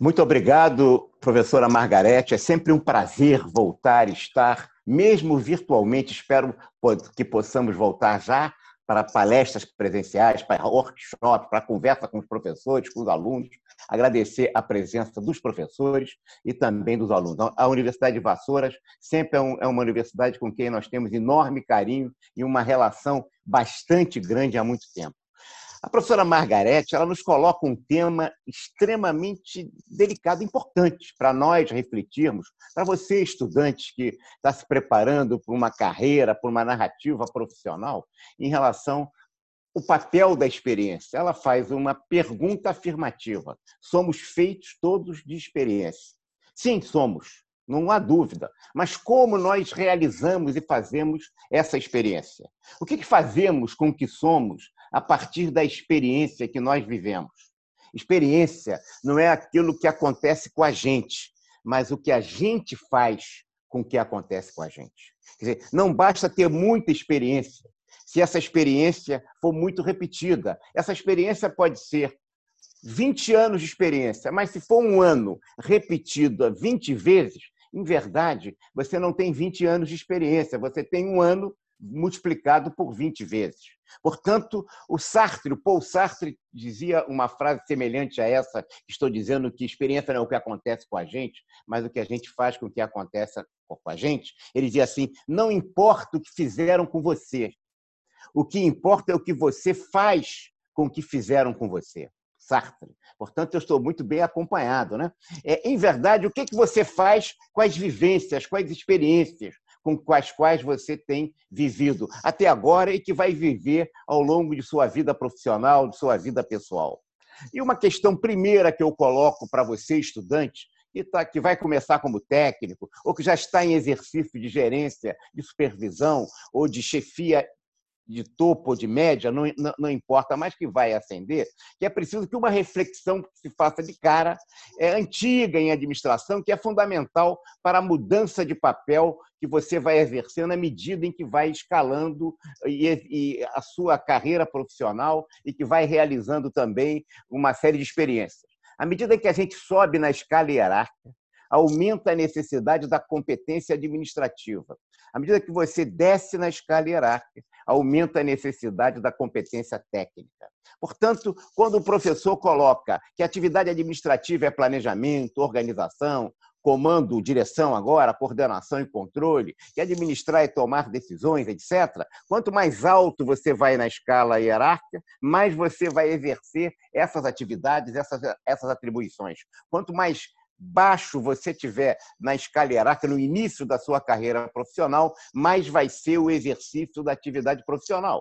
Muito obrigado, professora Margarete. É sempre um prazer voltar estar, mesmo virtualmente. Espero que possamos voltar já para palestras presenciais, para workshops, para conversa com os professores, com os alunos. Agradecer a presença dos professores e também dos alunos. A Universidade de Vassouras sempre é, é uma universidade com quem nós temos enorme carinho e uma relação bastante grande há muito tempo. A professora Margarete ela nos coloca um tema extremamente delicado, importante para nós refletirmos, para você, estudante que está se preparando para uma carreira, para uma narrativa profissional, em relação ao papel da experiência. Ela faz uma pergunta afirmativa. Somos feitos todos de experiência. Sim, somos, não há dúvida. Mas como nós realizamos e fazemos essa experiência? O que fazemos com o que somos a partir da experiência que nós vivemos. Experiência não é aquilo que acontece com a gente, mas o que a gente faz com o que acontece com a gente. Quer dizer, não basta ter muita experiência, se essa experiência for muito repetida. Essa experiência pode ser 20 anos de experiência, mas se for um ano repetido 20 vezes, em verdade, você não tem 20 anos de experiência, você tem um ano multiplicado por 20 vezes. Portanto, o Sartre, o Paul Sartre, dizia uma frase semelhante a essa, estou dizendo que experiência não é o que acontece com a gente, mas o que a gente faz com o que acontece com a gente. Ele dizia assim: não importa o que fizeram com você, o que importa é o que você faz com o que fizeram com você. Sartre. Portanto, eu estou muito bem acompanhado. Né? É, em verdade, o que, que você faz com as vivências, com as experiências, com quais quais você tem vivido até agora e que vai viver ao longo de sua vida profissional, de sua vida pessoal. E uma questão primeira que eu coloco para você, estudante, que, tá, que vai começar como técnico, ou que já está em exercício de gerência, de supervisão ou de chefia de topo ou de média, não, não, não, importa, mas que vai ascender, que é preciso que uma reflexão se faça de cara, é antiga em administração, que é fundamental para a mudança de papel que você vai exercer na medida em que vai escalando e, e a sua carreira profissional e que vai realizando também uma série de experiências. À medida que a gente sobe na escala hierárquica, aumenta a necessidade da competência administrativa. À medida que você desce na escala hierárquica, aumenta a necessidade da competência técnica. Portanto, quando o professor coloca que atividade administrativa é planejamento, organização, comando, direção agora, coordenação e controle, que administrar e tomar decisões, etc. Quanto mais alto você vai na escala hierárquica, mais você vai exercer essas atividades, essas, essas atribuições. Quanto mais baixo você tiver na escala hierárquica no início da sua carreira profissional, mais vai ser o exercício da atividade profissional.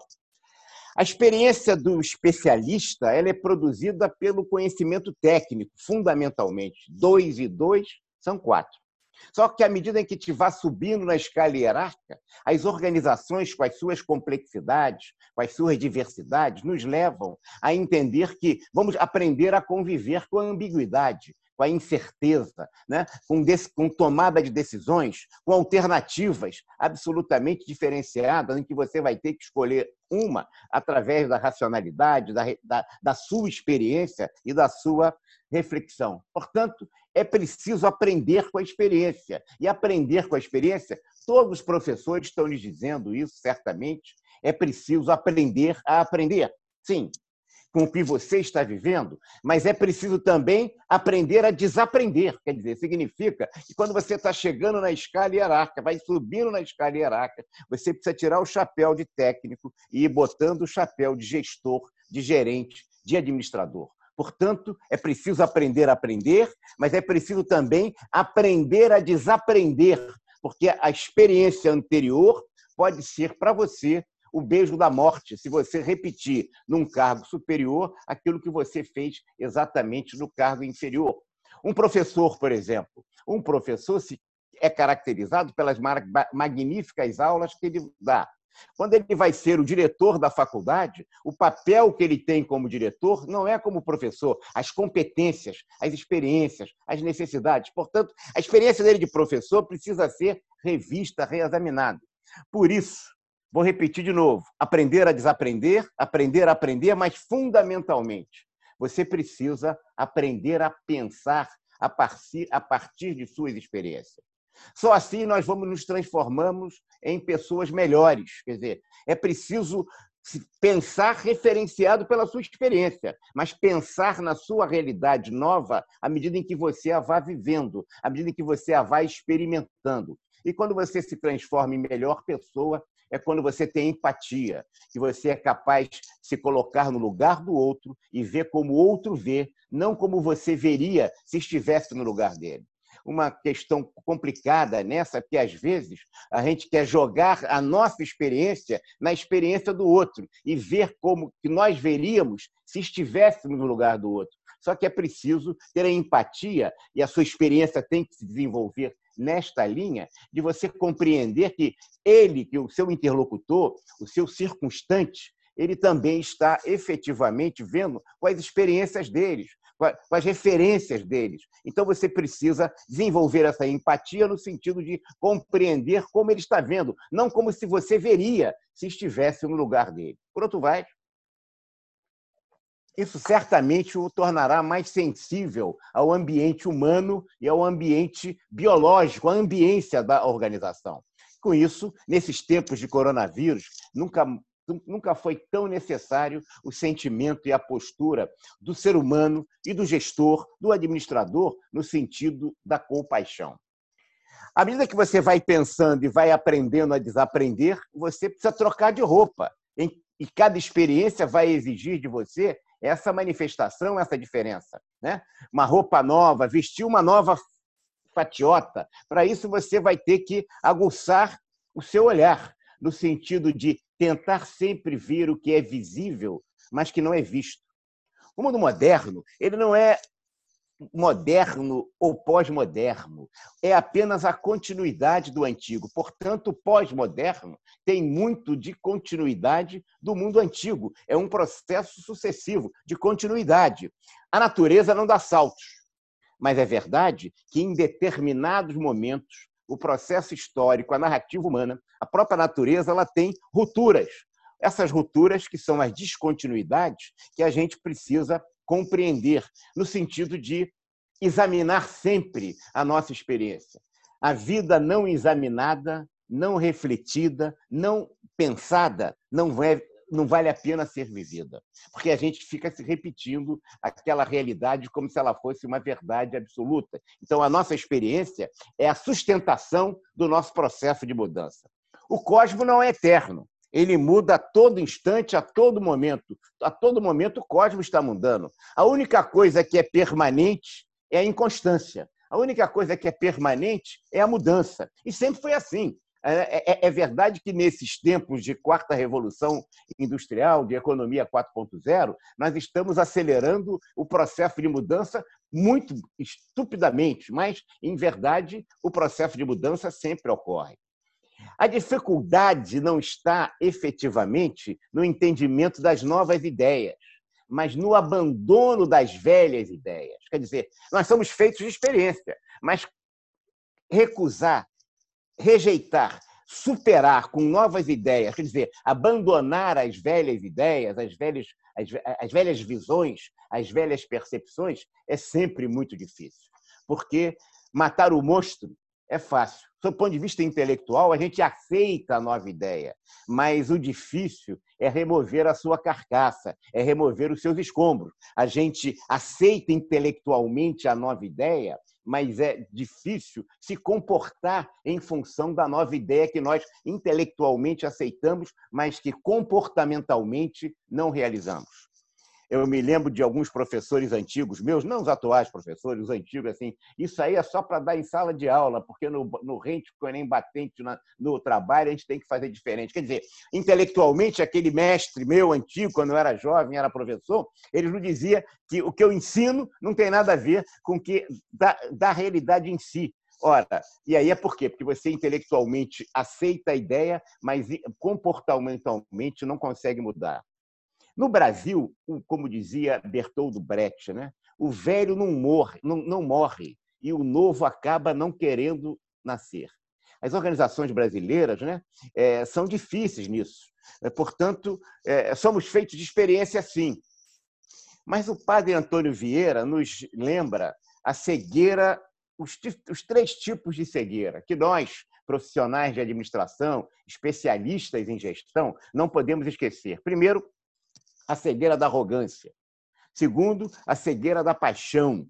A experiência do especialista ela é produzida pelo conhecimento técnico, fundamentalmente. Dois e dois são quatro. Só que à medida em que te vá subindo na escala hierárquica, as organizações, com as suas complexidades, com as suas diversidades, nos levam a entender que vamos aprender a conviver com a ambiguidade, com a incerteza, né? com, com tomada de decisões, com alternativas absolutamente diferenciadas, em que você vai ter que escolher uma através da racionalidade, da, da, da sua experiência e da sua reflexão. Portanto, é preciso aprender com a experiência. E aprender com a experiência, todos os professores estão lhes dizendo isso, certamente, é preciso aprender a aprender. Sim, com o que você está vivendo, mas é preciso também aprender a desaprender. Quer dizer, significa que quando você está chegando na escala hierárquica, vai subindo na escala hierárquica, você precisa tirar o chapéu de técnico e ir botando o chapéu de gestor, de gerente, de administrador. Portanto, é preciso aprender a aprender, mas é preciso também aprender a desaprender, porque a experiência anterior pode ser para você o beijo da morte, se você repetir num cargo superior aquilo que você fez exatamente no cargo inferior. Um professor, por exemplo, um professor é caracterizado pelas magníficas aulas que ele dá. Quando ele vai ser o diretor da faculdade, o papel que ele tem como diretor não é como professor, as competências, as experiências, as necessidades. Portanto, a experiência dele de professor precisa ser revista, reexaminada. Por isso, Vou repetir de novo: aprender a desaprender, aprender a aprender, mas fundamentalmente você precisa aprender a pensar a partir, a partir de suas experiências. Só assim nós vamos nos transformamos em pessoas melhores. Quer dizer, é preciso pensar referenciado pela sua experiência, mas pensar na sua realidade nova à medida em que você a vá vivendo, à medida em que você a vai experimentando. E quando você se transforma em melhor pessoa, é quando você tem empatia, que você é capaz de se colocar no lugar do outro e ver como o outro vê, não como você veria se estivesse no lugar dele uma questão complicada nessa, que às vezes a gente quer jogar a nossa experiência na experiência do outro e ver como que nós veríamos se estivéssemos no lugar do outro. Só que é preciso ter a empatia e a sua experiência tem que se desenvolver nesta linha de você compreender que ele, que o seu interlocutor, o seu circunstante, ele também está efetivamente vendo quais experiências deles, as referências deles. Então você precisa desenvolver essa empatia no sentido de compreender como ele está vendo, não como se você veria se estivesse no lugar dele. Por outro vai, isso certamente o tornará mais sensível ao ambiente humano e ao ambiente biológico, à ambiência da organização. Com isso, nesses tempos de coronavírus, nunca Nunca foi tão necessário o sentimento e a postura do ser humano e do gestor, do administrador, no sentido da compaixão. À medida que você vai pensando e vai aprendendo a desaprender, você precisa trocar de roupa. E cada experiência vai exigir de você essa manifestação, essa diferença. Né? Uma roupa nova, vestir uma nova fatiota. Para isso, você vai ter que aguçar o seu olhar, no sentido de tentar sempre ver o que é visível, mas que não é visto. O mundo moderno, ele não é moderno ou pós-moderno, é apenas a continuidade do antigo. Portanto, o pós-moderno tem muito de continuidade do mundo antigo. É um processo sucessivo de continuidade. A natureza não dá saltos, mas é verdade que em determinados momentos o processo histórico, a narrativa humana, a própria natureza, ela tem rupturas. Essas rupturas que são as descontinuidades que a gente precisa compreender no sentido de examinar sempre a nossa experiência. A vida não examinada, não refletida, não pensada, não é não vale a pena ser vivida, porque a gente fica se repetindo aquela realidade como se ela fosse uma verdade absoluta. Então, a nossa experiência é a sustentação do nosso processo de mudança. O cosmos não é eterno, ele muda a todo instante, a todo momento. A todo momento o cosmos está mudando. A única coisa que é permanente é a inconstância. A única coisa que é permanente é a mudança. E sempre foi assim. É, é, é, verdade que nesses tempos de quarta revolução industrial, de economia 4.0, nós estamos acelerando o processo de mudança muito estupidamente, mas, em verdade, o processo de mudança sempre ocorre. A dificuldade não está efetivamente no entendimento das novas ideias, mas no abandono das velhas ideias. Quer dizer, nós somos feitos de experiência, mas recusar rejeitar, superar com novas ideias, quer dizer, abandonar as velhas ideias, as velhas, as, as velhas visões, as velhas percepções, é sempre muito difícil. Porque matar o monstro é fácil. Do ponto de vista intelectual, a gente aceita a nova ideia, mas o difícil é remover a sua carcaça, é remover os seus escombros. A gente aceita intelectualmente a nova ideia, mas é difícil se comportar em função da nova ideia que nós intelectualmente aceitamos, mas que comportamentalmente não realizamos. Eu me lembro de alguns professores antigos meus, não os atuais professores, os antigos, assim, isso aí é só para dar em sala de aula, porque no, no rente, nem batente na, no trabalho, a gente tem que fazer diferente. Quer dizer, intelectualmente, aquele mestre meu antigo, quando eu era jovem, era professor, ele nos dizia que o que eu ensino não tem nada a ver com o que da, da realidade em si. Ora, e aí é por quê? Porque você intelectualmente aceita a ideia, mas comportamentalmente não consegue mudar. No Brasil, como dizia Bertoldo Brecht, né? o velho não morre, não, não morre e o novo acaba não querendo nascer. As organizações brasileiras né, é, são difíceis nisso. É, portanto, é, somos feitos de experiência sim. Mas o padre Antônio Vieira nos lembra a cegueira, os, os três tipos de cegueira que nós, profissionais de administração, especialistas em gestão, não podemos esquecer. Primeiro, a cegueira da arrogância. Segundo, a cegueira da paixão.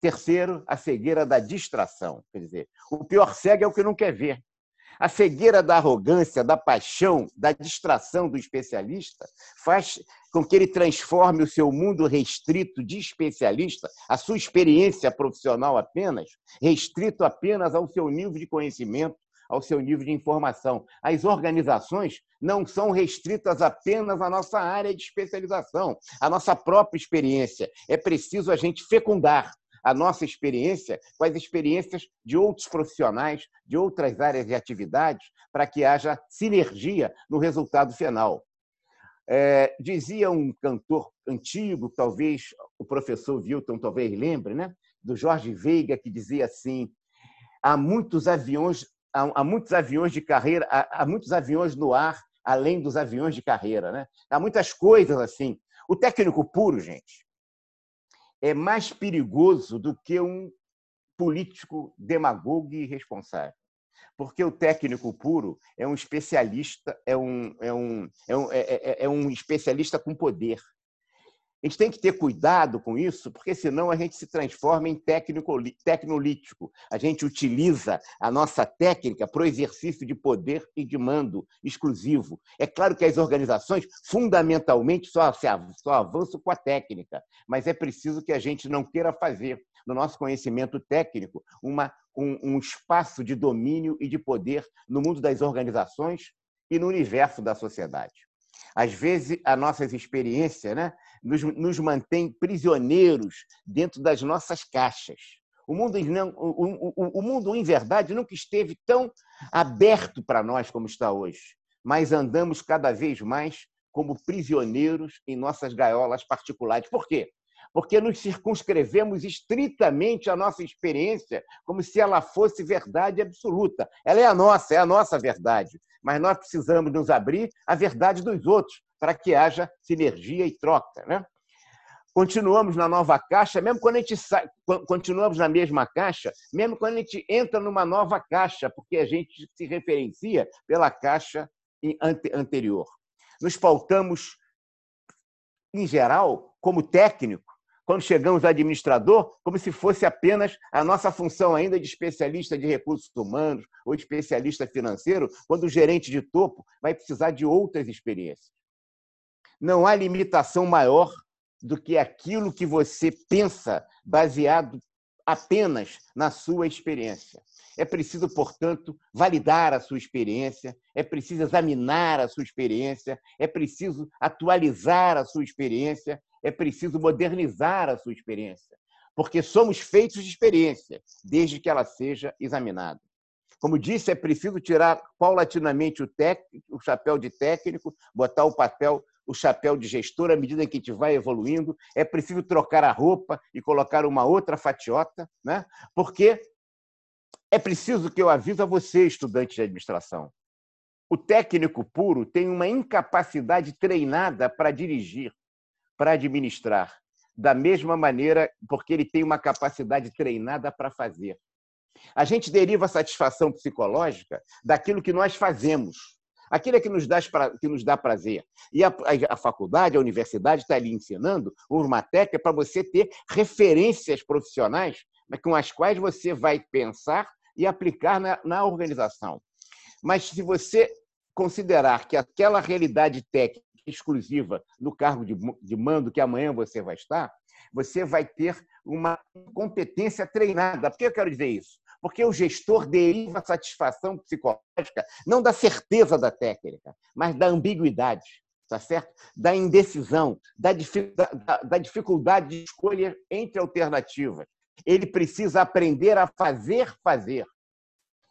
Terceiro, a cegueira da distração. Quer dizer, o pior cego é o que não quer ver. A cegueira da arrogância, da paixão, da distração do especialista faz com que ele transforme o seu mundo restrito de especialista, a sua experiência profissional apenas, restrito apenas ao seu nível de conhecimento, ao seu nível de informação. As organizações não são restritas apenas à nossa área de especialização, à nossa própria experiência. É preciso a gente fecundar a nossa experiência com as experiências de outros profissionais, de outras áreas de atividades, para que haja sinergia no resultado final. É, dizia um cantor antigo, talvez o professor Wilton talvez lembre, né? do Jorge Veiga, que dizia assim: há muitos aviões, há, há muitos aviões de carreira, há, há, muitos aviões no ar além dos aviões de carreira, né? Há muitas coisas assim. O técnico puro, gente, é mais perigoso do que um político demagogo e irresponsável. Porque o técnico puro é um especialista, é um, é um, é um, é, é, é um especialista com poder. A gente tem que ter cuidado com isso, porque senão a gente se transforma em técnico, tecnolítico. A gente utiliza a nossa técnica para o exercício de poder e de mando exclusivo. É claro que as organizações, fundamentalmente, só, só avançam com a técnica, mas é preciso que a gente não queira fazer, no nosso conhecimento técnico, uma, um, um espaço de domínio e de poder no mundo das organizações e no universo da sociedade. Às vezes, as nossas experiências né, nos, nos mantém prisioneiros dentro das nossas caixas. O mundo, o, o, o mundo, em verdade, nunca esteve tão aberto para nós como está hoje, mas andamos cada vez mais como prisioneiros em nossas gaiolas particulares. Por quê? Porque nos circunscrevemos estritamente à nossa experiência, como se ela fosse verdade absoluta. Ela é a nossa, é a nossa verdade. Mas nós precisamos nos abrir à verdade dos outros, para que haja sinergia e troca. Né? Continuamos na nova caixa, mesmo quando a gente sai, continuamos na mesma caixa, mesmo quando a gente entra numa nova caixa, porque a gente se referencia pela caixa anterior. Nos pautamos, em geral, como técnico, quando chegamos ao administrador, como se fosse apenas a nossa função ainda de especialista de recursos humanos ou especialista financeiro, quando o gerente de topo vai precisar de outras experiências. Não há limitação maior do que aquilo que você pensa baseado apenas na sua experiência. É preciso, portanto, validar a sua experiência, é preciso examinar a sua experiência, é preciso atualizar a sua experiência, é preciso modernizar a sua experiência, porque somos feitos de experiência, desde que ela seja examinada. Como disse, é preciso tirar paulatinamente o, o chapéu de técnico, botar o papel o chapéu de gestor à medida que a gente vai evoluindo. É preciso trocar a roupa e colocar uma outra fatiota, né? porque é preciso que eu aviso a você, estudante de administração. O técnico puro tem uma incapacidade treinada para dirigir, para administrar, da mesma maneira porque ele tem uma capacidade treinada para fazer. A gente deriva a satisfação psicológica daquilo que nós fazemos. Aquilo é que nos dá, que nos dá prazer. E a, a, faculdade, a universidade está ali ensinando uma técnica para você ter referências profissionais com as quais você vai pensar e aplicar na, na organização. Mas se você considerar que aquela realidade técnica exclusiva no cargo de, de mando que amanhã você vai estar, você vai ter uma competência treinada. Por que eu quero dizer isso? Porque o gestor deriva satisfação psicológica não da certeza da técnica, mas da ambiguidade, tá certo? Da indecisão, da, da dificuldade de escolha entre alternativas. Ele precisa aprender a fazer fazer.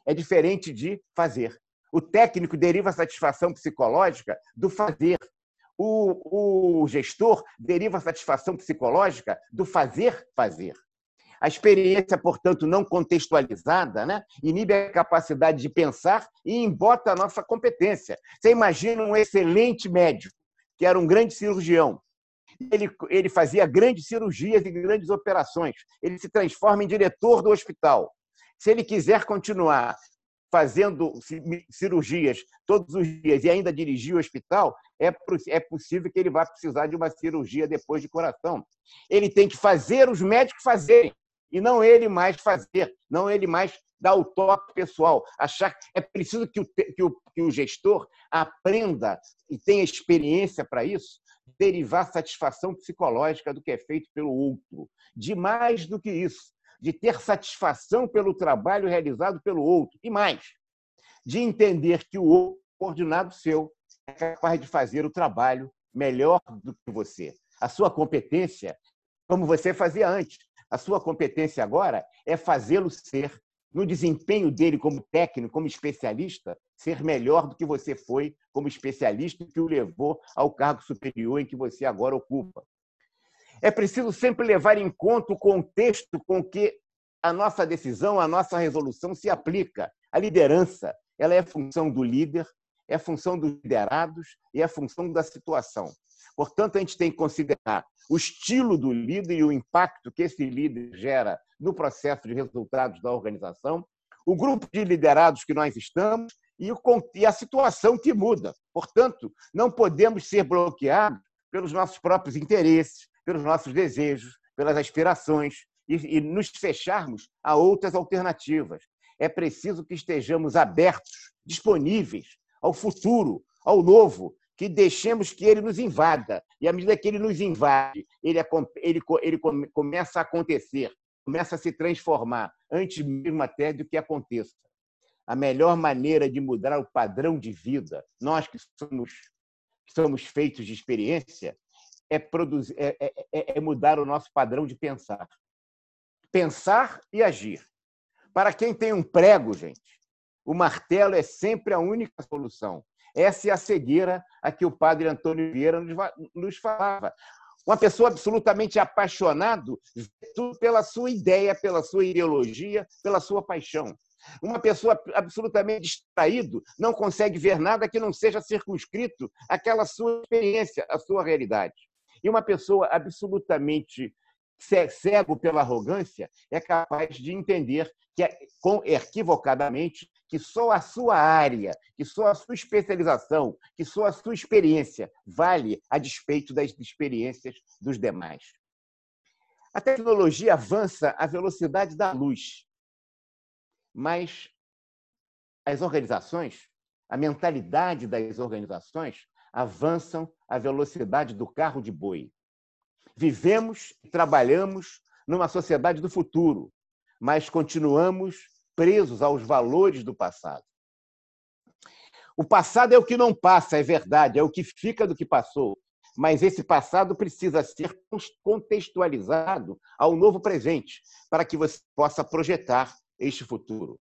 É diferente de fazer. O técnico deriva satisfação psicológica do fazer. O, o gestor deriva a satisfação psicológica do fazer fazer. A experiência, portanto, não contextualizada, né, inibe a capacidade de pensar e embota a nossa competência. Você imagina um excelente médico, que era um grande cirurgião. Ele, ele fazia grandes cirurgias e grandes operações. Ele se transforma em diretor do hospital. Se ele quiser continuar fazendo cirurgias todos os dias e ainda dirigir o hospital, é, é possível que ele vá precisar de uma cirurgia depois de coração. Ele tem que fazer os médicos fazerem e não ele mais fazer, não ele mais dar o toque pessoal. Achar é preciso que o, que o, que o gestor aprenda e tenha experiência para isso, derivar satisfação psicológica do que é feito pelo outro. De mais do que isso, de ter satisfação pelo trabalho realizado pelo outro. E mais, de entender que o coordenado seu, é capaz de fazer o trabalho melhor do que você. A sua competência, como você fazia antes, a sua competência agora é fazê-lo ser, no desempenho dele como técnico, como especialista, ser melhor do que você foi como especialista que o levou ao cargo superior em que você agora ocupa. É preciso sempre levar em conta o contexto com que a nossa decisão, a nossa resolução se aplica. A liderança, ela é função do líder, é função dos liderados e é função da situação. Portanto, a gente tem que considerar o estilo do líder e o impacto que esse líder gera no processo de resultados da organização, o grupo de liderados que nós estamos e a situação que muda. Portanto, não podemos ser bloqueados pelos nossos próprios interesses, pelos nossos desejos, pelas aspirações e nos fecharmos a outras alternativas. É preciso que estejamos abertos, disponíveis ao futuro, ao novo, que deixemos que ele nos invada. E à medida que ele nos invade, ele, ele, ele começa a acontecer, começa a se transformar, antes mesmo até do que aconteça. A melhor maneira de mudar o padrão de vida, nós que somos, que somos feitos de experiência, é, produzir, é, é, é, é mudar o nosso padrão de pensar. Pensar e agir. Para quem tem um prego, gente, o martelo é sempre a única solução. Essa é a cegueira a que o padre Antônio Vieira nos falava. Uma pessoa absolutamente apaixonado pela sua ideia, pela sua ideologia, pela sua paixão. Uma pessoa absolutamente distraído não consegue ver nada que não seja circunscrito àquela sua experiência, à sua realidade. E uma pessoa absolutamente cego pela arrogância é capaz de entender que equivocadamente que só a sua área, que só a sua especialização, que só a sua experiência vale a despeito das experiências dos demais. A tecnologia avança à velocidade da luz, mas as organizações, a mentalidade das organizações avançam à velocidade do carro de boi. Vivemos e trabalhamos numa sociedade do futuro, mas continuamos presos aos valores do passado. O passado é o que não passa, é verdade, é o que fica do que passou. Mas esse passado precisa ser contextualizado ao novo presente, para que você possa projetar este futuro.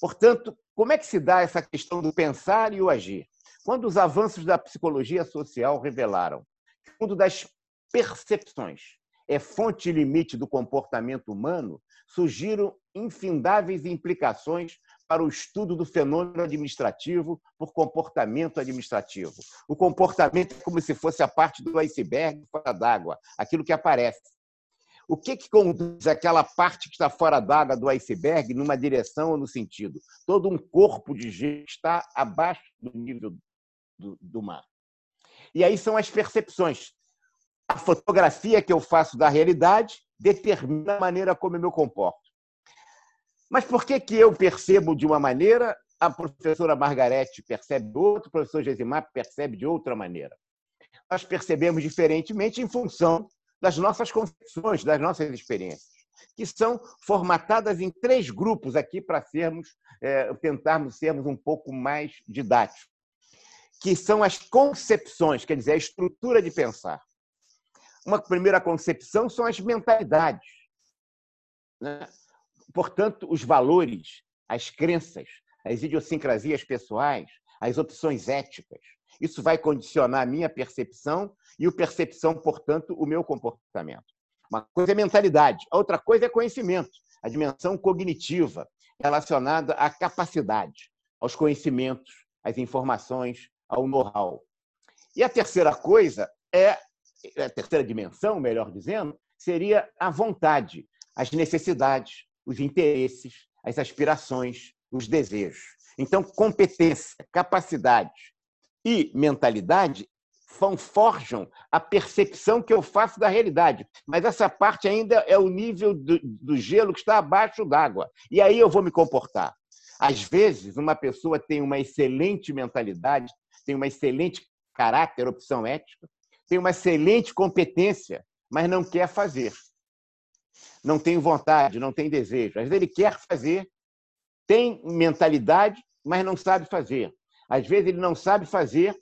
Portanto, como é que se dá essa questão do pensar e o agir? Quando os avanços da psicologia social revelaram que o mundo das percepções é fonte limite do comportamento humano, surgiram infindáveis implicações para o estudo do fenômeno administrativo por comportamento administrativo. O comportamento é como se fosse a parte do iceberg fora d'água, aquilo que aparece. O que, que conduz aquela parte que está fora d'água do iceberg numa direção ou no sentido? Todo um corpo de gente está abaixo do nível do, do mar. E aí são as percepções. A fotografia que eu faço da realidade determina a maneira como eu me comporto. Mas por que, que eu percebo de uma maneira, a professora Margarete percebe de outra, o professor Gesimar percebe de outra maneira? Nós percebemos diferentemente em função das nossas concepções, das nossas experiências, que são formatadas em três grupos aqui para sermos, é, tentarmos sermos um pouco mais didáticos, que são as concepções, quer dizer, a estrutura de pensar. Uma primeira concepção são as mentalidades. Né? Portanto, os valores, as crenças, as idiosincrasias pessoais, as opções éticas. Isso vai condicionar a minha percepção e o percepção, portanto, o meu comportamento. Uma coisa é mentalidade, a outra coisa é conhecimento, a dimensão cognitiva relacionada à capacidade, aos conhecimentos, às informações, ao know-how. E a terceira coisa é a terceira dimensão, melhor dizendo, seria a vontade, as necessidades, os interesses, as aspirações, os desejos. Então, competência, capacidade e mentalidade forjam a percepção que eu faço da realidade. Mas essa parte ainda é o nível do, do gelo que está abaixo d'água. E aí eu vou me comportar. Às vezes, uma pessoa tem uma excelente mentalidade, tem uma excelente caráter, opção ética, tem uma excelente competência, mas não quer fazer. Não tem vontade, não tem desejo. Às vezes ele quer fazer, tem mentalidade, mas não sabe fazer. Às vezes ele não sabe fazer,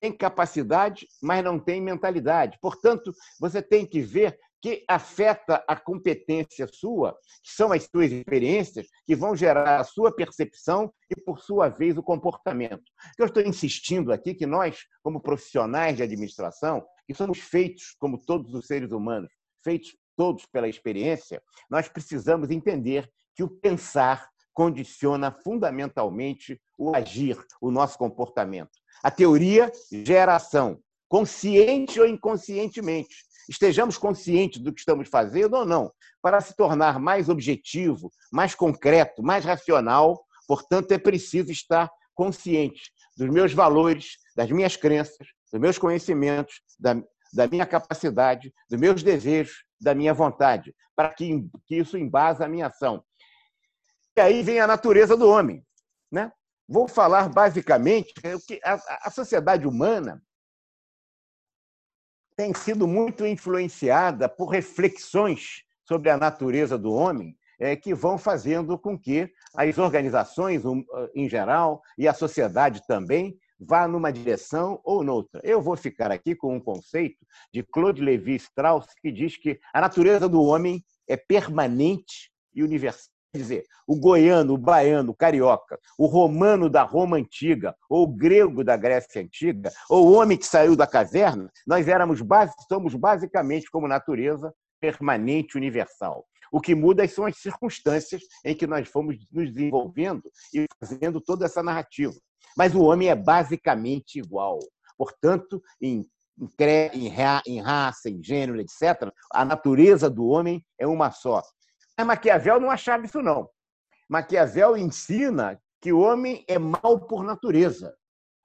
tem capacidade, mas não tem mentalidade. Portanto, você tem que ver que afeta a competência sua, que são as suas experiências, que vão gerar a sua percepção e, por sua vez, o comportamento. Eu estou insistindo aqui que nós, como profissionais de administração, que somos feitos, como todos os seres humanos, feitos todos pela experiência, nós precisamos entender que o pensar condiciona fundamentalmente o agir, o nosso comportamento. A teoria gera ação, consciente ou inconscientemente. Estejamos conscientes do que estamos fazendo ou não, para se tornar mais objetivo, mais concreto, mais racional, portanto, é preciso estar consciente dos meus valores, das minhas crenças, dos meus conhecimentos, da, da minha capacidade, dos meus desejos, da minha vontade, para que, que isso embase a minha ação. E aí vem a natureza do homem. Né? Vou falar basicamente que a, a sociedade humana tem sido muito influenciada por reflexões sobre a natureza do homem é, que vão fazendo com que as organizações, um, em geral, e a sociedade também, vá numa direção ou noutra. Eu vou ficar aqui com um conceito de Claude Lévi-Strauss que diz que a natureza do homem é permanente e universal. Dizer, o goiano, o baiano, o carioca, o romano da Roma antiga, ou o grego da Grécia antiga, ou o homem que saiu da caverna, nós éramos somos basicamente como natureza permanente universal. O que muda são as circunstâncias em que nós fomos nos desenvolvendo e fazendo toda essa narrativa. Mas o homem é basicamente igual. Portanto, em em, raça, em gênero, etc., a natureza do homem é uma só. Mas Maquiavel não achava isso, não. Maquiavel ensina que o homem é mal por natureza,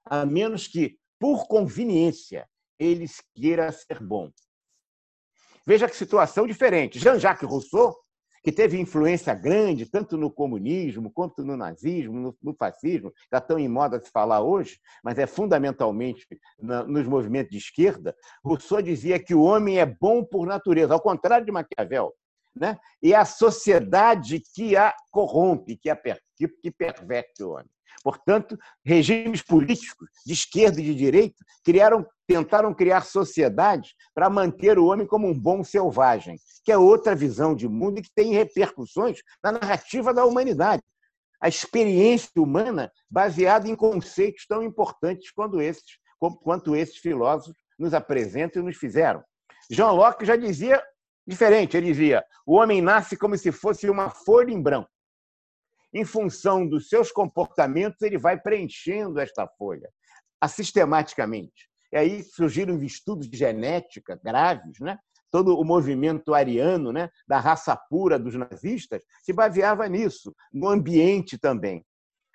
a menos que, por conveniência, ele queira ser bom. Veja que situação diferente. Jean-Jacques Rousseau, que teve influência grande tanto no comunismo quanto no nazismo, no, fascismo, está tão em moda se falar hoje, mas é fundamentalmente nos movimentos de esquerda, Rousseau dizia que o homem é bom por natureza, ao contrário de Maquiavel né? e a sociedade que a corrompe, que, a per, que perverte o homem. Portanto, regimes políticos de esquerda e de direita criaram, tentaram criar sociedades para manter o homem como um bom selvagem, que é outra visão de mundo e que tem repercussões na narrativa da humanidade. A experiência humana baseada em conceitos tão importantes quanto esses, quanto esses filósofos nos apresentam e nos fizeram. John Locke já dizia Diferente, ele dizia: o homem nasce como se fosse uma folha em branco. Em função dos seus comportamentos, ele vai preenchendo esta folha, sistematicamente. E aí surgiram estudos de genética graves, né? todo o movimento ariano, né? da raça pura dos nazistas, se baseava nisso, no ambiente também.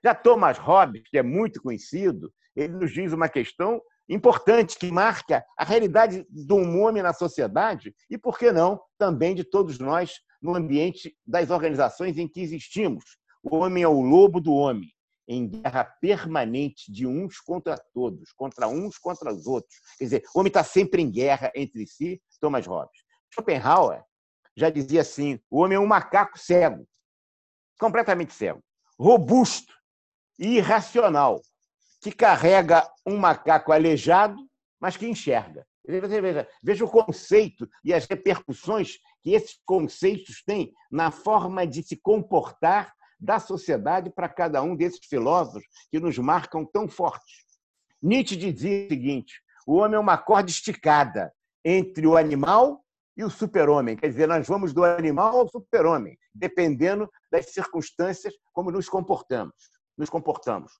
Já Thomas Hobbes, que é muito conhecido, ele nos diz uma questão importante que marca a realidade do homem na sociedade e, por que não, também de todos nós no ambiente das organizações em que existimos. O homem é o lobo do homem, em guerra permanente de uns contra todos, contra uns contra os outros. Quer dizer, o homem está sempre em guerra entre si, Thomas Hobbes. Schopenhauer já dizia assim: o homem é um macaco cego, completamente cego, robusto e irracional, que carrega um macaco aleijado, mas que enxerga. Veja, veja o conceito e as repercussões que esses conceitos têm na forma de se comportar da sociedade para cada um desses filósofos que nos marcam tão fortes. Nietzsche dizia o seguinte: o homem é uma corda esticada entre o animal e o super-homem. Quer dizer, nós vamos do animal ao super-homem, dependendo das circunstâncias como nos comportamos. Nos comportamos.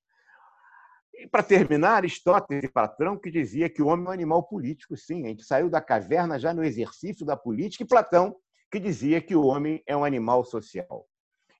E, para terminar, Aristóteles e Platão, que dizia que o homem é um animal político, sim. A gente saiu da caverna já no exercício da política, e Platão, que dizia que o homem é um animal social.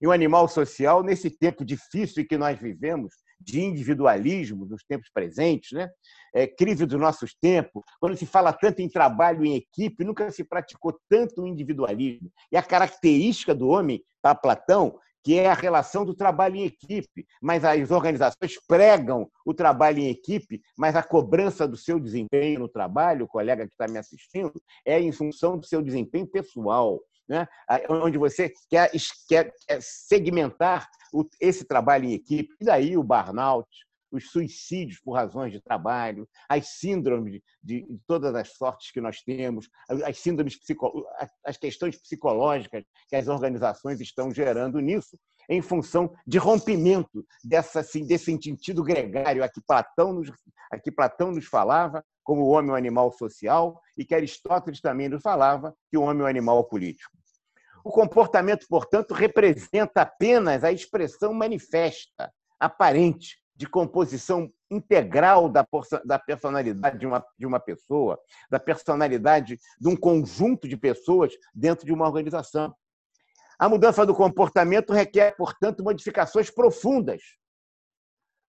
E o animal social, nesse tempo difícil que nós vivemos, de individualismo nos tempos presentes, né? é, crise dos nossos tempos, quando se fala tanto em trabalho em equipe, nunca se praticou tanto o individualismo. E a característica do homem, para Platão, que é a relação do trabalho em equipe, mas as organizações pregam o trabalho em equipe, mas a cobrança do seu desempenho no trabalho, o colega que está me assistindo, é em função do seu desempenho pessoal, né? onde você quer, quer segmentar esse trabalho em equipe, e daí o burnout, os suicídios por razões de trabalho, as síndromes de, de todas as sortes que nós temos, as síndromes as questões psicológicas que as organizações estão gerando nisso, em função de rompimento dessa, assim, desse sentido gregário a que, Platão nos, a que Platão nos falava, como o homem é um animal social, e que Aristóteles também nos falava, que o homem é um animal político. O comportamento, portanto, representa apenas a expressão manifesta, aparente, de composição integral da, da personalidade de uma, de uma pessoa, da personalidade de um conjunto de pessoas dentro de uma organização. A mudança do comportamento requer, portanto, modificações profundas,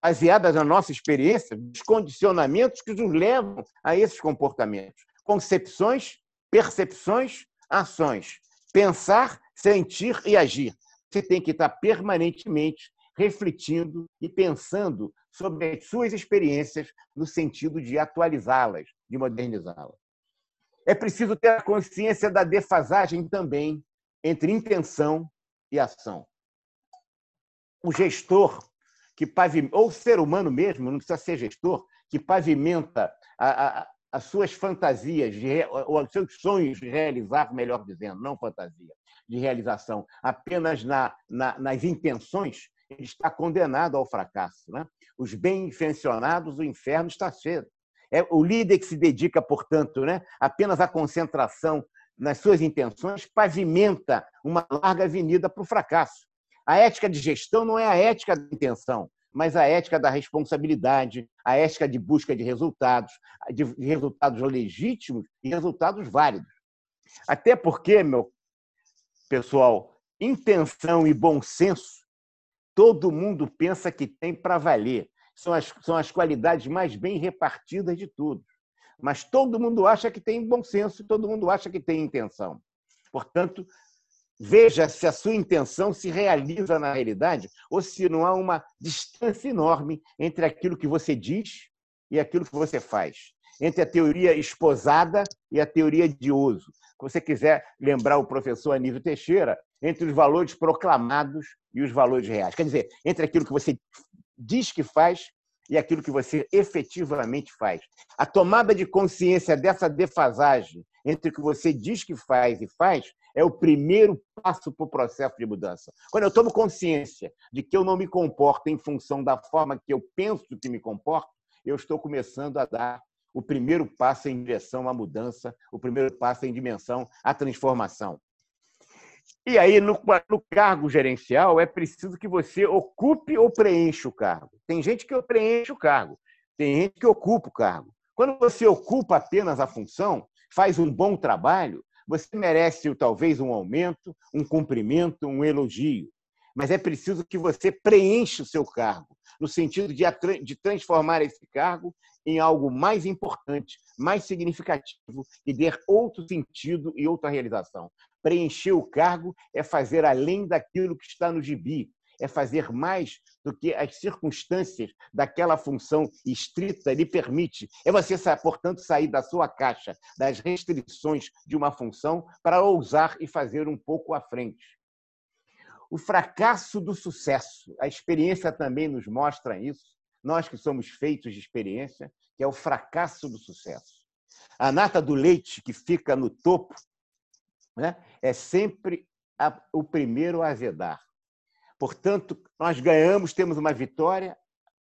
baseadas na nossa experiência, dos condicionamentos que nos levam a esses comportamentos. Concepções, percepções, ações. Pensar, sentir e agir. Você tem que estar permanentemente refletindo e pensando sobre as suas experiências no sentido de atualizá-las, de modernizá-las. É preciso ter a consciência da defasagem também entre intenção e ação. O gestor que pavimenta, ou o ser humano mesmo, não precisa ser gestor, que pavimenta a, a, as suas fantasias, de, ou os seus sonhos de realizar, melhor dizendo, não fantasia, de realização, apenas na, na, nas intenções, está condenado ao fracasso. Né? Os bem-intencionados, o inferno está cedo. É o líder que se dedica, portanto, né, apenas à concentração nas suas intenções, pavimenta uma larga avenida para o fracasso. A ética de gestão não é a ética da intenção, mas a ética da responsabilidade, a ética de busca de resultados, de resultados legítimos e resultados válidos. Até porque, meu pessoal, intenção e bom senso todo mundo pensa que tem para valer. São as, são as qualidades mais bem repartidas de tudo. Mas todo mundo acha que tem bom senso, todo mundo acha que tem intenção. Portanto, veja se a sua intenção se realiza na realidade ou se não há uma distância enorme entre aquilo que você diz e aquilo que você faz. Entre a teoria esposada e a teoria de uso. Se você quiser lembrar o professor Anísio Teixeira, entre os valores proclamados e os valores reais. Quer dizer, entre aquilo que você diz que faz e aquilo que você efetivamente faz. A tomada de consciência dessa defasagem entre o que você diz que faz e faz é o primeiro passo para o processo de mudança. Quando eu tomo consciência de que eu não me comporto em função da forma que eu penso que me comporto, eu estou começando a dar o primeiro passo em direção à mudança, o primeiro passo em dimensão à transformação. E aí, no, no, cargo gerencial, é preciso que você ocupe ou preencha o cargo. Tem gente que preenche o cargo, tem gente que ocupa o cargo. Quando você ocupa apenas a função, faz um bom trabalho, você merece talvez um aumento, um cumprimento, um elogio. Mas é preciso que você preencha o seu cargo, no sentido de, de transformar esse cargo em algo mais importante, mais significativo e dê outro sentido e outra realização. Preencher o cargo é fazer além daquilo que está no gibi, é fazer mais do que as circunstâncias daquela função estrita lhe permite. É você, portanto, sair da sua caixa, das restrições de uma função, para ousar e fazer um pouco à frente. O fracasso do sucesso, a experiência também nos mostra isso, nós que somos feitos de experiência, que é o fracasso do sucesso. A nata do leite que fica no topo né, é sempre a, o primeiro a azedar. Portanto, nós ganhamos, temos uma vitória,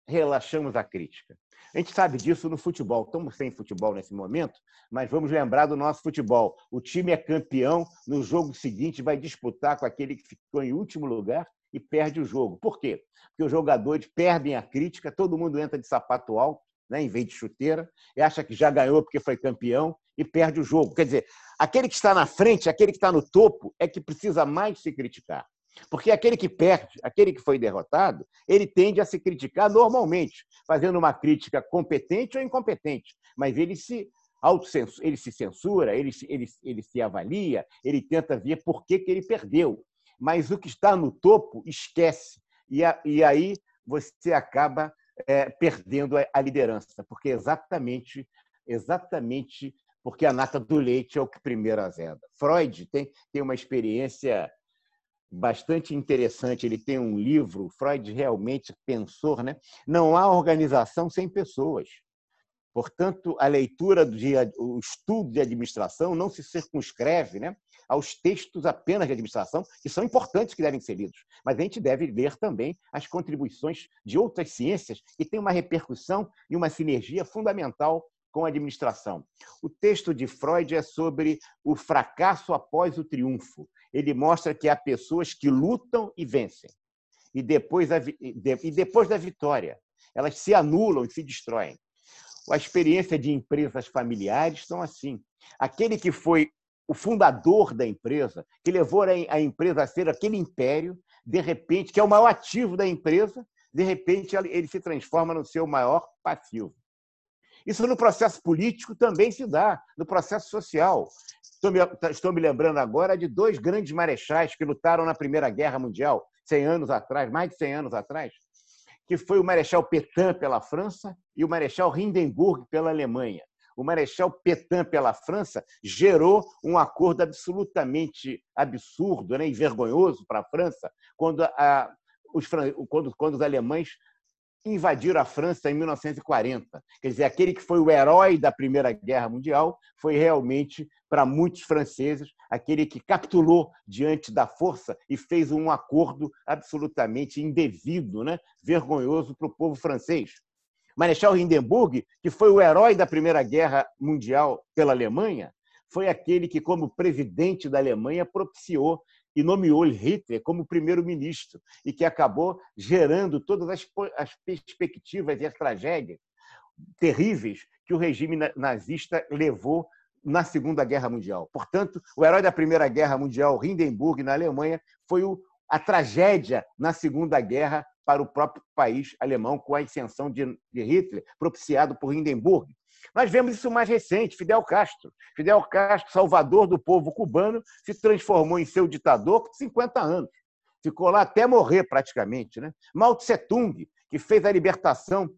relaxamos a crítica. A gente sabe disso no futebol. Estamos sem futebol nesse momento, mas vamos lembrar do nosso futebol. O time é campeão, no jogo seguinte vai disputar com aquele que ficou em último lugar e perde o jogo. Por quê? Porque os jogadores perdem a crítica, todo mundo entra de sapato alto, né, em vez de chuteira, e acha que já ganhou porque foi campeão e perde o jogo. Quer dizer, aquele que está na frente, aquele que está no topo, é que precisa mais se criticar. Porque aquele que perde, aquele que foi derrotado, ele tende a se criticar normalmente, fazendo uma crítica competente ou incompetente, mas ele se ele se censura, ele se, ele, ele se avalia, ele tenta ver por que, que ele perdeu. Mas o que está no topo esquece. E, a, e aí você acaba é, perdendo a, a liderança, porque exatamente, exatamente porque a nata do leite é o que primeiro azeda. Freud tem, tem uma experiência bastante interessante. Ele tem um livro, Freud realmente pensou, né? Não há organização sem pessoas. Portanto, a leitura, de, o estudo de administração não se circunscreve né, aos textos apenas de administração, que são importantes, que devem ser lidos. Mas a gente deve ler também as contribuições de outras ciências que têm uma repercussão e uma sinergia fundamental com a administração. O texto de Freud é sobre o fracasso após o triunfo ele mostra que há pessoas que lutam e vencem. E depois, e depois da vitória, elas se anulam e se destroem. A experiência de empresas familiares são assim. Aquele que foi o fundador da empresa, que levou a empresa a ser aquele império, de repente, que é o maior ativo da empresa, de repente ele se transforma no seu maior passivo. Isso no processo político também se dá, no processo social. Estou me, estou me lembrando agora de dois grandes marechais que lutaram na Primeira Guerra Mundial, 100 anos atrás, mais de 100 anos atrás, que foi o Marechal Petain pela França e o Marechal Hindenburg pela Alemanha. O Marechal Petain pela França gerou um acordo absolutamente absurdo né, e vergonhoso para a França quando, a, os, quando, quando os alemães invadiram a França em 1940. Quer dizer, aquele que foi o herói da Primeira Guerra Mundial foi realmente, para muitos franceses, aquele que capitulou diante da força e fez um acordo absolutamente indevido, né? vergonhoso para o povo francês. Marechal Hindenburg, que foi o herói da Primeira Guerra Mundial pela Alemanha, foi aquele que, como presidente da Alemanha, propiciou e nomeou Hitler como primeiro-ministro e que acabou gerando todas as, as perspectivas e as tragédias terríveis que o regime nazista levou na Segunda Guerra Mundial. Portanto, o herói da Primeira Guerra Mundial, Hindenburg, na Alemanha, foi o, a tragédia na Segunda Guerra para o próprio país alemão, com a ascensão de, de Hitler, propiciado por Hindenburg. Nós vemos isso mais recente, Fidel Castro. Fidel Castro, salvador do povo cubano, se transformou em seu ditador por 50 anos. Ficou lá até morrer, praticamente. Né? Mao Tse-tung, que fez a libertação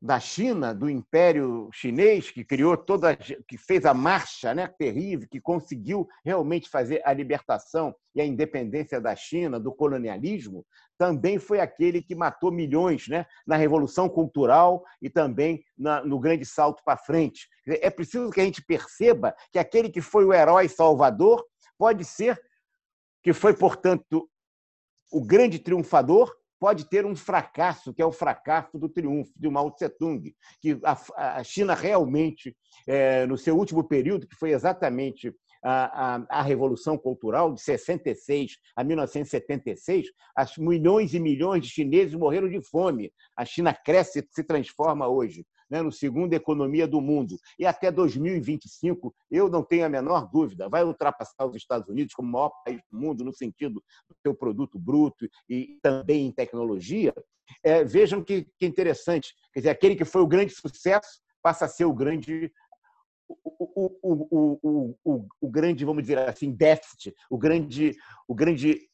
da China, do Império Chinês, que criou toda, que fez a marcha né, terrível, que conseguiu realmente fazer a libertação e a independência da China, do colonialismo, também foi aquele que matou milhões né, na Revolução Cultural e também na, no grande salto para frente. É preciso que a gente perceba que aquele que foi o herói salvador pode ser, que foi, portanto, o grande triunfador, pode ter um fracasso, que é o fracasso do triunfo de Mao Tse-tung, que a, China realmente, é, no seu último período, que foi exatamente a, a, a, Revolução Cultural, de 66 a 1976, as milhões e milhões de chineses morreram de fome. A China cresce se transforma hoje né, no segundo economia do mundo. E até 2025, eu não tenho a menor dúvida, vai ultrapassar os Estados Unidos como o maior país do mundo no sentido do seu produto bruto e também em tecnologia. É, vejam que, que interessante. Quer dizer, aquele que foi o grande sucesso passa a ser o grande o, o, o, o, grande, vamos dizer assim, déficit, o grande, o grande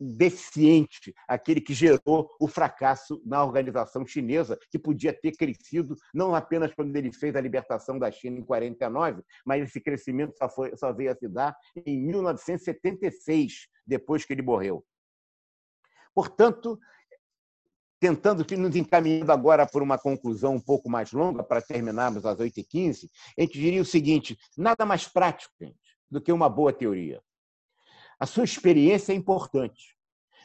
deficiente, aquele que gerou o fracasso na organização chinesa, que podia ter crescido não apenas quando ele fez a libertação da China em 49, mas esse crescimento só, foi, só veio a se dar em 1976, depois que ele morreu. Portanto, tentando que nos encaminhando agora por uma conclusão um pouco mais longa, para terminarmos às 8h15, a gente diria o seguinte: nada mais prático gente, do que uma boa teoria. A sua experiência é importante,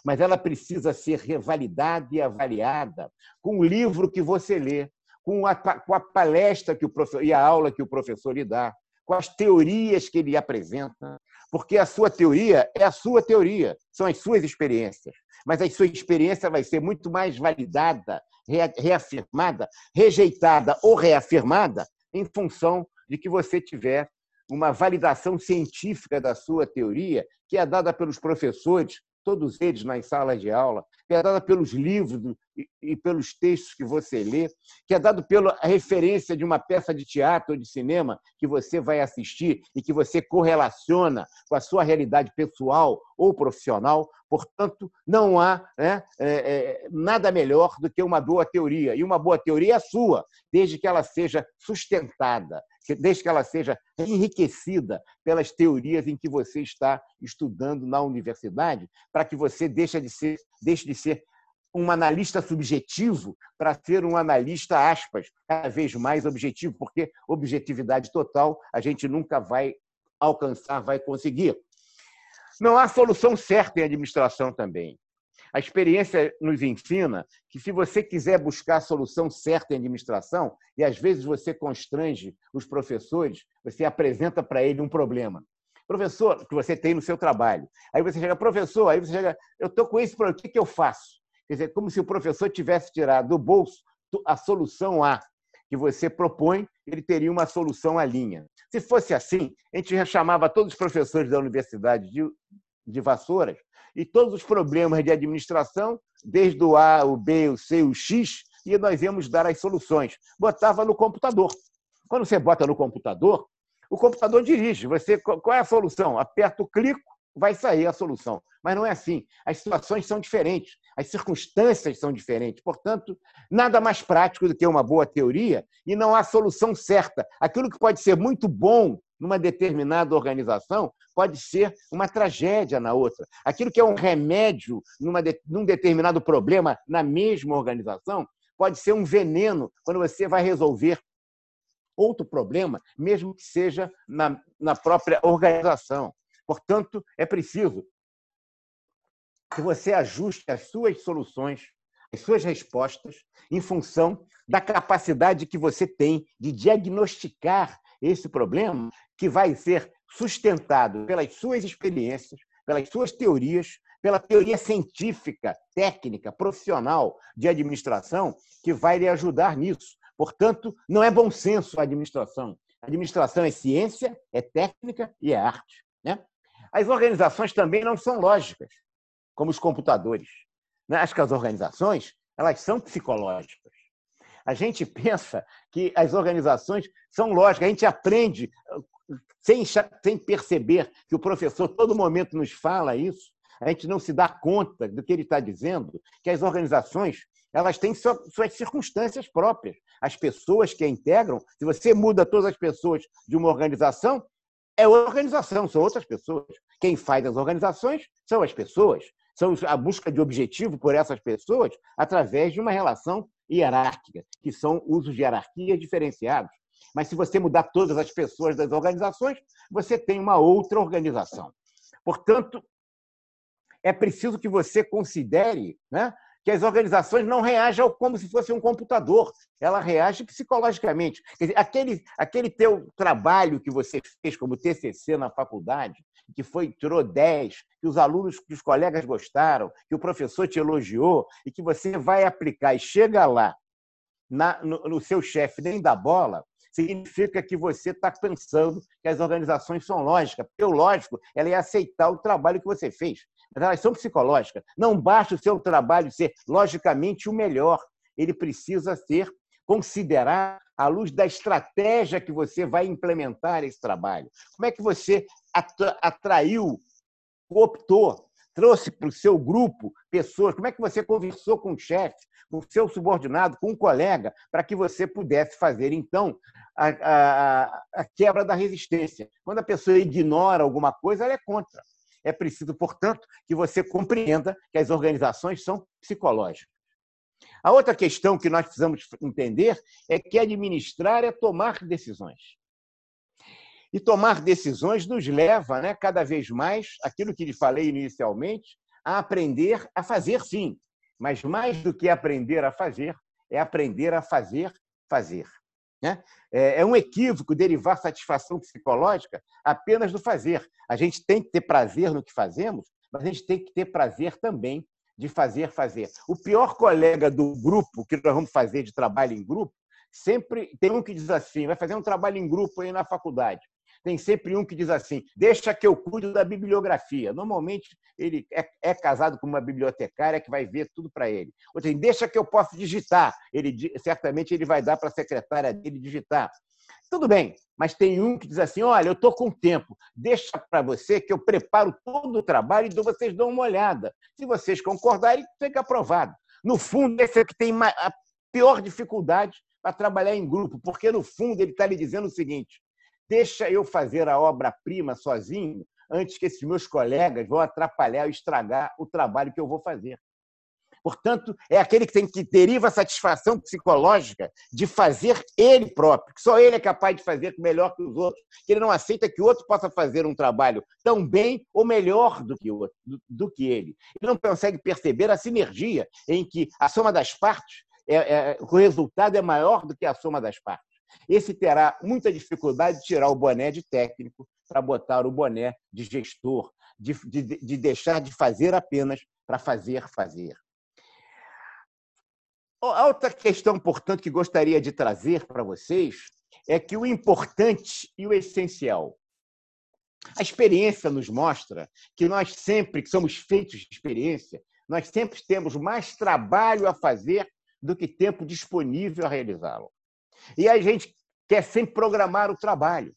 mas ela precisa ser revalidada e avaliada com o livro que você lê, com a, com a palestra que o professor, e a aula que o professor lhe dá, com as teorias que ele apresenta, porque a sua teoria é a sua teoria, são as suas experiências. Mas a sua experiência vai ser muito mais validada, reafirmada, rejeitada ou reafirmada em função de que você tiver uma validação científica da sua teoria, que é dada pelos professores, todos eles nas salas de aula, que é dada pelos livros e pelos textos que você lê, que é dado pela referência de uma peça de teatro ou de cinema que você vai assistir e que você correlaciona com a sua realidade pessoal ou profissional. Portanto, não há né, é, é, nada melhor do que uma boa teoria. E uma boa teoria é a sua, desde que ela seja sustentada, desde que ela seja enriquecida pelas teorias em que você está estudando na universidade, para que você deixe de ser, deixe de ser um analista subjetivo para ser um analista, aspas, cada vez mais objetivo, porque objetividade total a gente nunca vai alcançar, vai conseguir. Não há solução certa em administração também. A experiência nos ensina que, se você quiser buscar a solução certa em administração, e às vezes você constrange os professores, você apresenta para ele um problema. Professor, que você tem no seu trabalho. Aí você chega, professor, aí você chega, eu estou com isso, o que, que eu faço? Quer dizer, como se o professor tivesse tirado do bolso a solução A que você propõe, ele teria uma solução à linha. Se fosse assim, a gente já chamava todos os professores da Universidade de, de Vassouras e todos os problemas de administração, desde o A, o B, o C, o X, e nós íamos dar as soluções. Botava no computador. Quando você bota no computador, o computador dirige. Você, qual é a solução? Aperta o clique, vai sair a solução. Mas não é assim. As situações são diferentes, as circunstâncias são diferentes. Portanto, nada mais prático do que uma boa teoria e não há solução certa. Aquilo que pode ser muito bom numa determinada organização pode ser uma tragédia na outra. Aquilo que é um remédio numa de, num determinado problema na mesma organização pode ser um veneno quando você vai resolver outro problema, mesmo que seja na, na própria organização. Portanto, é preciso que você ajuste as suas soluções, as suas respostas, em função da capacidade que você tem de diagnosticar esse problema que vai ser sustentado pelas suas experiências, pelas suas teorias, pela teoria científica, técnica, profissional de administração, que vai lhe ajudar nisso. Portanto, não é bom senso a administração. A administração é ciência, é técnica e é arte. Né? As organizações também não são lógicas, como os computadores. Né? Acho que as organizações elas são psicológicas. A gente pensa que as organizações são lógicas, a gente aprende sem, sem perceber que o professor todo momento nos fala isso, a gente não se dá conta do que ele está dizendo, que as organizações elas têm suas circunstâncias próprias. As pessoas que a integram, se você muda todas as pessoas de uma organização, é organização, são outras pessoas. Quem faz as organizações são as pessoas, são a busca de objetivo por essas pessoas através de uma relação hierárquica, que são usos de hierarquia diferenciados. Mas se você mudar todas as pessoas das organizações, você tem uma outra organização. Portanto, é preciso que você considere né, que as organizações não reajam como se fosse um computador, ela reage psicologicamente. Quer dizer, aquele, aquele teu trabalho que você fez como TCC na faculdade, que foi tirou 10, que os alunos, que os colegas gostaram, que o professor te elogiou e que você vai aplicar e chega lá na, no, no seu chefe nem da bola, significa que você está pensando que as organizações são lógicas. Porque o lógico ela é aceitar o trabalho que você fez mas elas são psicológicas. Não basta o seu trabalho ser logicamente o melhor, ele precisa ser considerar à luz da estratégia que você vai implementar esse trabalho. Como é que você atraiu, optou, trouxe para o seu grupo pessoas? Como é que você conversou com o chefe, com o seu subordinado, com um colega, para que você pudesse fazer, então, a, a, a quebra da resistência? Quando a pessoa ignora alguma coisa, ela é contra. É preciso, portanto, que você compreenda que as organizações são psicológicas. A outra questão que nós precisamos entender é que administrar é tomar decisões. E tomar decisões nos leva, né, cada vez mais, aquilo que lhe falei inicialmente, a aprender a fazer sim. Mas mais do que aprender a fazer, é aprender a fazer fazer. Né? É, é um equívoco derivar satisfação psicológica apenas do fazer. A gente tem que ter prazer no que fazemos, mas a gente tem que ter prazer também de fazer fazer. O pior colega do grupo que nós vamos fazer de trabalho em grupo, sempre tem um que diz assim, vai fazer um trabalho em grupo aí na faculdade tem sempre um que diz assim: deixa que eu cuido da bibliografia. Normalmente, ele é, é casado com uma bibliotecária que vai ver tudo para ele. Outro diz: deixa que eu possa digitar. Ele, certamente ele vai dar para a secretária dele digitar. Tudo bem, mas tem um que diz assim: olha, eu estou com tempo, deixa para você que eu preparo todo o trabalho e vocês dão uma olhada. Se vocês concordarem, fica aprovado. No fundo, esse é que tem a pior dificuldade para trabalhar em grupo, porque no fundo ele está lhe dizendo o seguinte: Deixa eu fazer a obra-prima sozinho antes que esses meus colegas vão atrapalhar ou estragar o trabalho que eu vou fazer. Portanto, é aquele que tem que deriva a satisfação psicológica de fazer ele próprio, que só ele é capaz de fazer melhor que os outros, que ele não aceita que o outro possa fazer um trabalho tão bem ou melhor do que, outro, do que ele. Ele não consegue perceber a sinergia em que a soma das partes, é, é, o resultado é maior do que a soma das partes. Esse terá muita dificuldade de tirar o boné de técnico para botar o boné de gestor, de, de, de deixar de fazer apenas para fazer fazer. Outra questão importante que gostaria de trazer para vocês é que o importante e o essencial. A experiência nos mostra que nós sempre que somos feitos de experiência, nós sempre temos mais trabalho a fazer do que tempo disponível a realizá-lo. E a gente quer sempre programar o trabalho.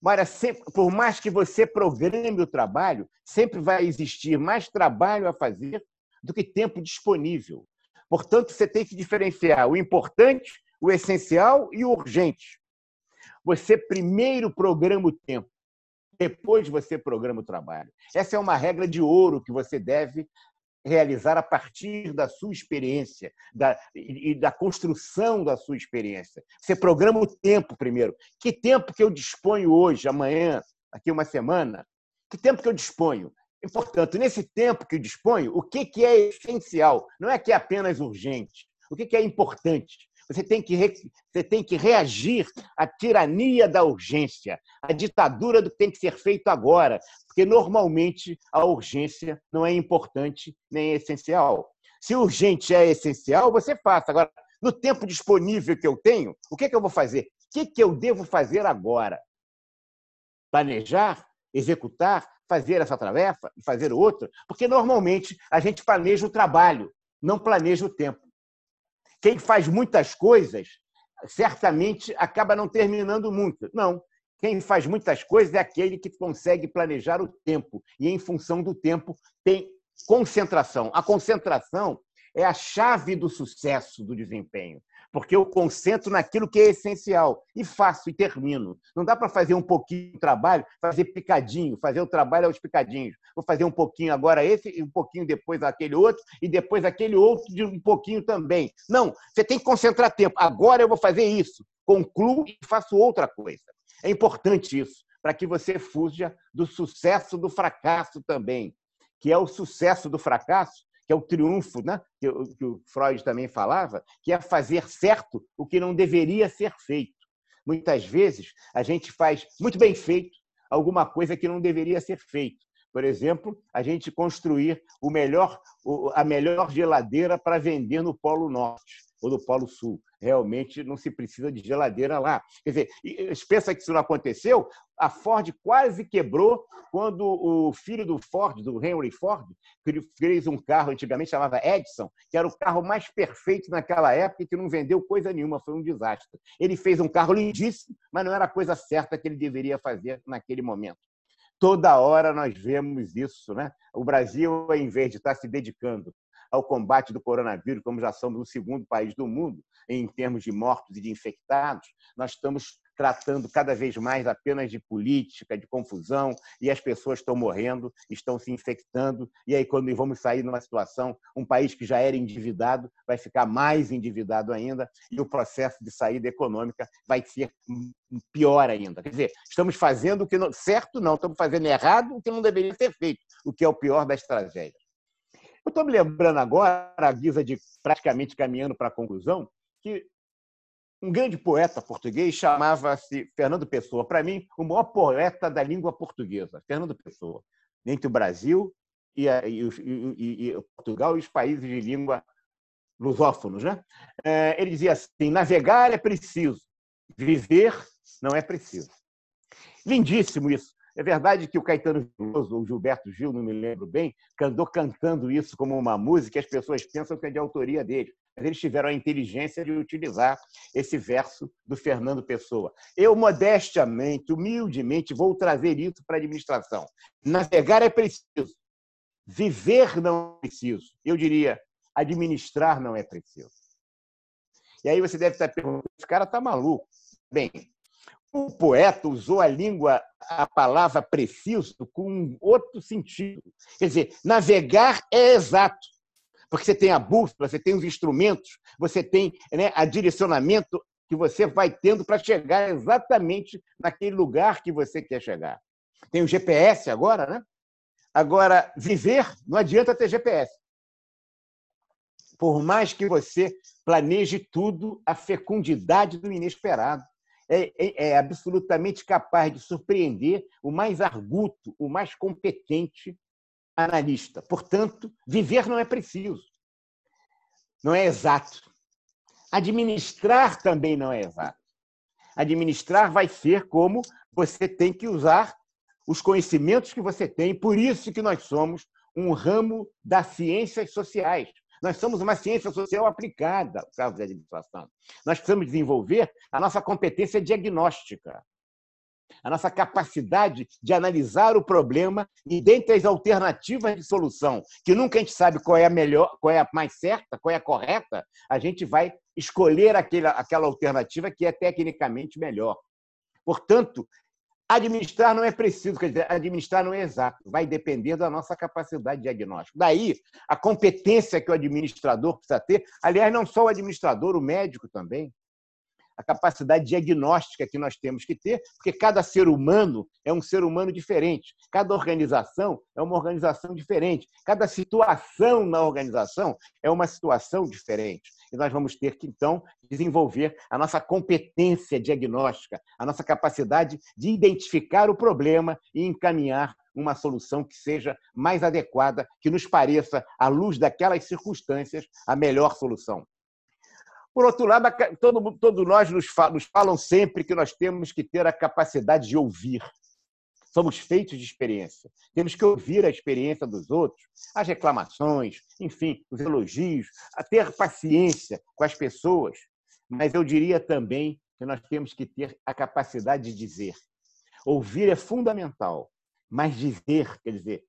Mas, sempre, por mais que você programe o trabalho, sempre vai existir mais trabalho a fazer do que tempo disponível. Portanto, você tem que diferenciar o importante, o essencial e o urgente. Você primeiro programa o tempo, depois você programa o trabalho. Essa é uma regra de ouro que você deve realizar a partir da sua experiência da, e da construção da sua experiência. Você programa o tempo primeiro. Que tempo que eu disponho hoje, amanhã, aqui uma semana? Que tempo que eu disponho? E, portanto, nesse tempo que eu disponho, o que é essencial? Não é que é apenas urgente. O que é importante? Você tem que, você tem que reagir à tirania da urgência, à ditadura do que tem que ser feito agora, porque normalmente a urgência não é importante nem é essencial. Se urgente é essencial, você faça. Agora, no tempo disponível que eu tenho, o que, é que eu vou fazer? O que, é que eu devo fazer agora? Planejar, executar, fazer essa tarefa fazer outra? Porque normalmente a gente planeja o trabalho, não planeja o tempo. Quem faz muitas coisas, certamente acaba não terminando muito. Não. Quem faz muitas coisas é aquele que consegue planejar o tempo e, em função do tempo, tem concentração. A concentração é a chave do sucesso do desempenho porque eu concentro naquilo que é essencial e faço e termino. Não dá para fazer um pouquinho de trabalho, fazer picadinho, fazer o trabalho aos picadinhos. Vou fazer um pouquinho agora esse, e um pouquinho depois aquele outro, e depois aquele outro de um pouquinho também. Não, você tem que concentrar tempo. Agora eu vou fazer isso. Concluo e faço outra coisa. É importante isso, para que você fuja do sucesso do fracasso também, que é o sucesso do fracasso que é o triunfo, né? que, o Freud também falava, que é fazer certo o que não deveria ser feito. Muitas vezes a gente faz muito bem feito alguma coisa que não deveria ser feito. Por exemplo, a gente construir o melhor, a melhor geladeira para vender no Polo Norte ou no Polo Sul realmente não se precisa de geladeira lá. Quer dizer, pensa que isso não aconteceu? A Ford quase quebrou quando o filho do Ford, do Henry Ford, fez um carro antigamente chamava Edison, que era o carro mais perfeito naquela época e que não vendeu coisa nenhuma, foi um desastre. Ele fez um carro lindíssimo, mas não era a coisa certa que ele deveria fazer naquele momento. Toda hora nós vemos isso, né? O Brasil, em vez de estar se dedicando ao combate do coronavírus, como já somos o segundo país do mundo em termos de mortos e de infectados, nós estamos tratando cada vez mais apenas de política, de confusão, e as pessoas estão morrendo, estão se infectando, e aí quando vamos sair numa situação, um país que já era endividado vai ficar mais endividado ainda, e o processo de saída econômica vai ser pior ainda. Quer dizer, estamos fazendo o que não, certo não, estamos fazendo errado o que não deveria ser feito, o que é o pior das tragédias. Eu estou me lembrando agora, a guisa de praticamente caminhando para a conclusão, que um grande poeta português chamava-se Fernando Pessoa. Para mim, o maior poeta da língua portuguesa, Fernando Pessoa. Entre o Brasil e, a, e, e, e Portugal e os países de língua lusófonos. Né? É, ele dizia assim: navegar é preciso, viver não é preciso. Lindíssimo isso. É verdade que o Caetano Veloso, ou Gilberto Gil, não me lembro bem, andou cantando isso como uma música e as pessoas pensam que é de autoria dele. Mas eles tiveram a inteligência de utilizar esse verso do Fernando Pessoa. Eu, modestamente, humildemente, vou trazer isso para a administração. Navegar é preciso, viver não é preciso. Eu diria, administrar não é preciso. E aí você deve estar perguntando: esse cara está maluco. Bem, o poeta usou a língua, a palavra preciso, com outro sentido. Quer dizer, navegar é exato, porque você tem a bússola, você tem os instrumentos, você tem né, a direcionamento que você vai tendo para chegar exatamente naquele lugar que você quer chegar. Tem o GPS agora, né? Agora, viver, não adianta ter GPS. Por mais que você planeje tudo, a fecundidade do inesperado é, é, é absolutamente capaz de surpreender o mais arguto, o mais competente analista. Portanto, viver não é preciso. Não é exato. Administrar também não é exato. Administrar vai ser como você tem que usar os conhecimentos que você tem, por isso que nós somos um ramo das ciências sociais. Nós somos uma ciência social aplicada, caso de administração. Nós precisamos desenvolver a nossa competência diagnóstica, a nossa capacidade de analisar o problema e, dentre as alternativas de solução, que nunca a gente sabe qual é a melhor, qual é a mais certa, qual é a correta, a gente vai escolher aquela, aquela alternativa que é tecnicamente melhor. Portanto, Administrar não é preciso, quer dizer, administrar não é exato, vai depender da nossa capacidade de diagnóstico. Daí, a competência que o administrador precisa ter, aliás, não só o administrador, o médico também, a capacidade diagnóstica que nós temos que ter, porque cada ser humano é um ser humano diferente, cada organização é uma organização diferente, cada situação na organização é uma situação diferente e nós vamos ter que, então, desenvolver a nossa competência diagnóstica, a nossa capacidade de identificar o problema e encaminhar uma solução que seja mais adequada, que nos pareça, à luz daquelas circunstâncias, a melhor solução. Por outro lado, todos todo nós nos falam sempre que nós temos que ter a capacidade de ouvir. Somos feitos de experiência. Temos que ouvir a experiência dos outros, as reclamações, enfim, os elogios, a ter paciência com as pessoas. Mas eu diria também que nós temos que ter a capacidade de dizer. Ouvir é fundamental, mas dizer, quer dizer,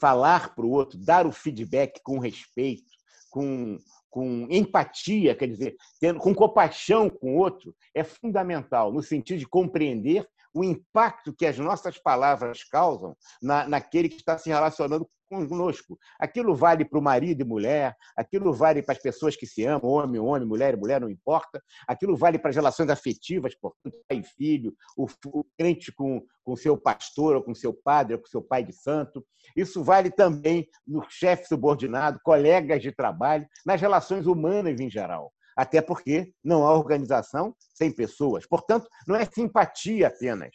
falar para o outro, dar o feedback com respeito, com, com empatia, quer dizer, tendo, com compaixão com o outro, é fundamental, no sentido de compreender o impacto que as nossas palavras causam na, naquele que está se relacionando conosco. Aquilo vale para o marido e mulher, aquilo vale para as pessoas que se amam, homem, homem, mulher, mulher, não importa. Aquilo vale para as relações afetivas, portanto, pai e filho, o, o crente com o seu pastor, ou com seu padre, ou com seu pai de santo. Isso vale também no chefe subordinado, colegas de trabalho, nas relações humanas em geral até porque não há organização sem pessoas. Portanto, não é simpatia apenas,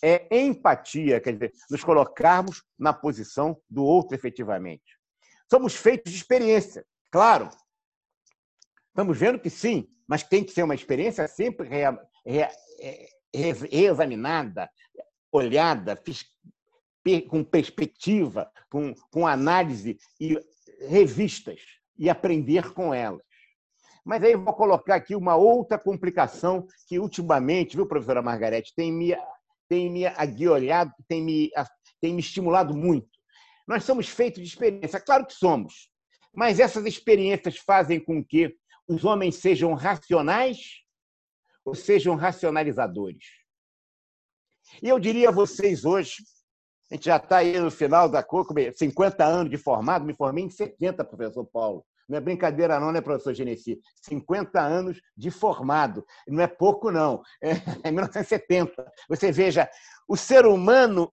é empatia, quer dizer, nos colocarmos na posição do outro efetivamente. Somos feitos de experiência, claro. Estamos vendo que sim, mas tem que ser uma experiência sempre reexaminada, olhada, com perspectiva, com, com análise e revistas, e aprender com elas. Mas aí vou colocar aqui uma outra complicação que ultimamente, viu, professora Margarete, tem me, tem me aguiolhado, tem me, tem me estimulado muito. Nós somos feitos de experiência, claro que somos, mas essas experiências fazem com que os homens sejam racionais ou sejam racionalizadores. E eu diria a vocês hoje, a gente já está aí no final da COCO, 50 anos de formado, me formei em 70, professor Paulo. Não é brincadeira, não, né, professor Genesi? 50 anos de formado. Não é pouco, não. É 1970. Você veja, o ser humano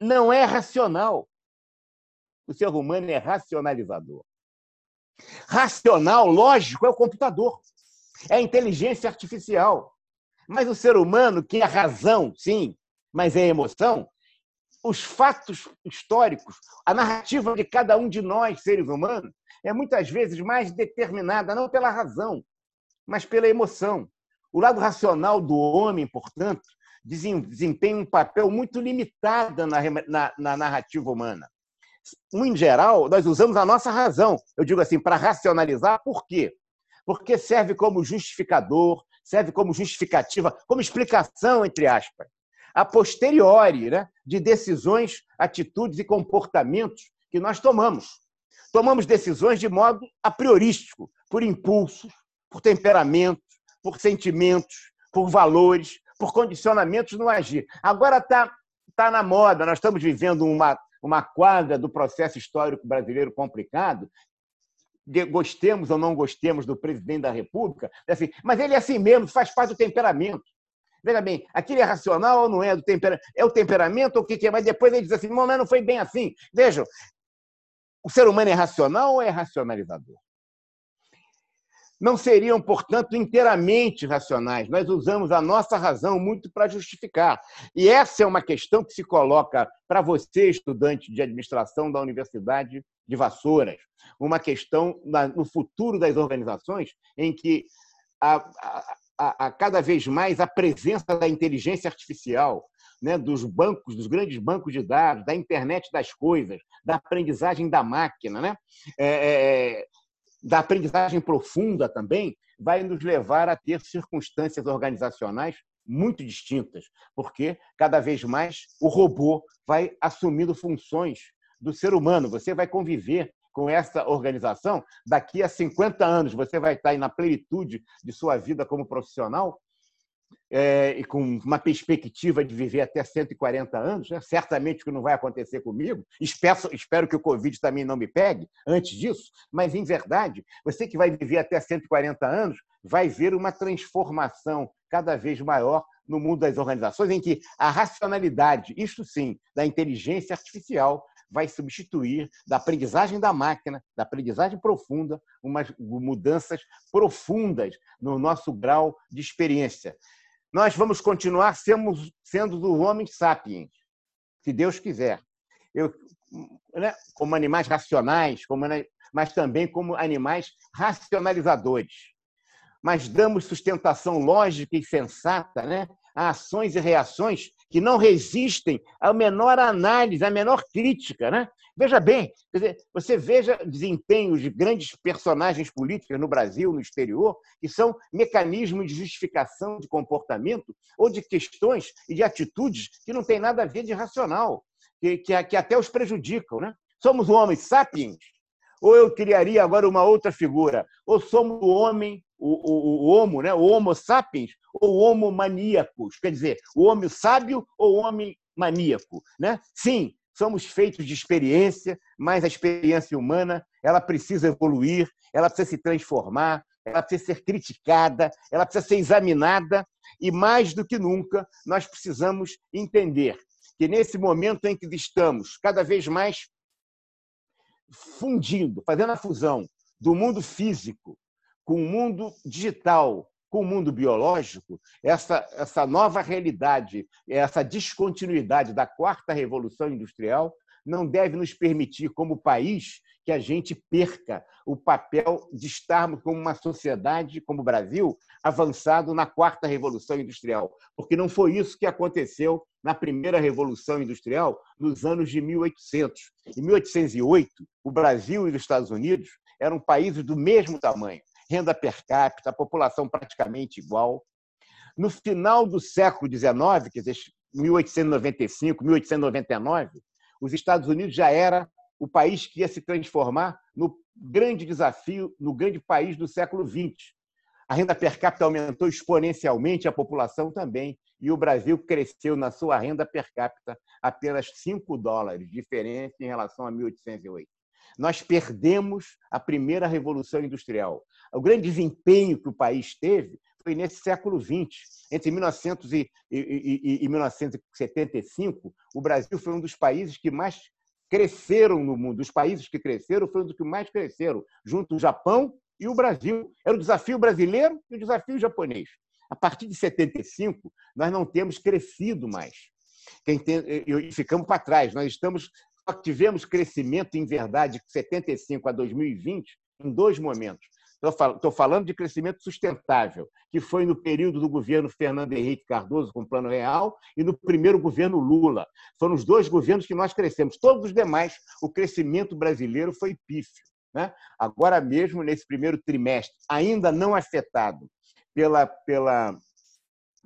não é racional. O ser humano é racionalizador. Racional, lógico, é o computador. É a inteligência artificial. Mas o ser humano, que é razão, sim, mas é emoção, os fatos históricos, a narrativa de cada um de nós, seres humanos, é muitas vezes mais determinada não pela razão, mas pela emoção. O lado racional do homem, portanto, desempenha um papel muito limitado na, na, na narrativa humana. Em geral, nós usamos a nossa razão, eu digo assim, para racionalizar, por quê? Porque serve como justificador, serve como justificativa, como explicação, entre aspas, a posteriori né, de decisões, atitudes e comportamentos que nós tomamos. Tomamos decisões de modo a priorístico, por impulsos, por temperamentos, por sentimentos, por valores, por condicionamentos no agir. Agora está tá na moda, nós estamos vivendo uma, uma quadra do processo histórico brasileiro complicado, gostemos ou não gostemos do presidente da República, é assim, mas ele é assim mesmo, faz parte do temperamento. Veja bem, aquilo é racional ou não é? Do temper... É o temperamento ou o que é? Mas depois ele diz assim, mas não foi bem assim. Vejam, o ser humano é racional ou é racionalizador? Não seriam, portanto, inteiramente racionais. Nós usamos a nossa razão muito para justificar. E essa é uma questão que se coloca para você, estudante de administração da Universidade de Vassouras, uma questão no futuro das organizações em que a, a, a, a cada vez mais a presença da inteligência artificial, né, dos bancos, dos grandes bancos de dados, da internet das coisas, da aprendizagem da máquina, né, é, é, é da aprendizagem profunda também, vai nos levar a ter circunstâncias organizacionais muito distintas, porque cada vez mais o robô vai assumindo funções do ser humano. Você vai conviver com essa organização, daqui a 50 anos você vai estar na plenitude de sua vida como profissional é, e com uma perspectiva de viver até 140 anos, né? certamente que não vai acontecer comigo. Espero, espero que o Covid também não me pegue antes disso, mas, em verdade, você que vai viver até 140 anos vai ver uma transformação cada vez maior no mundo das organizações, em que a racionalidade, isso sim, da inteligência artificial, vai substituir da aprendizagem da máquina, da aprendizagem profunda, umas mudanças profundas no nosso grau de experiência. Nós vamos continuar sendo, sendo os homens sapiens, se Deus quiser. Eu, né, como animais racionais, como, mas também como animais racionalizadores. Mas damos sustentação lógica e sensata né, a ações e reações que não resistem à menor análise, à menor crítica. Né? Veja bem, você veja desempenhos de grandes personagens políticos no Brasil, no exterior, que são mecanismos de justificação de comportamento ou de questões e de atitudes que não têm nada a ver de racional, que, que, que até os prejudicam. Né? Somos homens sapiens, ou eu criaria agora uma outra figura, ou somos o homem o, o, o homo, né? o homo sapiens ou homo maníacos, quer dizer, o homem sábio ou o homem maníaco. Né? Sim, somos feitos de experiência, mas a experiência humana ela precisa evoluir, ela precisa se transformar, ela precisa ser criticada, ela precisa ser examinada e, mais do que nunca, nós precisamos entender que nesse momento em que estamos cada vez mais fundindo, fazendo a fusão do mundo físico com o mundo digital, com o mundo biológico, essa, essa nova realidade, essa descontinuidade da quarta revolução industrial não deve nos permitir, como país, que a gente perca o papel de estarmos como uma sociedade, como o Brasil, avançado na quarta revolução industrial. Porque não foi isso que aconteceu na primeira revolução industrial, nos anos de 1800. Em 1808, o Brasil e os Estados Unidos eram países do mesmo tamanho renda per capita, a população praticamente igual. No final do século XIX, quer dizer, 1895, 1899, os Estados Unidos já era o país que ia se transformar no grande desafio, no grande país do século XX. A renda per capita aumentou exponencialmente, a população também, e o Brasil cresceu na sua renda per capita apenas 5 dólares, diferença em relação a 1808. Nós perdemos a primeira revolução industrial o grande desempenho que o país teve foi nesse século XX. Entre 1900 e, e, e, e 1975, o Brasil foi um dos países que mais cresceram no mundo. Os países que cresceram foram os que mais cresceram, junto ao Japão e o Brasil. Era o desafio brasileiro e o desafio japonês. A partir de 75, nós não temos crescido mais. E ficamos para trás. Nós estamos só tivemos crescimento, em verdade, de 75 a 2020, em dois momentos. Estou falando de crescimento sustentável, que foi no período do governo Fernando Henrique Cardoso, com o Plano Real, e no primeiro governo Lula. Foram os dois governos que nós crescemos. Todos os demais, o crescimento brasileiro foi pífio. Né? Agora mesmo, nesse primeiro trimestre, ainda não afetado pela, pela,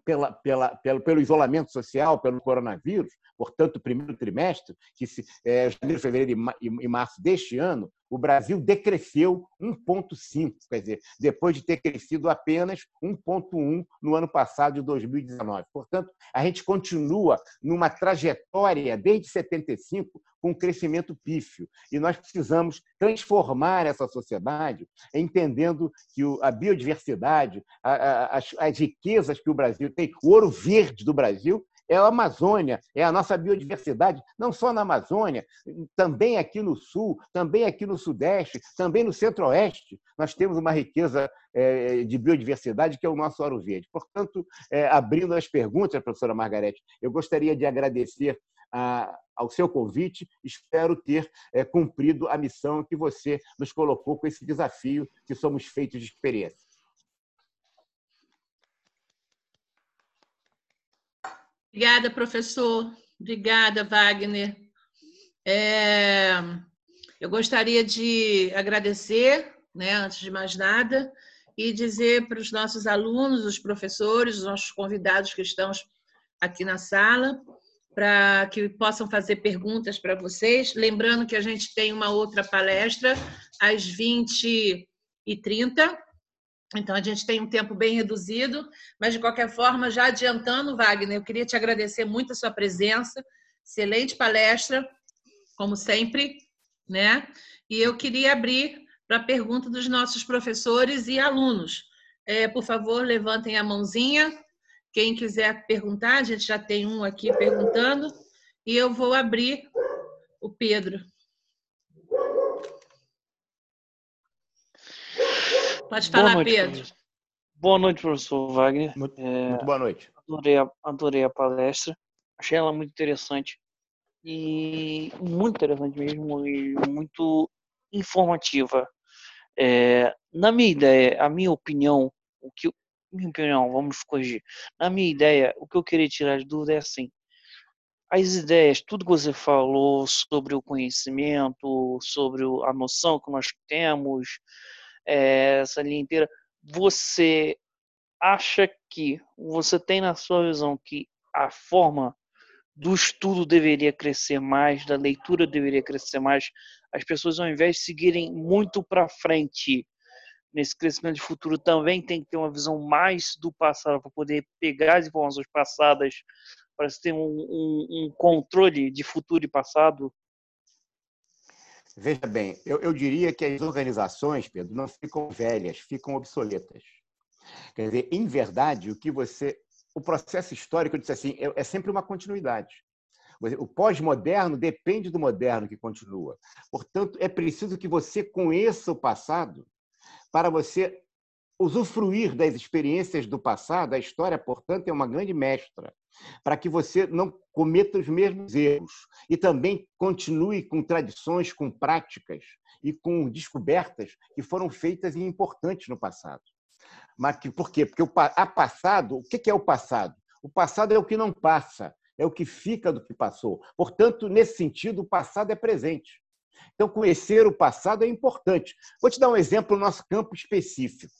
pela, pela, pelo, pelo isolamento social, pelo coronavírus, portanto, primeiro trimestre, que se, é, janeiro, fevereiro e março deste ano, o Brasil decresceu 1,5, quer dizer, depois de ter crescido apenas 1,1 no ano passado, de 2019. Portanto, a gente continua numa trajetória desde 75 com um crescimento pífio. E nós precisamos transformar essa sociedade entendendo que a biodiversidade, as, as riquezas que o Brasil tem, o ouro verde do Brasil, é a Amazônia, é a nossa biodiversidade, não só na Amazônia, também aqui no Sul, também aqui no Sudeste, também no Centro-Oeste. Nós temos uma riqueza é, de biodiversidade que é o nosso ouro verde. Portanto, é, abrindo as perguntas, professora Margarete, eu gostaria de agradecer ao seu convite. Espero ter é, cumprido a missão que você nos colocou com esse desafio que somos feitos de experiência. Obrigada, professor. Obrigada, Wagner. É, eu gostaria de agradecer, né, antes de mais nada, e dizer para os nossos alunos, os professores, os nossos convidados que estão aqui na sala, para que possam fazer perguntas para vocês. Lembrando que a gente tem uma outra palestra às 20 e 30 então, a gente tem um tempo bem reduzido, mas de qualquer forma, já adiantando, Wagner, eu queria te agradecer muito a sua presença, excelente palestra, como sempre, né? E eu queria abrir para a pergunta dos nossos professores e alunos. É, por favor, levantem a mãozinha. Quem quiser perguntar, a gente já tem um aqui perguntando, e eu vou abrir o Pedro. Pode falar, boa noite, Pedro. Professor. Boa noite, professor Wagner. Muito, é, muito boa noite. Adorei a, adorei a palestra. Achei ela muito interessante. E muito interessante mesmo, e muito informativa. É, na minha ideia, a minha opinião, o que minha opinião, vamos corrigir. Na minha ideia, o que eu queria tirar de dúvida é assim: as ideias, tudo que você falou sobre o conhecimento, sobre a noção que nós temos, é, essa linha inteira, você acha que você tem na sua visão que a forma do estudo deveria crescer mais, da leitura deveria crescer mais, as pessoas ao invés de seguirem muito para frente nesse crescimento de futuro também tem que ter uma visão mais do passado para poder pegar as informações passadas para ter um, um, um controle de futuro e passado Veja bem, eu, eu diria que as organizações, Pedro, não ficam velhas, ficam obsoletas. Quer dizer, em verdade, o que você. O processo histórico, eu disse assim, é, é sempre uma continuidade. O pós-moderno depende do moderno que continua. Portanto, é preciso que você conheça o passado para você usufruir das experiências do passado. A história, portanto, é uma grande mestra para que você não cometa os mesmos erros e também continue com tradições, com práticas e com descobertas que foram feitas e importantes no passado. Mas por quê? Porque o passado, o que é o passado? O passado é o que não passa, é o que fica do que passou. Portanto, nesse sentido, o passado é presente. Então, conhecer o passado é importante. Vou te dar um exemplo no nosso campo específico.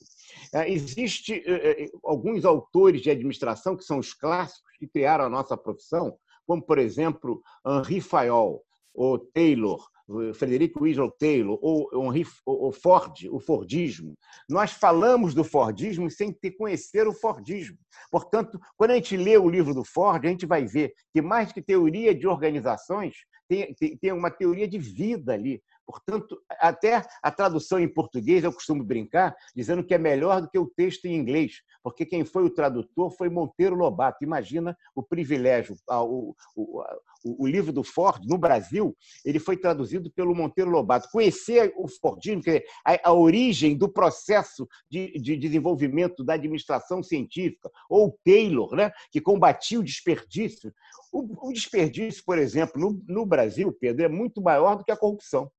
É, Existem é, é, alguns autores de administração que são os clássicos que criaram a nossa profissão, como, por exemplo, Henri Fayol, ou Taylor, Frederico Wiesel Taylor, ou, Henry, ou Ford, o Fordismo. Nós falamos do Fordismo sem ter conhecer o Fordismo. Portanto, quando a gente lê o livro do Ford, a gente vai ver que mais que teoria de organizações, tem, tem uma teoria de vida ali, Portanto, até a tradução em português, eu costumo brincar, dizendo que é melhor do que o texto em inglês, porque quem foi o tradutor foi Monteiro Lobato. Imagina o privilégio. O, o, o, livro do Ford, no Brasil, ele foi traduzido pelo Monteiro Lobato. Conhecer o Fordismo, a, a origem do processo de, de, desenvolvimento da administração científica, ou Taylor, né, que combatia o desperdício. O, o desperdício, por exemplo, no, no Brasil, Pedro, é muito maior do que a corrupção.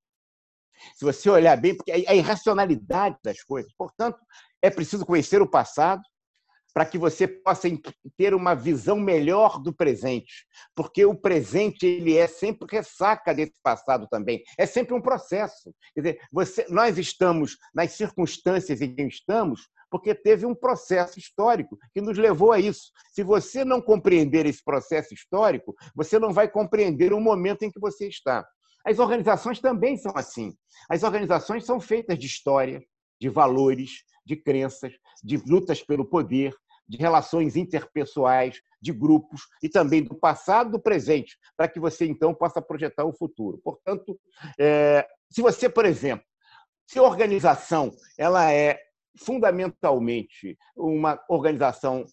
Se você olhar bem, porque é a irracionalidade das coisas. Portanto, é preciso conhecer o passado para que você possa ter uma visão melhor do presente, porque o presente ele é sempre ressaca desse passado também, é sempre um processo. Quer dizer, você, nós estamos nas circunstâncias em que estamos porque teve um processo histórico que nos levou a isso. Se você não compreender esse processo histórico, você não vai compreender o momento em que você está. As organizações também são assim. As organizações são feitas de história, de valores, de crenças, de lutas pelo poder, de relações interpessoais, de grupos e também do passado, do presente, para que você então possa projetar o futuro. Portanto, é, se você, por exemplo, se a organização ela é fundamentalmente uma organização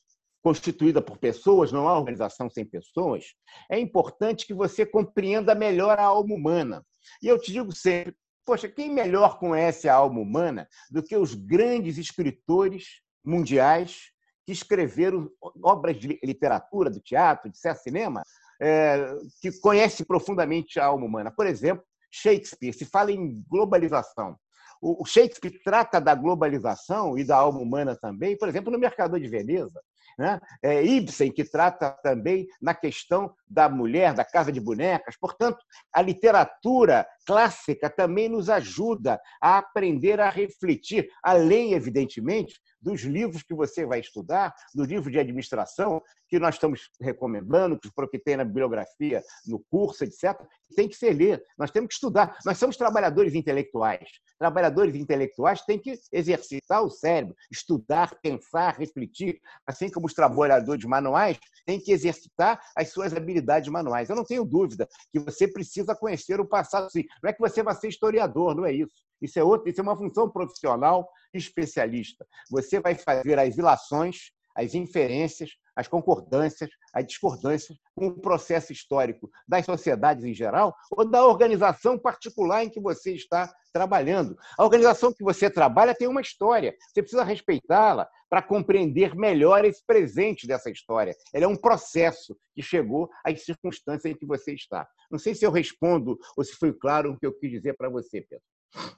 constituída por pessoas, não há organização sem pessoas, é importante que você compreenda melhor a alma humana. E eu te digo sempre, poxa, quem melhor conhece a alma humana do que os grandes escritores mundiais que escreveram obras de literatura, do teatro, de cinema, é, que conhece profundamente a alma humana. Por exemplo, Shakespeare, se fala em globalização. O Shakespeare trata da globalização e da alma humana também, por exemplo, no Mercador de Veneza. Né? É Ibsen, que trata também na questão da mulher, da casa de bonecas. Portanto, a literatura clássica também nos ajuda a aprender a refletir, além, evidentemente, dos livros que você vai estudar, do livro de administração, que nós estamos recomendando, que tem na bibliografia, no curso, etc., tem que ser lido. Nós temos que estudar. Nós somos trabalhadores intelectuais. Trabalhadores intelectuais têm que exercitar o cérebro, estudar, pensar, refletir, assim como os trabalhadores manuais têm que exercitar as suas habilidades manuais. Eu não tenho dúvida que você precisa conhecer o passado. Sim. Não é que você vai ser historiador, não é isso. Isso é, outro, isso é uma função profissional especialista. Você vai fazer as ilações, as inferências, as concordâncias, as discordâncias com o processo histórico das sociedades em geral ou da organização particular em que você está trabalhando. A organização que você trabalha tem uma história, você precisa respeitá-la para compreender melhor esse presente dessa história. Ela é um processo que chegou às circunstâncias em que você está. Não sei se eu respondo ou se foi claro o que eu quis dizer para você, Pedro.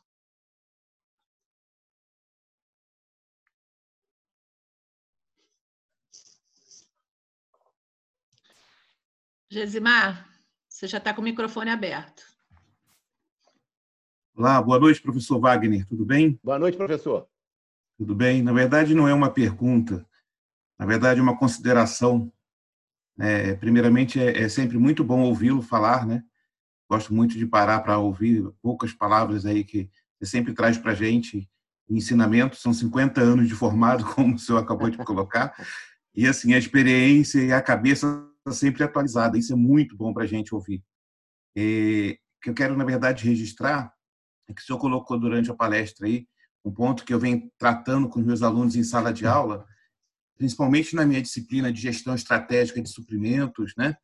Gesimar, você já está com o microfone aberto. Olá, boa noite, professor Wagner, tudo bem? Boa noite, professor. Tudo bem? Na verdade, não é uma pergunta, na verdade, é uma consideração. É, primeiramente, é, é, sempre muito bom ouvi-lo falar, né? Gosto muito de parar para ouvir poucas palavras aí que você sempre traz para a gente ensinamento. São 50 anos de formado, como o senhor acabou de colocar. E, assim, a experiência e a cabeça sempre atualizada. Isso é muito bom para a gente ouvir. Que eu quero, na verdade, registrar é que o senhor colocou durante a palestra aí um ponto que eu venho tratando com meus alunos em sala de aula, principalmente na minha disciplina de gestão estratégica de suprimentos, né?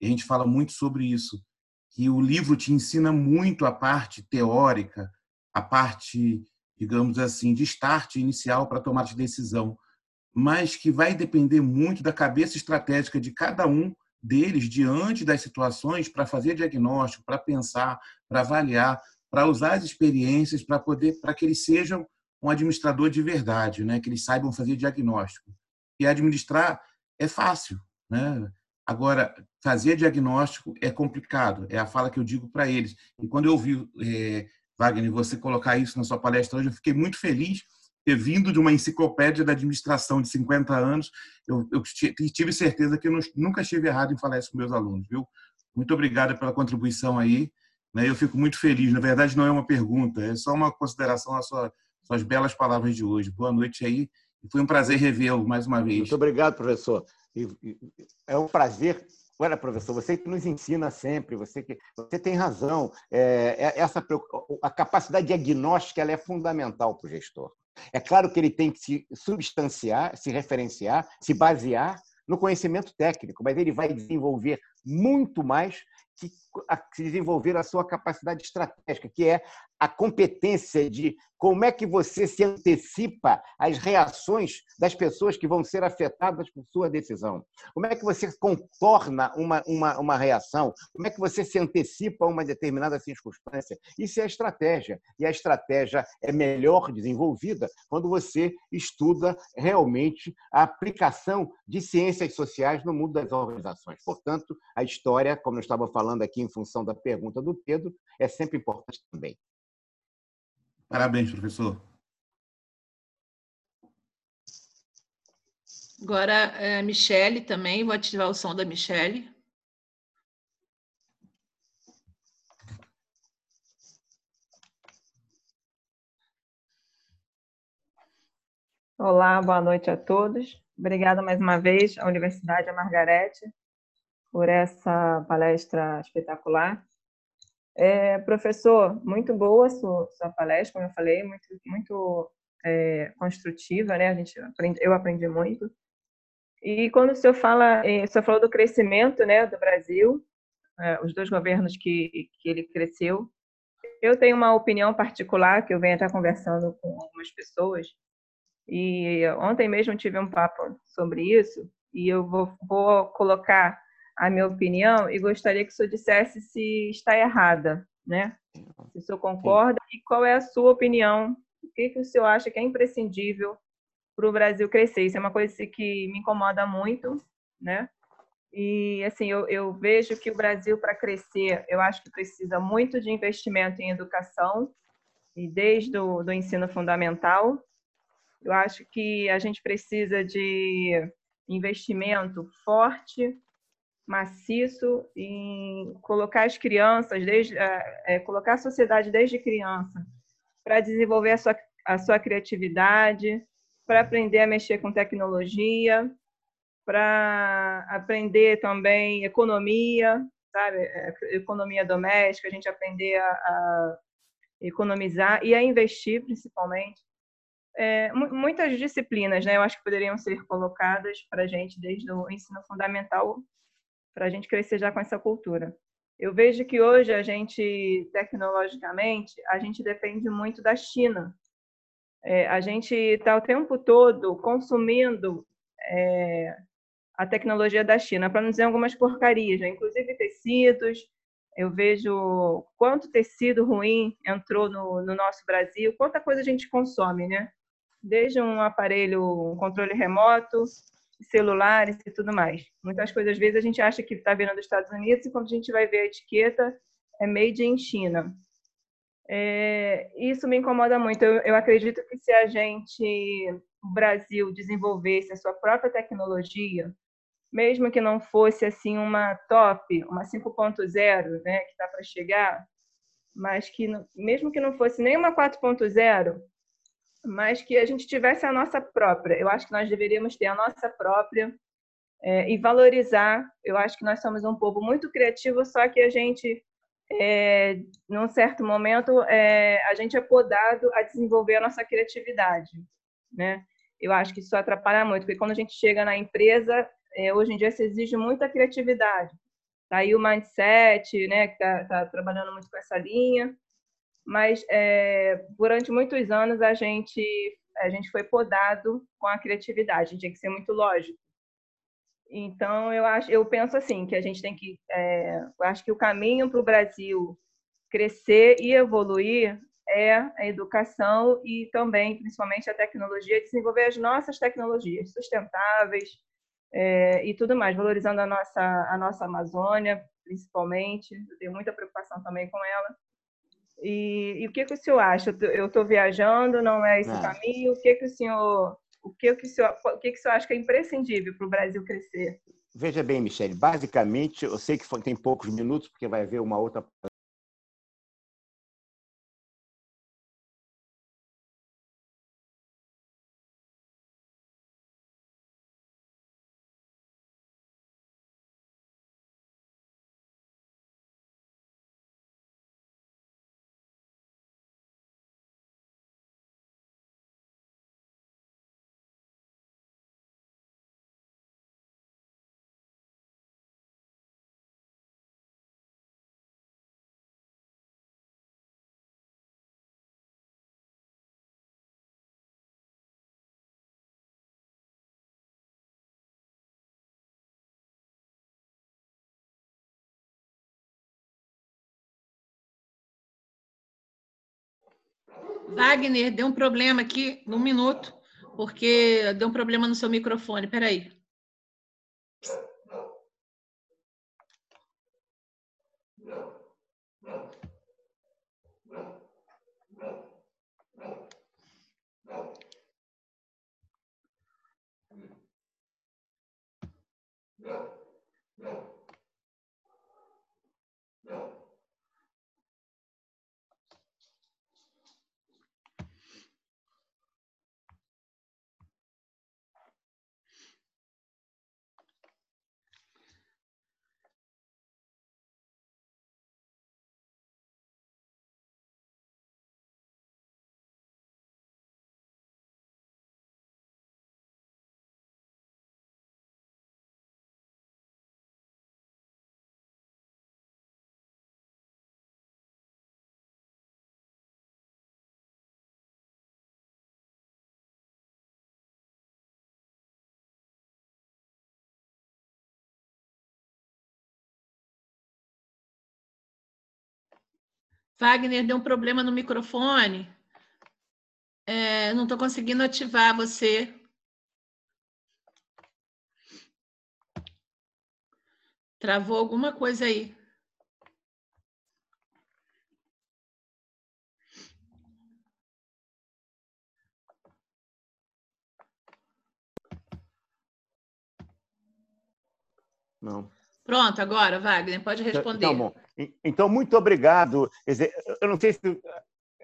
E a gente fala muito sobre isso, que o livro te ensina muito a parte teórica, a parte, digamos assim, de start inicial para tomar de decisão mas que vai depender muito da cabeça estratégica de cada um deles diante das situações para fazer diagnóstico, para pensar, para avaliar, para usar as experiências para poder para que eles sejam um administrador de verdade, né? Que eles saibam fazer diagnóstico. E administrar é fácil, né? Agora fazer diagnóstico é complicado. É a fala que eu digo para eles. E quando eu ouvi é, Wagner você colocar isso na sua palestra hoje, eu fiquei muito feliz ter vindo de uma enciclopédia da administração de 50 anos, eu, eu tive certeza que eu nunca estive errado em falar isso com meus alunos, viu? Muito obrigado pela contribuição aí. Né? Eu fico muito feliz. Na verdade, não é uma pergunta, é só uma consideração às sua, suas belas palavras de hoje. Boa noite aí. Foi um prazer revê-lo mais uma vez. Muito obrigado, professor. É um prazer Olha, professor, você que nos ensina sempre, você que você tem razão. É, é essa a capacidade diagnóstica ela é fundamental para o gestor. É claro que ele tem que se substanciar, se referenciar, se basear no conhecimento técnico, mas ele vai desenvolver muito mais que desenvolver a sua capacidade estratégica, que é a competência de como é que você se antecipa às reações das pessoas que vão ser afetadas por sua decisão. Como é que você contorna uma, uma, uma reação? Como é que você se antecipa a uma determinada circunstância? Isso é a estratégia. E a estratégia é melhor desenvolvida quando você estuda realmente a aplicação de ciências sociais no mundo das organizações. Portanto, a história, como eu estava falando aqui em função da pergunta do Pedro, é sempre importante também. Parabéns, professor. Agora, é, Michele também, vou ativar o som da Michele. Olá, boa noite a todos. Obrigada mais uma vez à Universidade Margarete por essa palestra espetacular. É, professor, muito boa sua, sua, palestra, como eu falei, muito, muito é, construtiva, né? A gente aprende, eu aprendi muito. E quando o senhor fala, é, o senhor falou do crescimento, né, do Brasil, é, os dois governos que, que ele cresceu, eu tenho uma opinião particular que eu venho até conversando com algumas pessoas e ontem mesmo tive um papo sobre isso e eu vou, vou colocar a minha opinião e gostaria que o senhor dissesse se está errada, né? Se o senhor concorda Sim. e qual é a sua opinião? O que, que o senhor acha que é imprescindível para o Brasil crescer? Isso é uma coisa que me incomoda muito, né? E assim, eu, eu vejo que o Brasil, para crescer, eu acho que precisa muito de investimento em educação, e desde o do ensino fundamental. Eu acho que a gente precisa de investimento forte maciço em colocar as crianças, desde, é, colocar a sociedade desde criança para desenvolver a sua, a sua criatividade, para aprender a mexer com tecnologia, para aprender também economia, sabe, é, economia doméstica, a gente aprender a, a economizar e a investir, principalmente. É, muitas disciplinas, né, eu acho que poderiam ser colocadas para a gente desde o ensino fundamental para a gente crescer já com essa cultura. Eu vejo que hoje a gente, tecnologicamente, a gente depende muito da China. É, a gente está o tempo todo consumindo é, a tecnologia da China, para não dizer algumas porcarias, né? inclusive tecidos. Eu vejo quanto tecido ruim entrou no, no nosso Brasil, quanta coisa a gente consome, né? Desde um aparelho, um controle remoto, celulares e tudo mais. Muitas coisas, às vezes, a gente acha que está vindo dos Estados Unidos e quando a gente vai ver a etiqueta, é made in China. É, isso me incomoda muito. Eu, eu acredito que se a gente, o Brasil, desenvolvesse a sua própria tecnologia, mesmo que não fosse assim uma top, uma 5.0, né, que está para chegar, mas que mesmo que não fosse nem uma 4.0, mas que a gente tivesse a nossa própria. Eu acho que nós deveríamos ter a nossa própria é, e valorizar. Eu acho que nós somos um povo muito criativo, só que a gente, é, num certo momento, é, a gente é podado a desenvolver a nossa criatividade, né? Eu acho que isso atrapalha muito, porque quando a gente chega na empresa, é, hoje em dia se exige muita criatividade. Tá aí o mindset, né, que está tá trabalhando muito com essa linha mas é, durante muitos anos a gente a gente foi podado com a criatividade, a gente tinha que ser muito lógico. Então eu acho, eu penso assim que a gente tem que, é, eu acho que o caminho para o Brasil crescer e evoluir é a educação e também, principalmente, a tecnologia, desenvolver as nossas tecnologias sustentáveis é, e tudo mais, valorizando a nossa a nossa Amazônia, principalmente. Eu tenho muita preocupação também com ela. E, e, o que, que o senhor acha? Eu estou viajando, não é esse não. caminho? O que, que o senhor, o que, que o senhor, o que, que o senhor acha que é imprescindível para o Brasil crescer? Veja bem, Michele, basicamente, eu sei que tem poucos minutos, porque vai haver uma outra Wagner, deu um problema aqui, num minuto, porque deu um problema no seu microfone. Peraí. Wagner, deu um problema no microfone. É, não estou conseguindo ativar você. Travou alguma coisa aí. Não. Pronto, agora, Wagner, pode Então, responder. Então, bom. Então, muito obrigado. Dizer, eu não sei se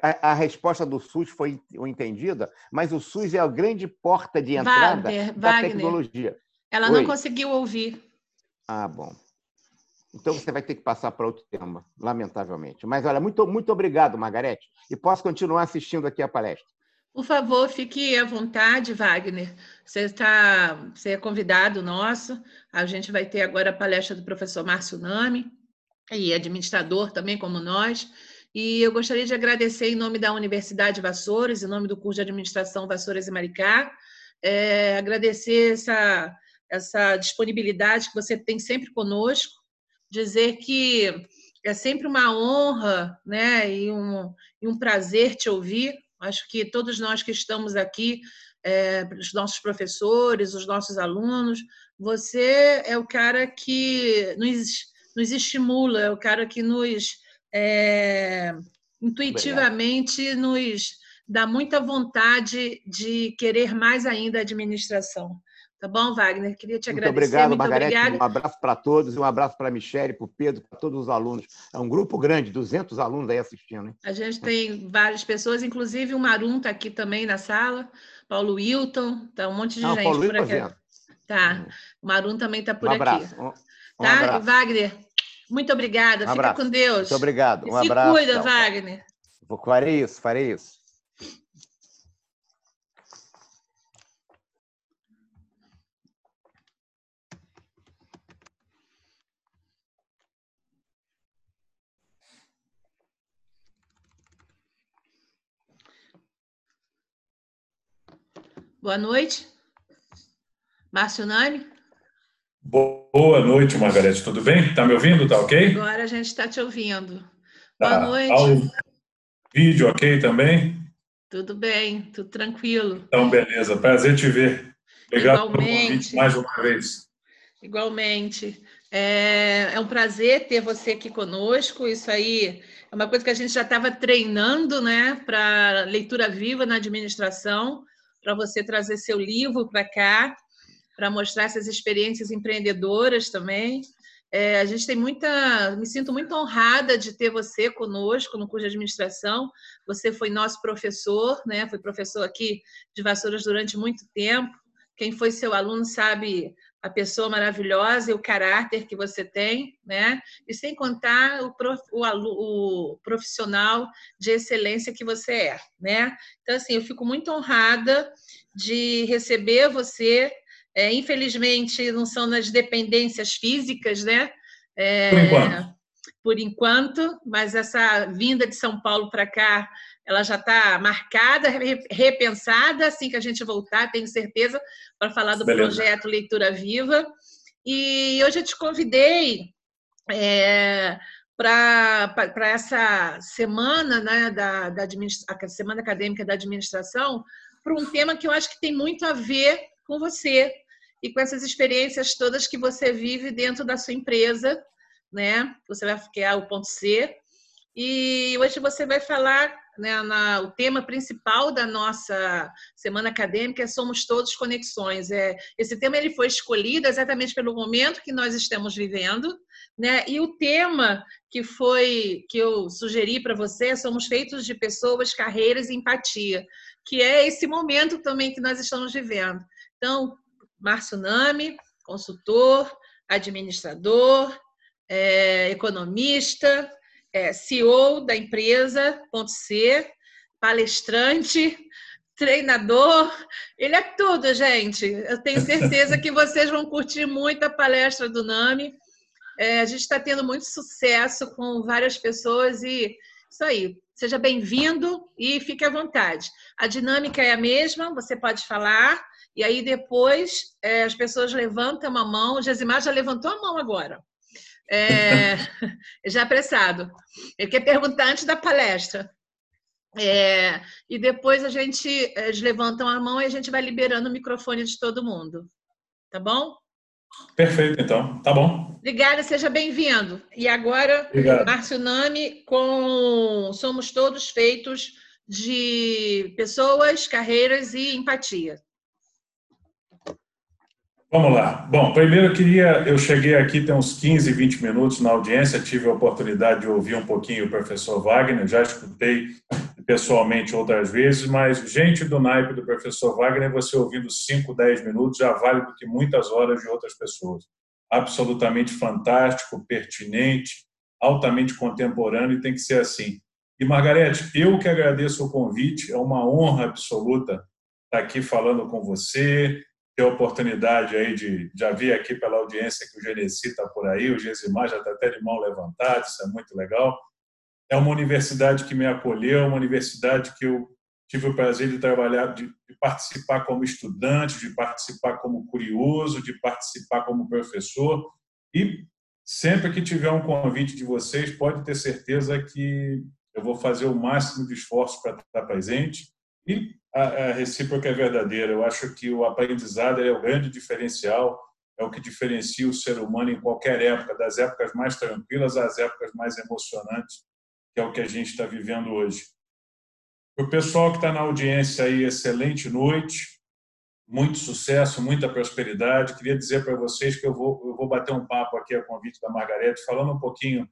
a, a resposta do SUS foi entendida, mas o SUS é a grande porta de entrada Wagner, da Wagner. tecnologia. Ela Oi. não conseguiu ouvir. Ah, bom. Então você vai ter que passar para outro tema, lamentavelmente. Mas olha, muito, muito obrigado, Margarete. E posso continuar assistindo aqui a palestra. Por favor, fique à vontade, Wagner. Você, está, você é convidado nosso. A gente vai ter agora a palestra do professor Márcio Nami, e administrador também, como nós. E eu gostaria de agradecer em nome da Universidade Vassouras, em nome do curso de administração Vassouras e Maricá, é, agradecer essa, essa disponibilidade que você tem sempre conosco, dizer que é sempre uma honra né, e, um, e um prazer te ouvir. Acho que todos nós que estamos aqui, é, os nossos professores, os nossos alunos, você é o cara que nos, nos estimula, é o cara que nos é, intuitivamente nos dá muita vontade de querer mais ainda a administração. Tá bom, Wagner? Queria te Muito agradecer. obrigado, muito Margarete. obrigada. Um abraço para todos e um abraço para a Michelle, para o Pedro, para todos os alunos. É um grupo grande, 200 alunos aí assistindo. Hein? A gente tem várias pessoas, inclusive o Marum está aqui também na sala, Paulo Wilton, tá um monte de Não, gente Paulo por Wilton aqui. vendo. Tá, o Marum também está por Um aqui. abraço. Um, um Tá, abraço. Wagner, muito obrigada. Um Fica abraço. com Deus. Muito obrigado. E Um se abraço. cuida, tchau. Wagner. Farei isso, farei isso. Boa noite. Márcio Nani, Boa noite, Margarete. Tudo bem? Tá me ouvindo? Tá ok? agora a gente está te ouvindo. Tá. Boa noite. Ao vídeo ok também? Tudo bem, tudo tranquilo. Então, beleza. Prazer te ver. Obrigado pelo Igualmente. convite mais uma vez. Igualmente. É, é um prazer ter você aqui conosco. Isso aí é uma coisa que a gente já estava treinando, né, para leitura viva na administração, para você trazer seu livro para cá, para mostrar essas experiências empreendedoras também. É, a gente tem muita, me sinto muito honrada de ter você conosco no curso de administração. Você foi nosso professor, né? Foi professor aqui de Vassouras durante muito tempo. Quem foi seu aluno sabe a pessoa maravilhosa e o caráter que você tem, né? E sem contar o, prof, o, o profissional de excelência que você é, né? Então, assim, eu fico muito honrada de receber você. É, infelizmente, não são nas dependências físicas, né? É, Por enquanto. Por enquanto, mas essa vinda de São Paulo para cá, ela já está marcada, repensada, assim que a gente voltar, tenho certeza, para falar do Beleza. projeto Leitura Viva. E hoje eu te convidei é, para essa semana né, da, da semana acadêmica da administração para um tema que eu acho que tem muito a ver com você e com essas experiências todas que você vive dentro da sua empresa, né? Você vai criar o ponto C. E hoje você vai falar, né, na, o tema principal da nossa semana acadêmica é Somos Todos Conexões. É, esse tema ele foi escolhido exatamente pelo momento que nós estamos vivendo, né? E o tema que foi que eu sugeri para você, somos feitos de pessoas, carreiras e empatia, que é esse momento também que nós estamos vivendo. Então, Márcio Nami, consultor, administrador, é, economista, é, CEO da empresa, ponto C, palestrante, treinador, ele é tudo, gente. Eu tenho certeza que vocês vão curtir muito a palestra do Nami. É, a gente está tendo muito sucesso com várias pessoas e isso aí. Seja bem-vindo e fique à vontade. A dinâmica é a mesma, você pode falar, e aí depois é, as pessoas levantam a mão. O Gesimar já levantou a mão agora. É, já apressado. Ele quer perguntar antes da palestra. É, e depois a gente eles levantam a mão e a gente vai liberando o microfone de todo mundo. Tá bom? Perfeito, então. Tá bom. Obrigada, seja bem-vindo. E agora, Obrigado. Márcio Nami, com Somos Todos Feitos de Pessoas, Carreiras e Empatia. Vamos lá. Bom, primeiro eu queria, eu cheguei aqui tem uns 15, 20 minutos na audiência, tive a oportunidade de ouvir um pouquinho o professor Wagner, já escutei pessoalmente outras vezes, mas gente do naipe do professor Wagner, você ouvindo 5, 10 minutos já vale do que muitas horas de outras pessoas. Absolutamente fantástico, pertinente, altamente contemporâneo e tem que ser assim. E Margarete, eu que agradeço o convite, é uma honra absoluta estar aqui falando com você, ter a oportunidade aí de já vi aqui pela audiência que o Genesi está por aí, o Gesimar já está até de mão levantada, isso é muito legal. É uma universidade que me acolheu, uma universidade que eu tive o prazer de trabalhar, de participar como estudante, de participar como curioso, de participar como professor e sempre que tiver um convite de vocês, pode ter certeza que eu vou fazer o máximo de esforço para estar presente e a, a recíproca é verdadeira. Eu acho que o aprendizado é o grande diferencial, é o que diferencia o ser humano em qualquer época, das épocas mais tranquilas às épocas mais emocionantes, que é o que a gente está vivendo hoje. Para o pessoal que está na audiência aí, excelente noite, muito sucesso, muita prosperidade. Queria dizer para vocês que eu vou, eu vou bater um papo aqui a convite da Margarete, falando um pouquinho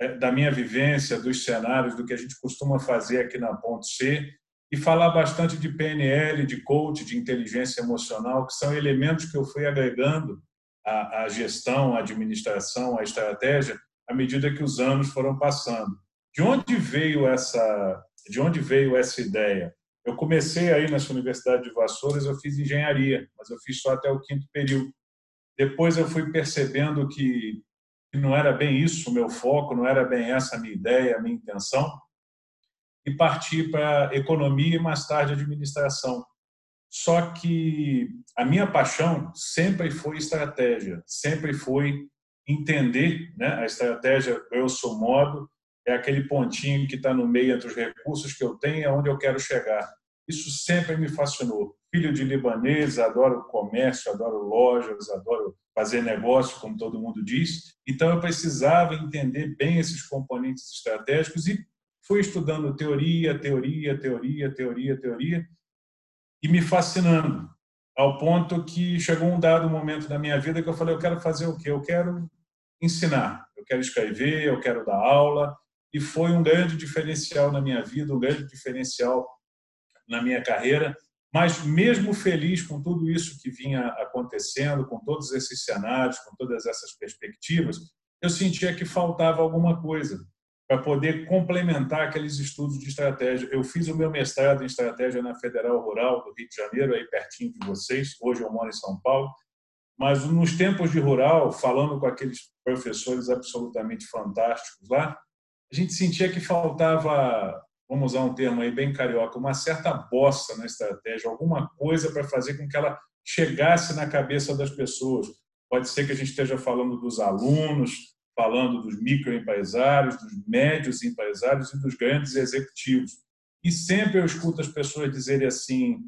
é, da minha vivência, dos cenários, do que a gente costuma fazer aqui na Ponto C e falar bastante de PNL, de coach, de inteligência emocional, que são elementos que eu fui agregando à, à gestão, à administração, à estratégia, à medida que os anos foram passando. De onde veio essa, de onde veio essa ideia? Eu comecei aí nessa Universidade de Vassouras, eu fiz engenharia, mas eu fiz só até o quinto período. Depois eu fui percebendo que, não era bem isso o meu foco, não era bem essa a minha ideia, a minha intenção e partir para economia e mais tarde administração. Só que a minha paixão sempre foi estratégia, sempre foi entender né, a estratégia, grosso modo, é aquele pontinho que está no meio entre os recursos que eu tenho e aonde eu quero chegar. Isso sempre me fascinou. Filho de libanês, adoro comércio, adoro lojas, adoro fazer negócio, como todo mundo diz. Então eu precisava entender bem esses componentes estratégicos e fui estudando teoria, teoria, teoria, teoria, teoria, e me fascinando, ao ponto que chegou um dado momento da minha vida que eu falei: eu quero fazer o quê? Eu quero ensinar, eu quero escrever, eu quero dar aula, e foi um grande diferencial na minha vida, um grande diferencial na minha carreira. Mas, mesmo feliz com tudo isso que vinha acontecendo, com todos esses cenários, com todas essas perspectivas, eu sentia que faltava alguma coisa para poder complementar aqueles estudos de estratégia. Eu fiz o meu mestrado em estratégia na Federal Rural do Rio de Janeiro, aí pertinho de vocês. Hoje eu moro em São Paulo. Mas nos tempos de rural, falando com aqueles professores absolutamente fantásticos lá, a gente sentia que faltava, vamos usar um termo aí bem carioca, uma certa bossa na estratégia, alguma coisa para fazer com que ela chegasse na cabeça das pessoas. Pode ser que a gente esteja falando dos alunos, falando dos microempresários, dos médios empresários e dos grandes executivos. E sempre eu escuto as pessoas dizerem assim: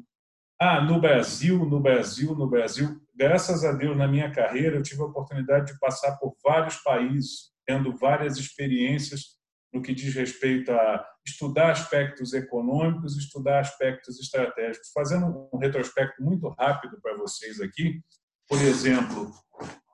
ah, no Brasil, no Brasil, no Brasil. Graças a Deus, na minha carreira, eu tive a oportunidade de passar por vários países, tendo várias experiências no que diz respeito a estudar aspectos econômicos, estudar aspectos estratégicos. Fazendo um retrospecto muito rápido para vocês aqui, por exemplo,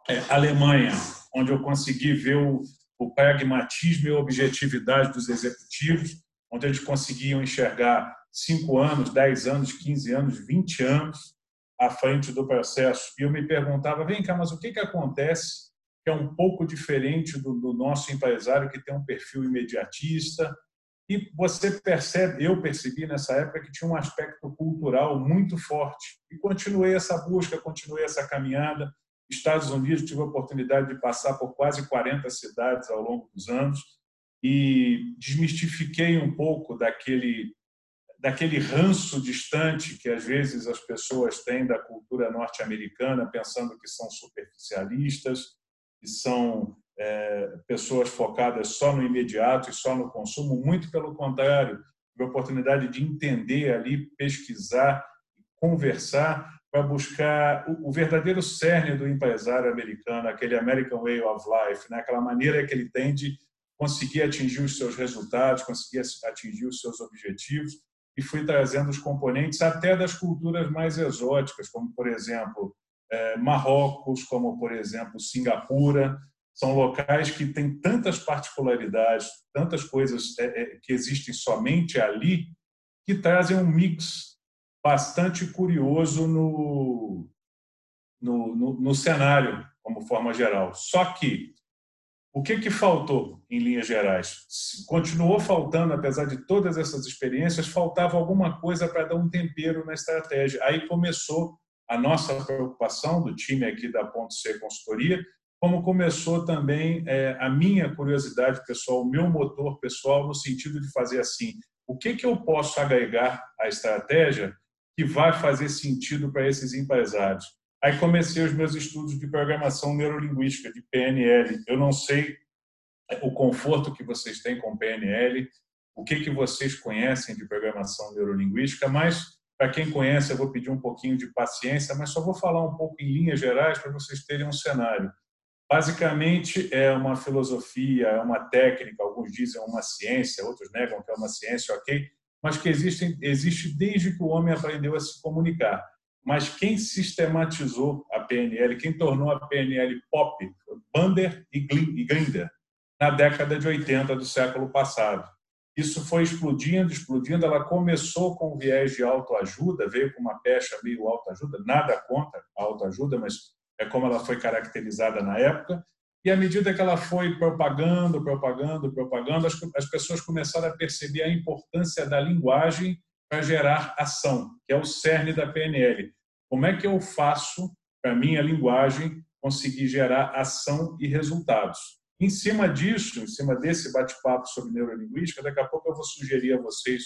é, Alemanha, onde eu consegui ver o, o pragmatismo e a objetividade dos executivos, onde eles conseguiam enxergar cinco anos, dez anos, quinze anos, vinte anos à frente do processo. E eu me perguntava, vem cá, mas o que, que acontece que é um pouco diferente do, do nosso empresário que tem um perfil imediatista? E você percebe, eu percebi nessa época que tinha um aspecto cultural muito forte. E continuei essa busca, continuei essa caminhada. Estados Unidos, tive a oportunidade de passar por quase 40 cidades ao longo dos anos e desmistifiquei um pouco daquele daquele ranço distante que às vezes as pessoas têm da cultura norte-americana, pensando que são superficialistas, que são é, pessoas focadas só no imediato e só no consumo. Muito pelo contrário, tive a oportunidade de entender ali, pesquisar, conversar para buscar o, o, verdadeiro cerne do empresário americano, aquele American Way of Life, né? aquela maneira que ele tem de conseguir atingir os seus resultados, conseguir atingir os seus objetivos, e fui trazendo os componentes até das culturas mais exóticas, como, por exemplo, é, Marrocos, como, por exemplo, Singapura. São locais que têm tantas particularidades, tantas coisas é, é, que existem somente ali, que trazem um mix bastante curioso no, no, no, no cenário, como forma geral. Só que o que, que faltou, em linhas gerais? Continuou faltando, apesar de todas essas experiências, faltava alguma coisa para dar um tempero na estratégia. Aí começou a nossa preocupação do time aqui da Ponto C Consultoria, como começou também é, a minha curiosidade pessoal, o meu motor pessoal, no sentido de fazer assim: o que, que eu posso agregar à estratégia que vai fazer sentido para esses empresários? Aí comecei os meus estudos de programação neurolinguística, de PNL. Eu não sei o conforto que vocês têm com PNL, o que, que vocês conhecem de programação neurolinguística, mas para quem conhece, eu vou pedir um pouquinho de paciência, mas só vou falar um pouco em linhas gerais para vocês terem um cenário. Basicamente, é uma filosofia, é uma técnica, alguns dizem uma ciência, outros negam que é uma ciência, ok, mas que existe, existe desde que o homem aprendeu a se comunicar. Mas quem sistematizou a PNL, quem tornou a PNL pop, Bander e Grinder, na década de 80 do século passado. Isso foi explodindo, explodindo. Ela começou com viés de autoajuda, veio com uma pecha meio autoajuda, nada contra a autoajuda, mas é como ela foi caracterizada na época. E à medida que ela foi propagando, propagando, propagando, as, as pessoas começaram a perceber a importância da linguagem para gerar ação, que é o cerne da PNL. Como é que eu faço para minha linguagem conseguir gerar ação e resultados? Em cima disso, em cima desse bate-papo sobre neurolinguística, daqui a pouco eu vou sugerir a vocês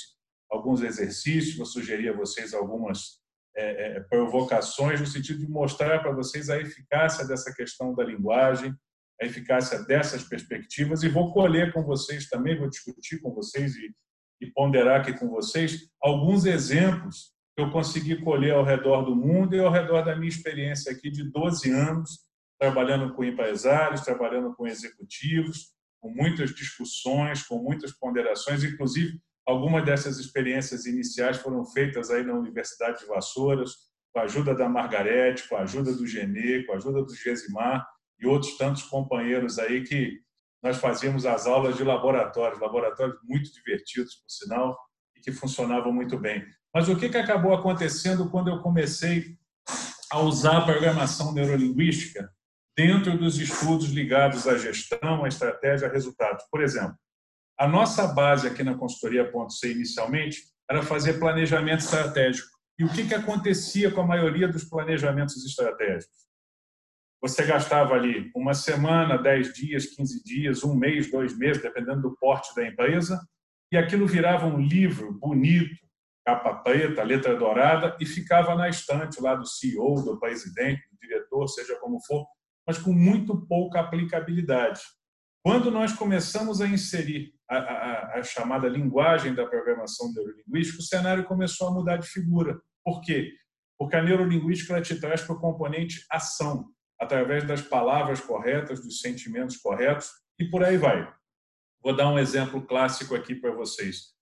alguns exercícios, vou sugerir a vocês algumas é, é, provocações no sentido de mostrar para vocês a eficácia dessa questão da linguagem, a eficácia dessas perspectivas e vou colher com vocês também, vou discutir com vocês e, e ponderar aqui com vocês alguns exemplos que eu consegui colher ao redor do mundo e ao redor da minha experiência aqui de 12 anos, trabalhando com empresários, trabalhando com executivos, com muitas discussões, com muitas ponderações, inclusive algumas dessas experiências iniciais foram feitas aí na Universidade de Vassouras, com a ajuda da Margarete, com a ajuda do Genê, com a ajuda do Gesimar e outros tantos companheiros aí que nós fazíamos as aulas de laboratórios, laboratórios muito divertidos, por sinal, e que funcionavam muito bem. Mas o que, que acabou acontecendo quando eu comecei a usar a programação neurolinguística dentro dos estudos ligados à gestão, à estratégia, a resultados? Por exemplo, a nossa base aqui na consultoria Ponto C inicialmente era fazer planejamento estratégico. E o que, que acontecia com a maioria dos planejamentos estratégicos? Você gastava ali uma semana, dez dias, quinze dias, um mês, dois meses, dependendo do porte da empresa, e aquilo virava um livro bonito, capa preta, letra dourada, e ficava na estante lá do CEO, do presidente, do diretor, seja como for, mas com muito pouca aplicabilidade. Quando nós começamos a inserir a, a, a, chamada linguagem da programação neurolinguística, o cenário começou a mudar de figura. Por quê? Porque a neurolinguística ela te traz para o componente ação, através das palavras corretas, dos sentimentos corretos e por aí vai. Vou dar um exemplo clássico aqui para vocês.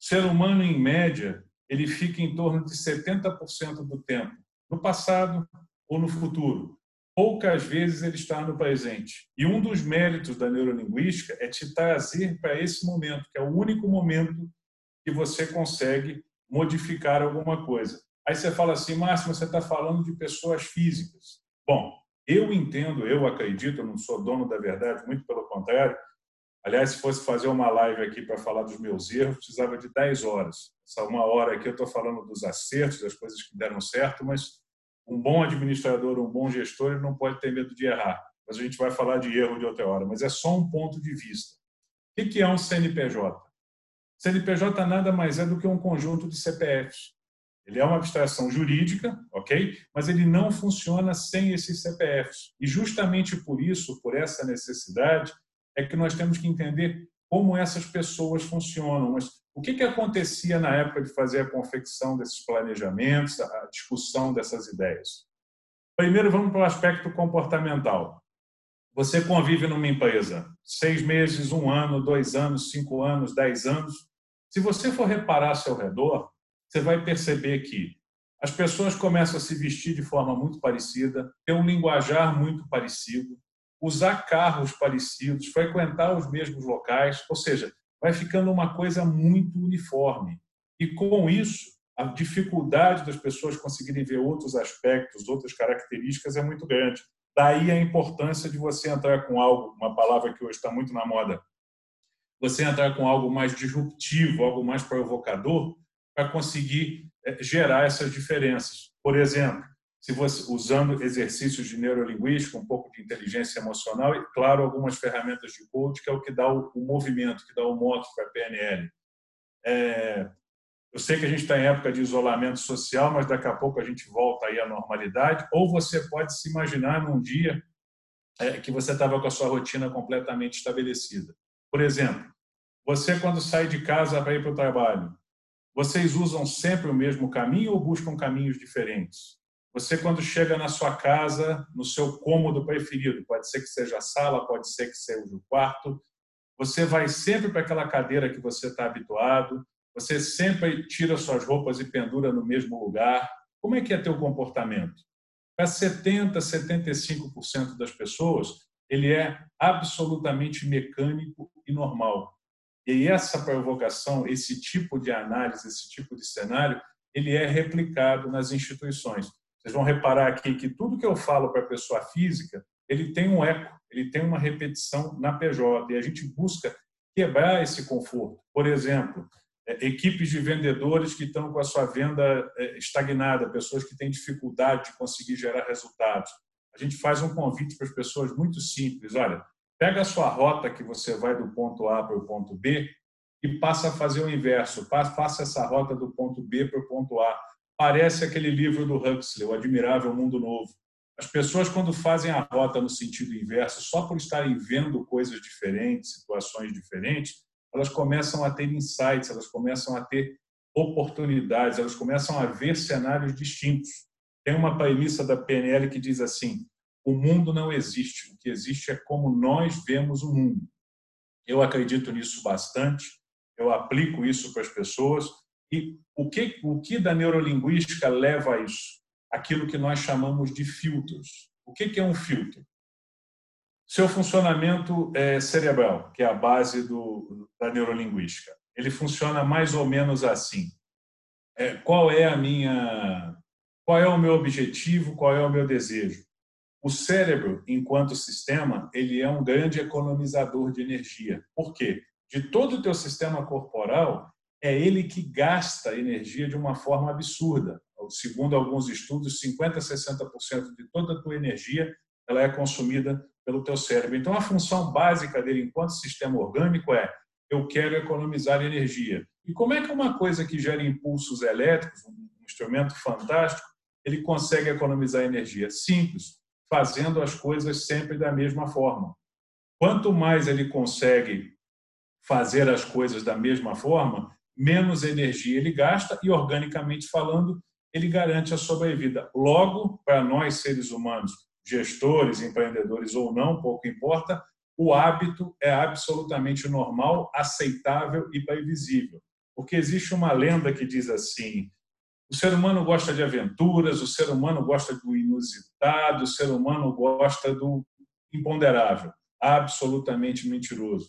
O ser humano, em média, ele fica em torno de 70% do tempo no passado ou no futuro poucas vezes ele está no presente. E um dos méritos da neurolinguística é te trazer para esse momento, que é o único momento que você consegue modificar alguma coisa. Aí você fala assim, Márcio, você está falando de pessoas físicas. Bom, eu entendo, eu acredito, eu não sou dono da verdade, muito pelo contrário. Aliás, se fosse fazer uma live aqui para falar dos meus erros, precisava de 10 horas. Essa uma hora aqui eu estou falando dos acertos, das coisas que deram certo, mas um bom administrador, um bom gestor, ele não pode ter medo de errar. Mas a gente vai falar de erro de outra hora, mas é só um ponto de vista. O que é um CNPJ? CNPJ nada mais é do que um conjunto de CPFs. Ele é uma abstração jurídica, ok? Mas ele não funciona sem esses CPFs. E justamente por isso, por essa necessidade, é que nós temos que entender como essas pessoas funcionam. Mas o que, que acontecia na época de fazer a confecção desses planejamentos, a discussão dessas ideias? Primeiro, vamos para o aspecto comportamental. Você convive numa empresa seis meses, um ano, dois anos, cinco anos, dez anos. Se você for reparar ao seu redor, você vai perceber que as pessoas começam a se vestir de forma muito parecida, ter um linguajar muito parecido, usar carros parecidos, frequentar os mesmos locais, ou seja, vai ficando uma coisa muito uniforme. E com isso, a dificuldade das pessoas conseguirem ver outros aspectos, outras características é muito grande. Daí a importância de você entrar com algo, uma palavra que hoje está muito na moda, você entrar com algo mais disruptivo, algo mais provocador, para conseguir eh, gerar essas diferenças. Por exemplo, se você usando exercícios de neurolinguística, um pouco de inteligência emocional e, claro, algumas ferramentas de coach, que é o que dá o, o movimento, que dá o moto para a PNL. É, eu sei que a gente está em época de isolamento social, mas daqui a pouco a gente volta aí à normalidade. Ou você pode se imaginar num dia é, que você estava com a sua rotina completamente estabelecida. Por exemplo, você quando sai de casa para ir para o trabalho, vocês usam sempre o mesmo caminho ou buscam caminhos diferentes? Você, quando chega na sua casa, no seu cômodo preferido, pode ser que seja a sala, pode ser que seja o quarto, você vai sempre para aquela cadeira que você está habituado, você sempre tira suas roupas e pendura no mesmo lugar. Como é que é teu comportamento? Para 70, 75% das pessoas, ele é absolutamente mecânico e normal. E essa provocação, esse tipo de análise, esse tipo de cenário, ele é replicado nas instituições. Vocês vão reparar aqui que tudo que eu falo para a pessoa física, ele tem um eco, ele tem uma repetição na PJ, e a gente busca quebrar esse conforto. Por exemplo, é, equipes de vendedores que estão com a sua venda é, estagnada, pessoas que têm dificuldade de conseguir gerar resultados. A gente faz um convite para as pessoas muito simples, olha, pega a sua rota que você vai do ponto A para o ponto B e passa a fazer o inverso, faça essa rota do ponto B para o ponto A parece aquele livro do Huxley, O Admirável Mundo Novo. As pessoas, quando fazem a rota no sentido inverso, só por estarem vendo coisas diferentes, situações diferentes, elas começam a ter insights, elas começam a ter oportunidades, elas começam a ver cenários distintos. Tem uma premissa da PNL que diz assim: o mundo não existe, o que existe é como nós vemos o mundo. Eu acredito nisso bastante, eu aplico isso para as pessoas e o que, o que da neurolinguística leva a isso? Aquilo que nós chamamos de filtros. O que, que é um filtro? Seu funcionamento é cerebral, que é a base do, da neurolinguística. Ele funciona mais ou menos assim. É, qual é a minha, qual é o meu objetivo, qual é o meu desejo? O cérebro, enquanto sistema, ele é um grande economizador de energia. Por quê? De todo o teu sistema corporal, é ele que gasta energia de uma forma absurda. Segundo alguns estudos, 50 a 60% de toda a tua energia ela é consumida pelo teu cérebro. Então, a função básica dele enquanto sistema orgânico é eu quero economizar energia. E como é que uma coisa que gera impulsos elétricos, um instrumento fantástico, ele consegue economizar energia? Simples, fazendo as coisas sempre da mesma forma. quanto mais ele consegue fazer as coisas da mesma forma, menos energia ele gasta e, organicamente falando, ele garante a sobrevida. Logo, para nós seres humanos, gestores, empreendedores ou não, pouco importa, o hábito é absolutamente normal, aceitável e previsível. Porque existe uma lenda que diz assim: o ser humano gosta de aventuras, o ser humano gosta do inusitado, o ser humano gosta do imponderável. Absolutamente mentiroso.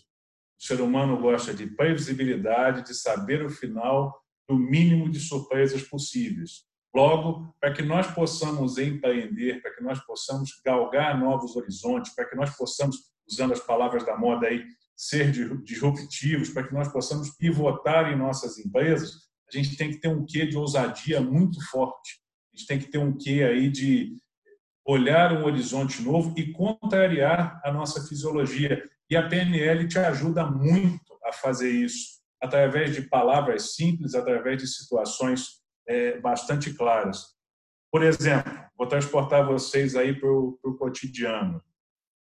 O ser humano gosta de previsibilidade, de saber o final do mínimo de surpresas possíveis. Logo, para que nós possamos empreender, para que nós possamos galgar novos horizontes, para que nós possamos, usando as palavras da moda aí, ser disruptivos, para que nós possamos pivotar em nossas empresas, a gente tem que ter um quê de ousadia muito forte. A gente tem que ter um quê aí de olhar um horizonte novo e contrariar a nossa fisiologia. E a PNL te ajuda muito a fazer isso, através de palavras simples, através de situações é, bastante claras. Por exemplo, vou transportar vocês aí para o cotidiano.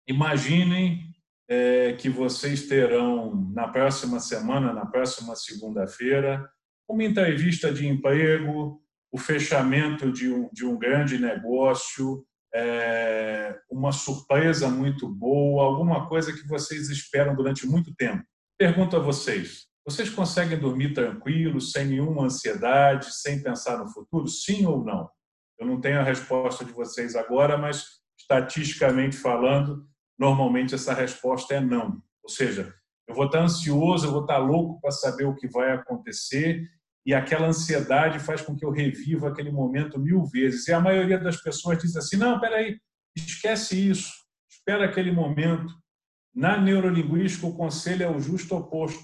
Imaginem é, que vocês terão na próxima semana, na próxima segunda-feira, uma entrevista de emprego, o fechamento de um, de um grande negócio, é, uma surpresa muito boa, alguma coisa que vocês esperam durante muito tempo. Pergunto a vocês: vocês conseguem dormir tranquilos, sem nenhuma ansiedade, sem pensar no futuro? Sim ou não? Eu não tenho a resposta de vocês agora, mas estatisticamente falando, normalmente essa resposta é não. Ou seja, eu vou estar ansioso, eu vou estar louco para saber o que vai acontecer e aquela ansiedade faz com que eu reviva aquele momento mil vezes. E a maioria das pessoas diz assim: não, peraí, esquece isso, espera aquele momento. Na neurolinguística, o conselho é o justo oposto.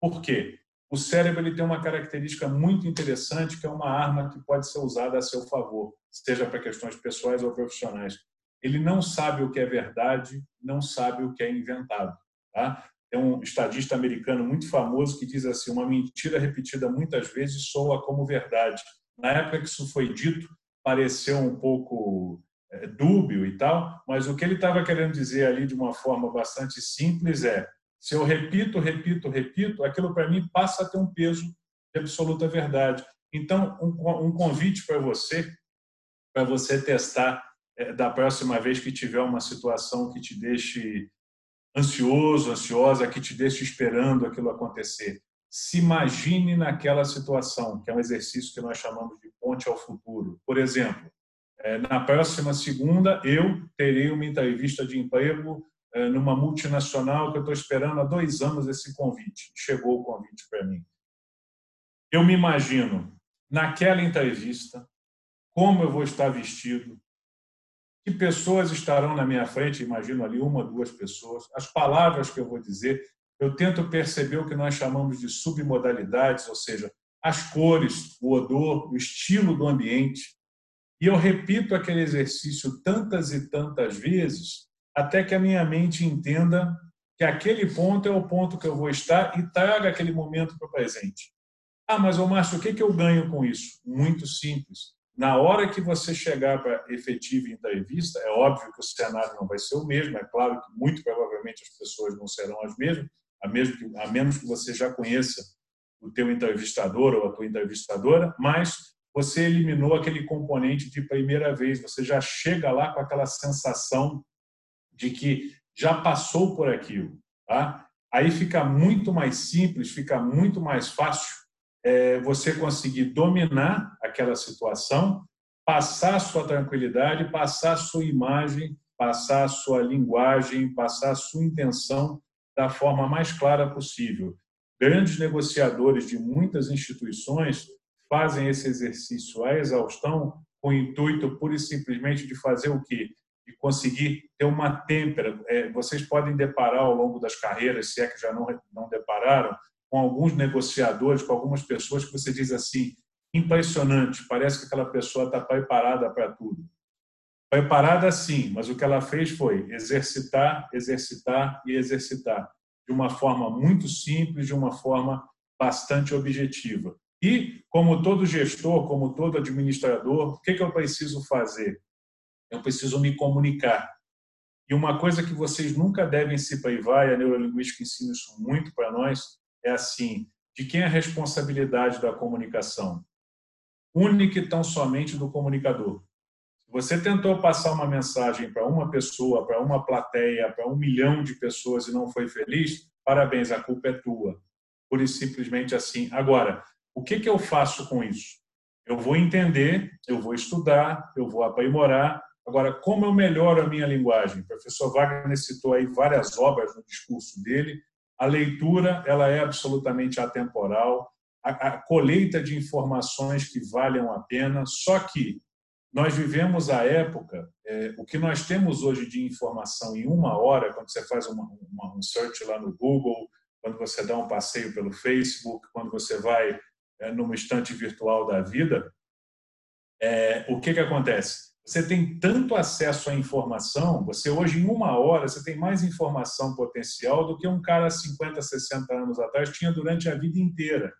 Por quê? O cérebro ele tem uma característica muito interessante, que é uma arma que pode ser usada a seu favor, seja para questões pessoais ou profissionais. Ele não sabe o que é verdade, não sabe o que é inventado. Tá? Tem um estadista americano muito famoso que diz assim: uma mentira repetida muitas vezes soa como verdade. Na época que isso foi dito, pareceu um pouco é, dúbio e tal, mas o que ele estava querendo dizer ali de uma forma bastante simples é: se eu repito, repito, repito, aquilo para mim passa a ter um peso de absoluta verdade. Então, um, um convite para você, para você testar é, da próxima vez que tiver uma situação que te deixe ansioso, ansiosa, que te deixe esperando aquilo acontecer. Se imagine naquela situação, que é um exercício que nós chamamos de ponte ao futuro. Por exemplo, é, na próxima segunda, eu terei uma entrevista de emprego é, numa multinacional que eu estou esperando há dois anos esse convite. Chegou o convite para mim. Eu me imagino naquela entrevista, como eu vou estar vestido, que pessoas estarão na minha frente, imagino ali uma, duas pessoas, as palavras que eu vou dizer, eu tento perceber o que nós chamamos de submodalidades, ou seja, as cores, o odor, o estilo do ambiente. E eu repito aquele exercício tantas e tantas vezes até que a minha mente entenda que aquele ponto é o ponto que eu vou estar e traga aquele momento para o presente. Ah, mas, ô Márcio, o que eu ganho com isso? Muito simples. Na hora que você chegar para efetiva entrevista, é óbvio que o cenário não vai ser o mesmo, é claro que muito provavelmente as pessoas não serão as mesmas, a, mesmo que, a menos que você já conheça o teu entrevistador ou a tua entrevistadora, mas você eliminou aquele componente de primeira vez, você já chega lá com aquela sensação de que já passou por aquilo. Tá? Aí fica muito mais simples, fica muito mais fácil é, você conseguir dominar aquela situação, passar a sua tranquilidade, passar a sua imagem, passar a sua linguagem, passar a sua intenção da forma mais clara possível. Grandes negociadores de muitas instituições fazem esse exercício à exaustão com o intuito pura e simplesmente de fazer o quê? De conseguir ter uma têmpera. É, vocês podem deparar ao longo das carreiras, se é que já não, não depararam, com alguns negociadores, com algumas pessoas que você diz assim, impressionante, parece que aquela pessoa está preparada para tudo. Preparada sim, mas o que ela fez foi exercitar, exercitar e exercitar de uma forma muito simples, de uma forma bastante objetiva. E, como todo gestor, como todo administrador, o que, que eu preciso fazer? Eu preciso me comunicar. E uma coisa que vocês nunca devem se paivar, e a neurolinguística ensina isso muito para nós, é assim, de quem é a responsabilidade da comunicação? Única e tão somente do comunicador. Se você tentou passar uma mensagem para uma pessoa, para uma plateia, para um milhão de pessoas e não foi feliz, parabéns, a culpa é tua. Por e simplesmente assim. Agora, o que, que eu faço com isso? Eu vou entender, eu vou estudar, eu vou aprimorar, Agora, como eu melhoro a minha linguagem? O professor Wagner citou aí várias obras no discurso dele. A leitura ela é absolutamente atemporal, a, a colheita de informações que valham a pena. Só que nós vivemos a época, é, o que nós temos hoje de informação em uma hora, quando você faz uma, uma, um search lá no Google, quando você dá um passeio pelo Facebook, quando você vai é, numa estante virtual da vida, é, o que, que acontece? Você tem tanto acesso à informação, você hoje, em uma hora, você tem mais informação potencial do que um cara 50, 60 anos atrás tinha durante a vida inteira.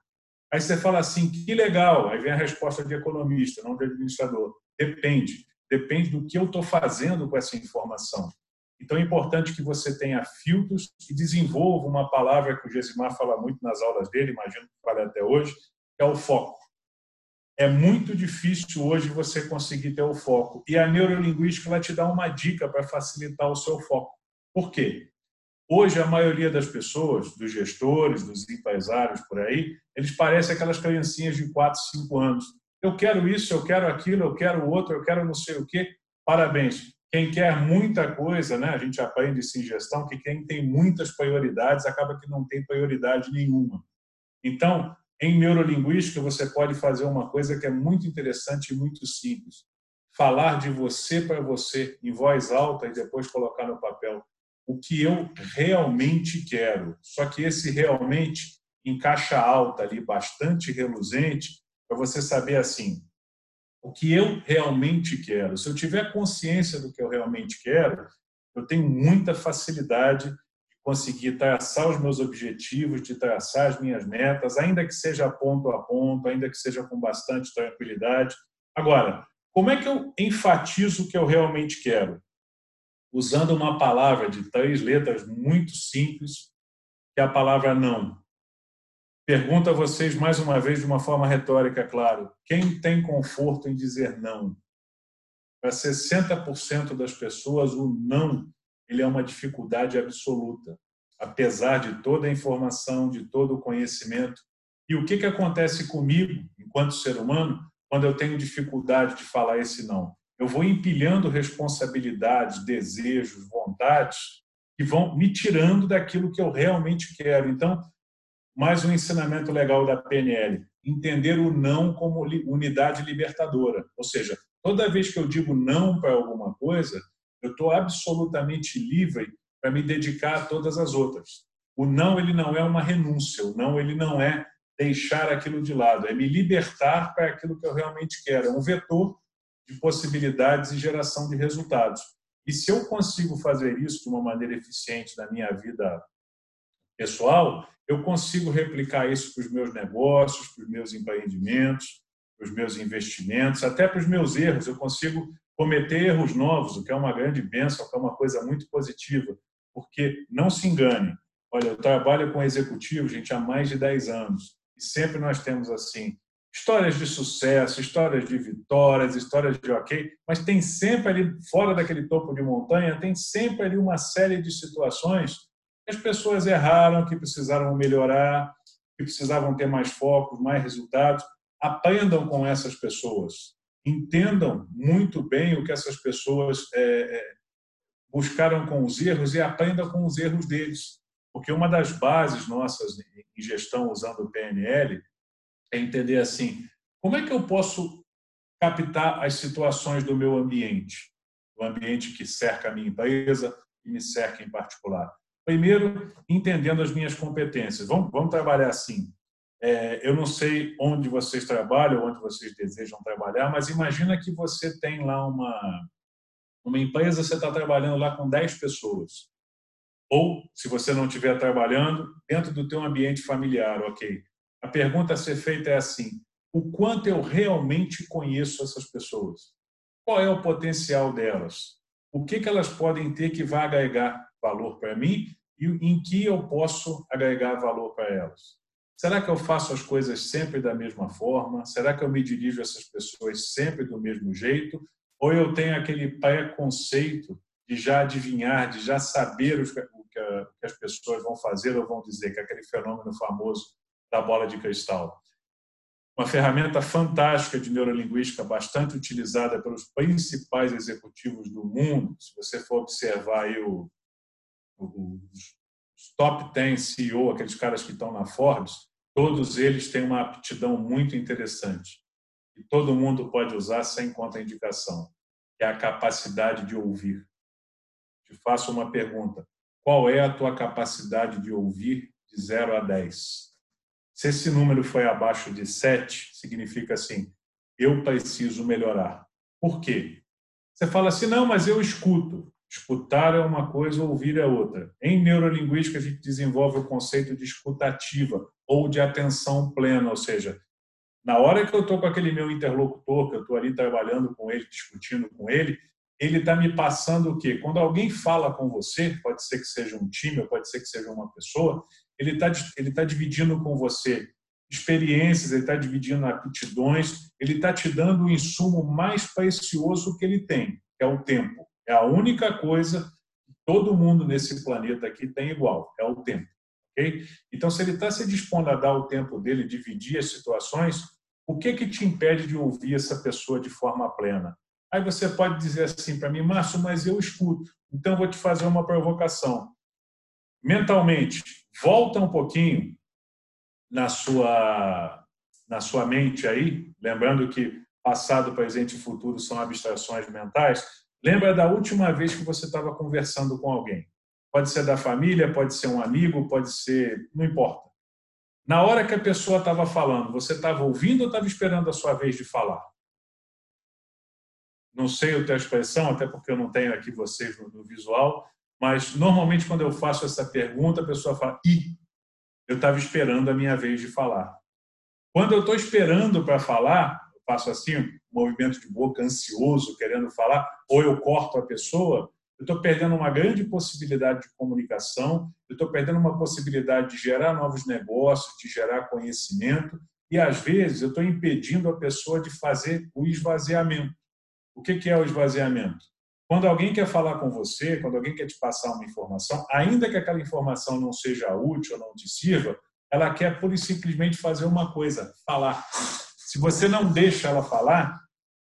Aí você fala assim, que legal, aí vem a resposta de economista, não de administrador. Depende. Depende do que eu estou fazendo com essa informação. Então é importante que você tenha filtros e desenvolva uma palavra que o Gesimar fala muito nas aulas dele, imagino que fale até hoje, que é o foco é muito difícil hoje você conseguir ter o foco. E a neurolinguística ela te dá uma dica para facilitar o seu foco. Por quê? Hoje, a maioria das pessoas, dos gestores, dos empresários por aí, eles parecem aquelas criancinhas de 4, 5 anos. Eu quero isso, eu quero aquilo, eu quero outro, eu quero não sei o quê. Parabéns. Quem quer muita coisa, né? a gente aprende isso em gestão, que quem tem muitas prioridades acaba que não tem prioridade nenhuma. Então, em neurolinguística, você pode fazer uma coisa que é muito interessante e muito simples. Falar de você para você em voz alta e depois colocar no papel o que eu realmente quero. Só que esse realmente em caixa alta ali, bastante reluzente, para você saber assim, o que eu realmente quero. Se eu tiver consciência do que eu realmente quero, eu tenho muita facilidade conseguir traçar os meus objetivos, de traçar as minhas metas, ainda que seja ponto a ponto, ainda que seja com bastante tranquilidade. Agora, como é que eu enfatizo o que eu realmente quero? Usando uma palavra de três letras muito simples, que é a palavra não. Pergunto a vocês mais uma vez de uma forma retórica, claro. Quem tem conforto em dizer não? Para 60% das pessoas, o não ele é uma dificuldade absoluta, apesar de toda a informação, de todo o conhecimento. E o que, que acontece comigo, enquanto ser humano, quando eu tenho dificuldade de falar esse não? Eu vou empilhando responsabilidades, desejos, vontades que vão me tirando daquilo que eu realmente quero. Então, mais um ensinamento legal da PNL: entender o não como unidade libertadora. Ou seja, toda vez que eu digo não para alguma coisa, eu estou absolutamente livre para me dedicar a todas as outras. O não ele não é uma renúncia, o não ele não é deixar aquilo de lado, é me libertar para aquilo que eu realmente quero. É um vetor de possibilidades e geração de resultados. E se eu consigo fazer isso de uma maneira eficiente na minha vida pessoal, eu consigo replicar isso para os meus negócios, para os meus empreendimentos, para os meus investimentos, até para os meus erros. Eu consigo cometer erros novos, o que é uma grande bênção, o que é uma coisa muito positiva, porque não se engane. Olha, eu trabalho com executivo, gente, há mais de 10 anos, e sempre nós temos assim histórias de sucesso, histórias de vitórias, histórias de ok, mas tem sempre ali, fora daquele topo de montanha, tem sempre ali uma série de situações que as pessoas erraram, que precisaram melhorar, que precisavam ter mais foco, mais resultados. Aprendam com essas pessoas entendam muito bem o que essas pessoas é, é, buscaram com os erros e aprendam com os erros deles. Porque uma das bases nossas em gestão usando o PNL é entender assim, como é que eu posso captar as situações do meu ambiente, do ambiente que cerca a minha empresa e me cerca em particular. Primeiro, entendendo as minhas competências. Vamos, vamos trabalhar assim. É, eu não sei onde vocês trabalham, onde vocês desejam trabalhar, mas imagina que você tem lá uma, uma empresa, você está trabalhando lá com 10 pessoas. Ou, se você não estiver trabalhando, dentro do teu ambiente familiar, ok. A pergunta a ser feita é assim, o quanto eu realmente conheço essas pessoas? Qual é o potencial delas? o que, que elas podem ter que vai agregar valor para mim e em que eu posso agregar valor para elas. Será que eu faço as coisas sempre da mesma forma? Será que eu me dirijo a essas pessoas sempre do mesmo jeito? Ou eu tenho aquele preconceito de já adivinhar, de já saber o que as pessoas vão fazer ou vão dizer, que é aquele fenômeno famoso da bola de cristal? Uma ferramenta fantástica de neurolinguística, bastante utilizada pelos principais executivos do mundo. Se você for observar aí o, o, os top 10 CEO, aqueles caras que estão na Forbes, todos eles têm uma aptidão muito interessante e todo mundo pode usar sem contraindicação, que é a capacidade de ouvir. Te faço uma pergunta: qual é a tua capacidade de ouvir de 0 a 10? Se esse número foi abaixo de 7, significa assim: eu preciso melhorar. Por quê? Você fala assim: não, mas eu escuto. Escutar é uma coisa, ouvir é outra. Em neurolinguística, a gente desenvolve o conceito de escutativa ou de atenção plena, ou seja, na hora que eu estou com aquele meu interlocutor, que eu estou ali trabalhando com ele, discutindo com ele, ele está me passando o quê? Quando alguém fala com você, pode ser que seja um time, pode ser que seja uma pessoa, ele está ele tá dividindo com você experiências, ele está dividindo aptidões, ele está te dando o insumo mais precioso que ele tem, que é o tempo. É a única coisa que todo mundo nesse planeta aqui tem igual, é o tempo. Okay? Então, se ele está se dispondo a dar o tempo dele, dividir as situações, o que que te impede de ouvir essa pessoa de forma plena? Aí você pode dizer assim para mim, Márcio, mas eu escuto. Então, vou te fazer uma provocação. Mentalmente, volta um pouquinho na sua, na sua mente aí, lembrando que passado, presente e futuro são abstrações mentais, Lembra da última vez que você estava conversando com alguém? Pode ser da família, pode ser um amigo, pode ser. não importa. Na hora que a pessoa estava falando, você estava ouvindo ou estava esperando a sua vez de falar? Não sei a tua expressão, até porque eu não tenho aqui vocês no visual, mas normalmente quando eu faço essa pergunta, a pessoa fala: ih, eu estava esperando a minha vez de falar. Quando eu estou esperando para falar, faço assim, movimento de boca ansioso, querendo falar, ou eu corto a pessoa, eu estou perdendo uma grande possibilidade de comunicação, eu estou perdendo uma possibilidade de gerar novos negócios, de gerar conhecimento, e às vezes eu estou impedindo a pessoa de fazer o esvaziamento. O que é o esvaziamento? Quando alguém quer falar com você, quando alguém quer te passar uma informação, ainda que aquela informação não seja útil ou não te sirva, ela quer pura e simplesmente fazer uma coisa: falar. Se você não deixa ela falar,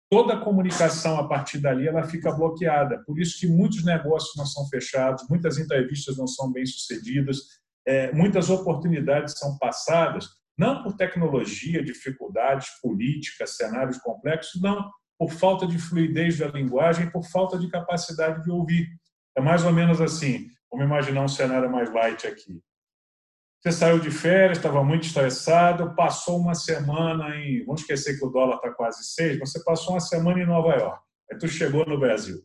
toda a comunicação a partir dali ela fica bloqueada. Por isso que muitos negócios não são fechados, muitas entrevistas não são bem sucedidas, é, muitas oportunidades são passadas, não por tecnologia, dificuldades políticas, cenários complexos, não, por falta de fluidez da linguagem, por falta de capacidade de ouvir. É mais ou menos assim. Vamos imaginar um cenário mais light aqui. Você saiu de férias, estava muito estressado, passou uma semana em. Vamos esquecer que o dólar está quase seis, você passou uma semana em Nova York. Aí tu chegou no Brasil.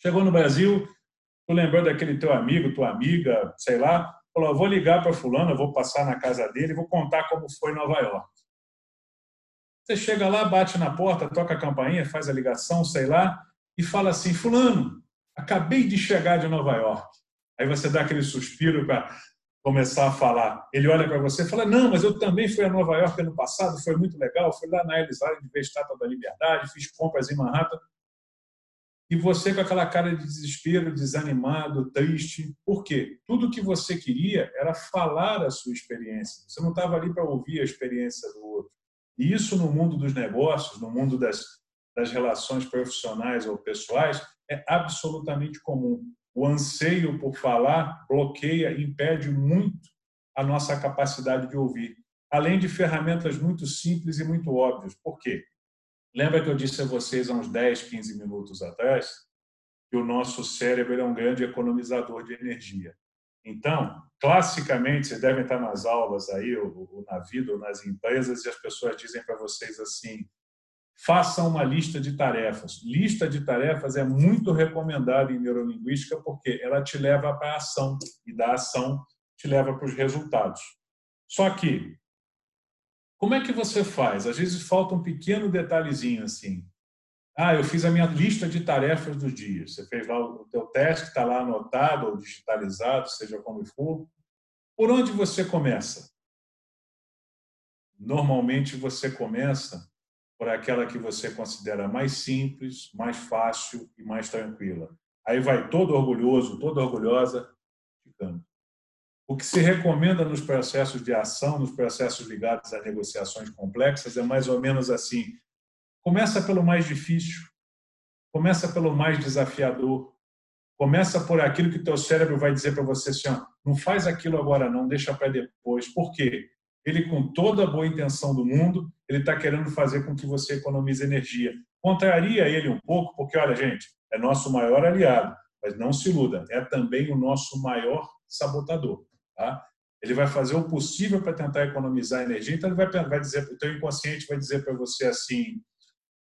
Chegou no Brasil, tu lembrou daquele teu amigo, tua amiga, sei lá, falou: vou ligar para Fulano, vou passar na casa dele, vou contar como foi Nova York. Você chega lá, bate na porta, toca a campainha, faz a ligação, sei lá, e fala assim: Fulano, acabei de chegar de Nova York. Aí você dá aquele suspiro para começar a falar. Ele olha para você e fala: Não, mas eu também fui a Nova York ano passado, foi muito legal. Fui lá na Ellis Island ver a Estátua da Liberdade, fiz compras em Manhattan. E você com aquela cara de desespero, desanimado, triste. Por quê? Tudo que você queria era falar a sua experiência. Você não estava ali para ouvir a experiência do outro. E isso no mundo dos negócios, no mundo das, das relações profissionais ou pessoais, é absolutamente comum o anseio por falar bloqueia, impede muito a nossa capacidade de ouvir, além de ferramentas muito simples e muito óbvias. Por quê? Lembra que eu disse a vocês há uns 10, 15 minutos atrás que o nosso cérebro é um grande economizador de energia. Então, classicamente, vocês devem estar nas aulas aí, ou, ou na vida, ou nas empresas, e as pessoas dizem para vocês assim: faça uma lista de tarefas. Lista de tarefas é muito recomendada em neurolinguística porque ela te leva para a ação e da ação te leva para os resultados. Só que, como é que você faz? Às vezes falta um pequeno detalhezinho assim. Ah, eu fiz a minha lista de tarefas do dia. Você fez lá o teu teste, está lá anotado ou digitalizado, seja como for. Por onde você começa? Normalmente você começa por aquela que você considera mais simples, mais fácil e mais tranquila. Aí vai todo orgulhoso, toda orgulhosa, ficando. O que se recomenda nos processos de ação, nos processos ligados a negociações complexas, é mais ou menos assim: começa pelo mais difícil, começa pelo mais desafiador, começa por aquilo que teu cérebro vai dizer para você assim: ó, não faz aquilo agora, não, deixa para depois. Por quê? Ele, com toda a boa intenção do mundo, ele está querendo fazer com que você economize energia. Contraria ele um pouco, porque, olha, gente, é nosso maior aliado, mas não se iluda, é também o nosso maior sabotador. Tá? Ele vai fazer o possível para tentar economizar energia, então ele vai, vai dizer, o teu inconsciente vai dizer para você assim,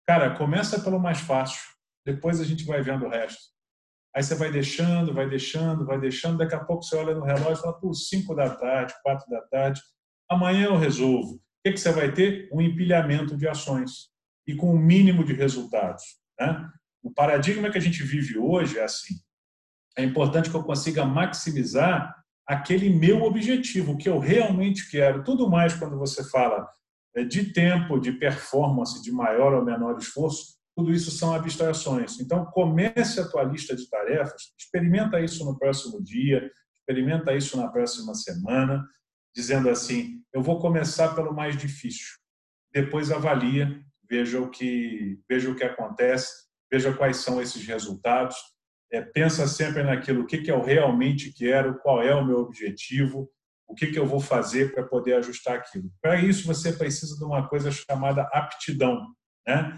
cara, começa pelo mais fácil, depois a gente vai vendo o resto. Aí você vai deixando, vai deixando, vai deixando, daqui a pouco você olha no relógio e fala, por 5 da tarde, 4 da tarde, amanhã eu resolvo. O que, que você vai ter? Um empilhamento de ações e com o um mínimo de resultados. Né? O paradigma que a gente vive hoje é assim. É importante que eu consiga maximizar aquele meu objetivo, o que eu realmente quero. Tudo mais quando você fala é, de tempo, de performance, de maior ou menor esforço, tudo isso são abstrações. Então, comece a tua lista de tarefas, experimenta isso no próximo dia, experimenta isso na próxima semana, dizendo assim: eu vou começar pelo mais difícil, depois avalia, veja o que veja o que acontece, veja quais são esses resultados é, pensa sempre naquilo, o que, que eu realmente quero, qual é o meu objetivo, o que, que eu vou fazer para poder ajustar aquilo. Para isso, você precisa de uma coisa chamada aptidão. Né?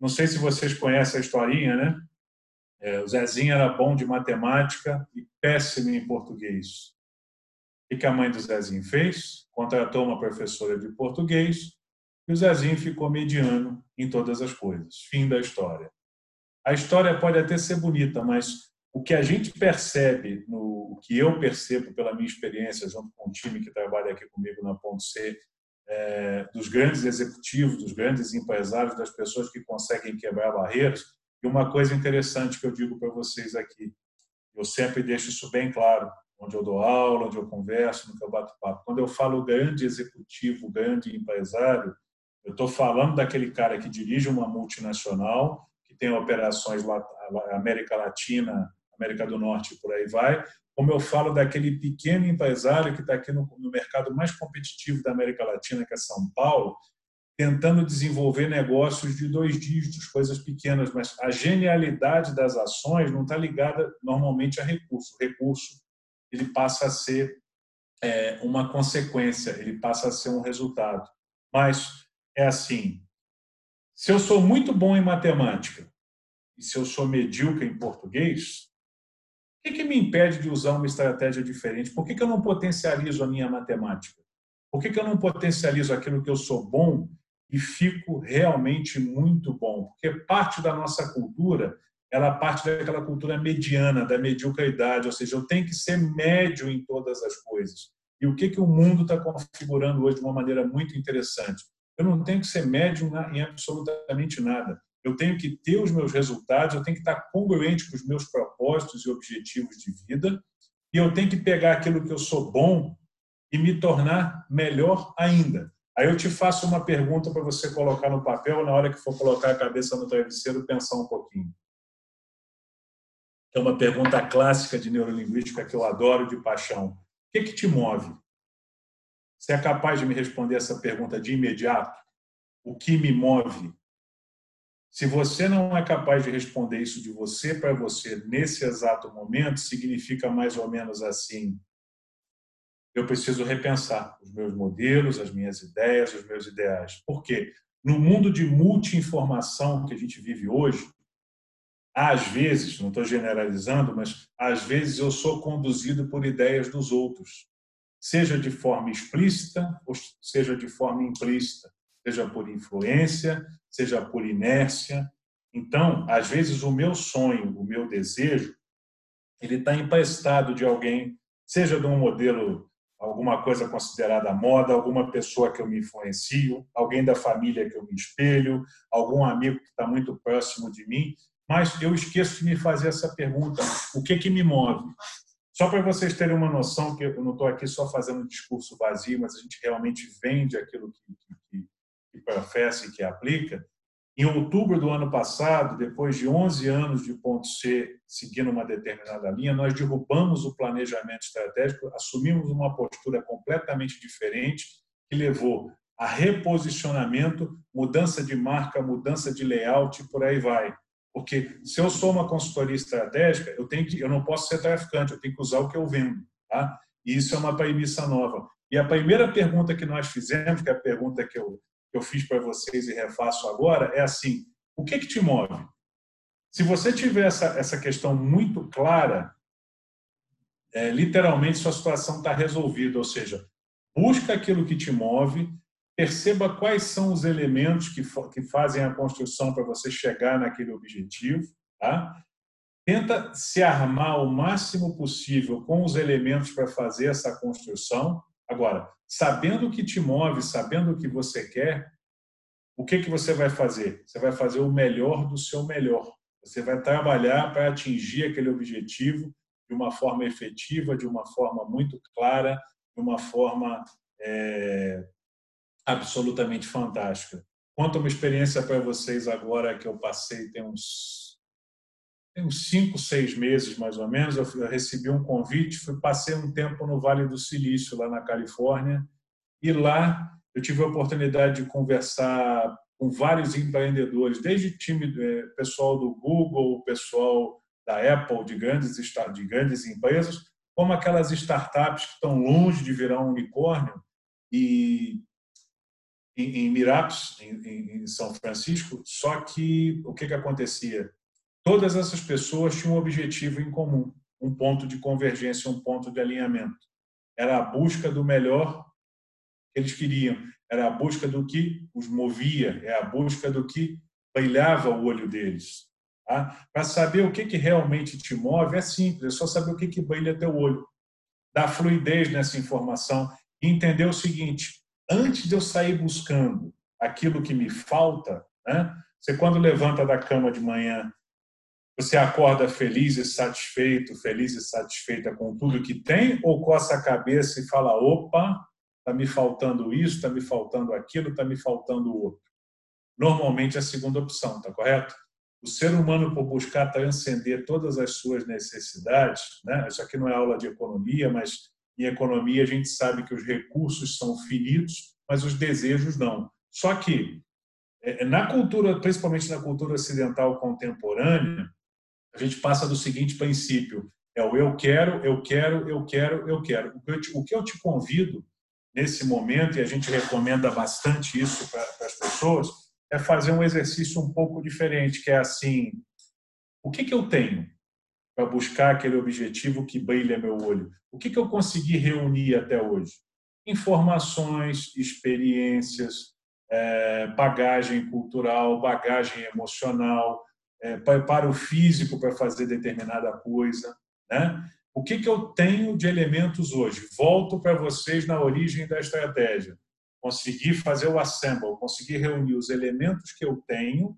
Não sei se vocês conhecem a historinha, né? É, o Zezinho era bom de matemática e péssimo em português. O que a mãe do Zezinho fez? Contratou uma professora de português e o Zezinho ficou mediano em todas as coisas. Fim da história. A história pode até ser bonita, mas o que a gente percebe, no, o que eu percebo pela minha experiência junto com o time que trabalha aqui comigo na Ponto C, é, dos grandes executivos, dos grandes empresários, das pessoas que conseguem quebrar barreiras, e uma coisa interessante que eu digo para vocês aqui, eu sempre deixo isso bem claro, onde eu dou aula, onde eu converso, que eu bato papo. Quando eu falo grande executivo, grande empresário, eu estou falando daquele cara que dirige uma multinacional, tem operações lá, América Latina, América do Norte e por aí vai, como eu falo daquele pequeno empresário que está aqui no, no, mercado mais competitivo da América Latina, que é São Paulo, tentando desenvolver negócios de dois dígitos, coisas pequenas, mas a genialidade das ações não está ligada normalmente a recurso. Recurso ele passa a ser é, uma consequência, ele passa a ser um resultado. Mas é assim, se eu sou muito bom em matemática e se eu sou medíocre em português, o que, que me impede de usar uma estratégia diferente? Por que, que eu não potencializo a minha matemática? Por que, que eu não potencializo aquilo que eu sou bom e fico realmente muito bom? Porque parte da nossa cultura, ela parte daquela cultura mediana, da mediocridade, ou seja, eu tenho que ser médio em todas as coisas. E o que, que o mundo está configurando hoje de uma maneira muito interessante? Eu não tenho que ser médium em absolutamente nada. Eu tenho que ter os meus resultados, eu tenho que estar congruente com os meus propósitos e objetivos de vida, e eu tenho que pegar aquilo que eu sou bom e me tornar melhor ainda. Aí eu te faço uma pergunta para você colocar no papel, na hora que for colocar a cabeça no travesseiro, pensar um pouquinho. É uma pergunta clássica de neurolinguística que eu adoro de paixão. O que, que te move? Você é capaz de me responder essa pergunta de imediato? O que me move? Se você não é capaz de responder isso de você para você nesse exato momento, significa mais ou menos assim: eu preciso repensar os meus modelos, as minhas ideias, os meus ideais. Por quê? No mundo de multi-informação que a gente vive hoje, às vezes, não estou generalizando, mas às vezes eu sou conduzido por ideias dos outros seja de forma explícita ou seja de forma implícita, seja por influência, seja por inércia. Então, às vezes o meu sonho, o meu desejo, ele está emprestado de alguém, seja de um modelo alguma coisa considerada moda, alguma pessoa que eu me influencio, alguém da família que eu me espelho, algum amigo que está muito próximo de mim, mas eu esqueço de me fazer essa pergunta: o que que me move? Só para vocês terem uma noção, que eu não estou aqui só fazendo um discurso vazio, mas a gente realmente vende aquilo que, que, que professa e que aplica. Em outubro do ano passado, depois de 11 anos de ponto C seguindo uma determinada linha, nós derrubamos o planejamento estratégico, assumimos uma postura completamente diferente, que levou a reposicionamento, mudança de marca, mudança de layout e por aí vai. Porque se eu sou uma consultoria estratégica, eu tenho que, eu não posso ser traficante, eu tenho que usar o que eu vendo, tá? E isso é uma premissa nova. E a primeira pergunta que nós fizemos, que é a pergunta que eu, que eu fiz para vocês e refaço agora, é assim: o que que te move? Se você tiver essa, essa questão muito clara, é, literalmente sua situação está resolvida, ou seja, busca aquilo que te move, perceba quais são os elementos que, que fazem a construção para você chegar naquele objetivo, tá? Tenta se armar o máximo possível com os elementos para fazer essa construção. Agora, sabendo o que te move, sabendo o que você quer, o que, que você vai fazer? Você vai fazer o melhor do seu melhor. Você vai trabalhar para atingir aquele objetivo de uma forma efetiva, de uma forma muito clara, de uma forma é, absolutamente fantástica. Conta uma experiência para vocês agora que eu passei, tem uns, tem uns cinco, seis meses mais ou menos. Eu, recebi um convite, fui, passei um tempo no Vale do Silício, lá na Califórnia, e lá eu tive a oportunidade de conversar com vários empreendedores, desde time é, pessoal do Google, pessoal da Apple, de grandes, de grandes empresas, como aquelas startups que estão longe de virar um unicórnio e em, em em, em, São Francisco, só que o que, que acontecia? Todas essas pessoas tinham um objetivo em comum, um ponto de convergência, um ponto de alinhamento. Era a busca do melhor que eles queriam, era a busca do que os movia, é a busca do que brilhava o olho deles. Tá? Para saber o que, que realmente te move, é simples, é só saber o que, que brilha teu olho. Dar fluidez nessa informação e entender o seguinte: antes de eu sair buscando aquilo que me falta, né? Você quando levanta da cama de manhã, você acorda feliz e satisfeito, feliz e satisfeita com tudo que tem, ou coça a cabeça e fala: opa, está me faltando isso, está me faltando aquilo, está me faltando outro. Normalmente é a segunda opção, tá correto? O ser humano, por buscar transcender todas as suas necessidades, né? isso aqui não é aula de economia, mas em economia, a gente sabe que os recursos são finitos, mas os desejos não. Só que, é, na cultura, principalmente na cultura ocidental contemporânea, a gente passa do seguinte princípio: é o eu quero, eu quero, eu quero, eu quero. O que eu te, o que eu te convido nesse momento, e a gente recomenda bastante isso para as pessoas, é fazer um exercício um pouco diferente, que é assim: o que, que eu tenho? Para buscar aquele objetivo que brilha meu olho. O que, que eu consegui reunir até hoje? Informações, experiências, é, bagagem cultural, bagagem emocional, é, preparo físico para fazer determinada coisa. Né? O que, que eu tenho de elementos hoje? Volto para vocês na origem da estratégia. Conseguir fazer o assemble, conseguir reunir os elementos que eu tenho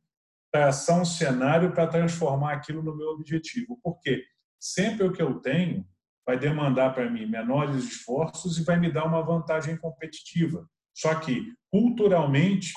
traçar um cenário para transformar aquilo no meu objetivo. Porque sempre o que eu tenho vai demandar para mim menores esforços e vai me dar uma vantagem competitiva. Só que, culturalmente,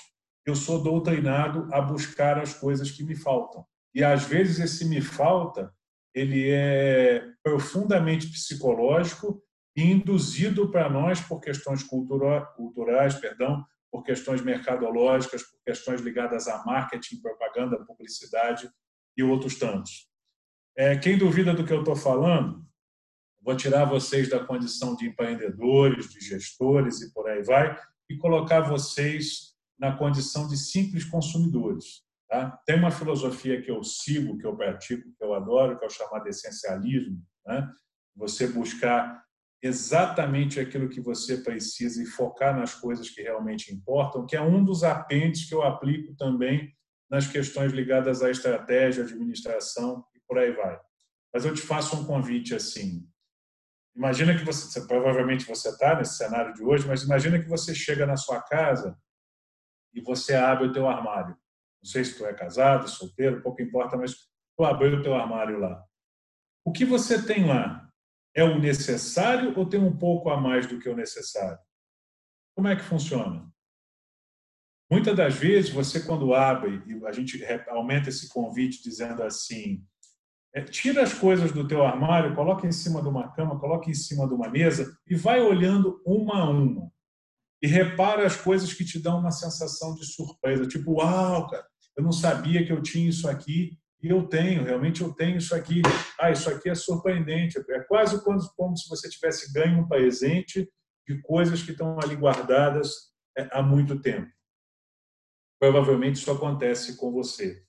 eu sou doutrinado a buscar as coisas que me faltam. E, às vezes, esse me falta ele é profundamente psicológico e induzido para nós por questões cultura, culturais, perdão, por questões mercadológicas, por questões ligadas a marketing, propaganda, publicidade e outros tantos. É, quem duvida do que eu estou falando, vou tirar vocês da condição de empreendedores, de gestores e por aí vai, e colocar vocês na condição de simples consumidores. Tá? Tem uma filosofia que eu sigo, que eu pratico, que eu adoro, que é o chamado essencialismo. Né? Você buscar exatamente aquilo que você precisa e focar nas coisas que realmente importam, que é um dos apêndices que eu aplico também nas questões ligadas à estratégia, administração e por aí vai. Mas eu te faço um convite assim. Imagina que você, provavelmente você está nesse cenário de hoje, mas imagina que você chega na sua casa e você abre o teu armário. Não sei se tu é casado, solteiro, pouco importa, mas tu abriu o teu armário lá. O que você tem lá é o necessário ou tem um pouco a mais do que o necessário? Como é que funciona? Muitas das vezes, você quando abre, e a gente aumenta esse convite dizendo assim, é, tira as coisas do teu armário, coloca em cima de uma cama, coloca em cima de uma mesa e vai olhando uma a uma. E repara as coisas que te dão uma sensação de surpresa, tipo, uau, cara, eu não sabia que eu tinha isso aqui e eu tenho, realmente eu tenho isso aqui. Ah, isso aqui é surpreendente. É quase como se você tivesse ganho um presente de coisas que estão ali guardadas é, há muito tempo. Provavelmente isso acontece com você.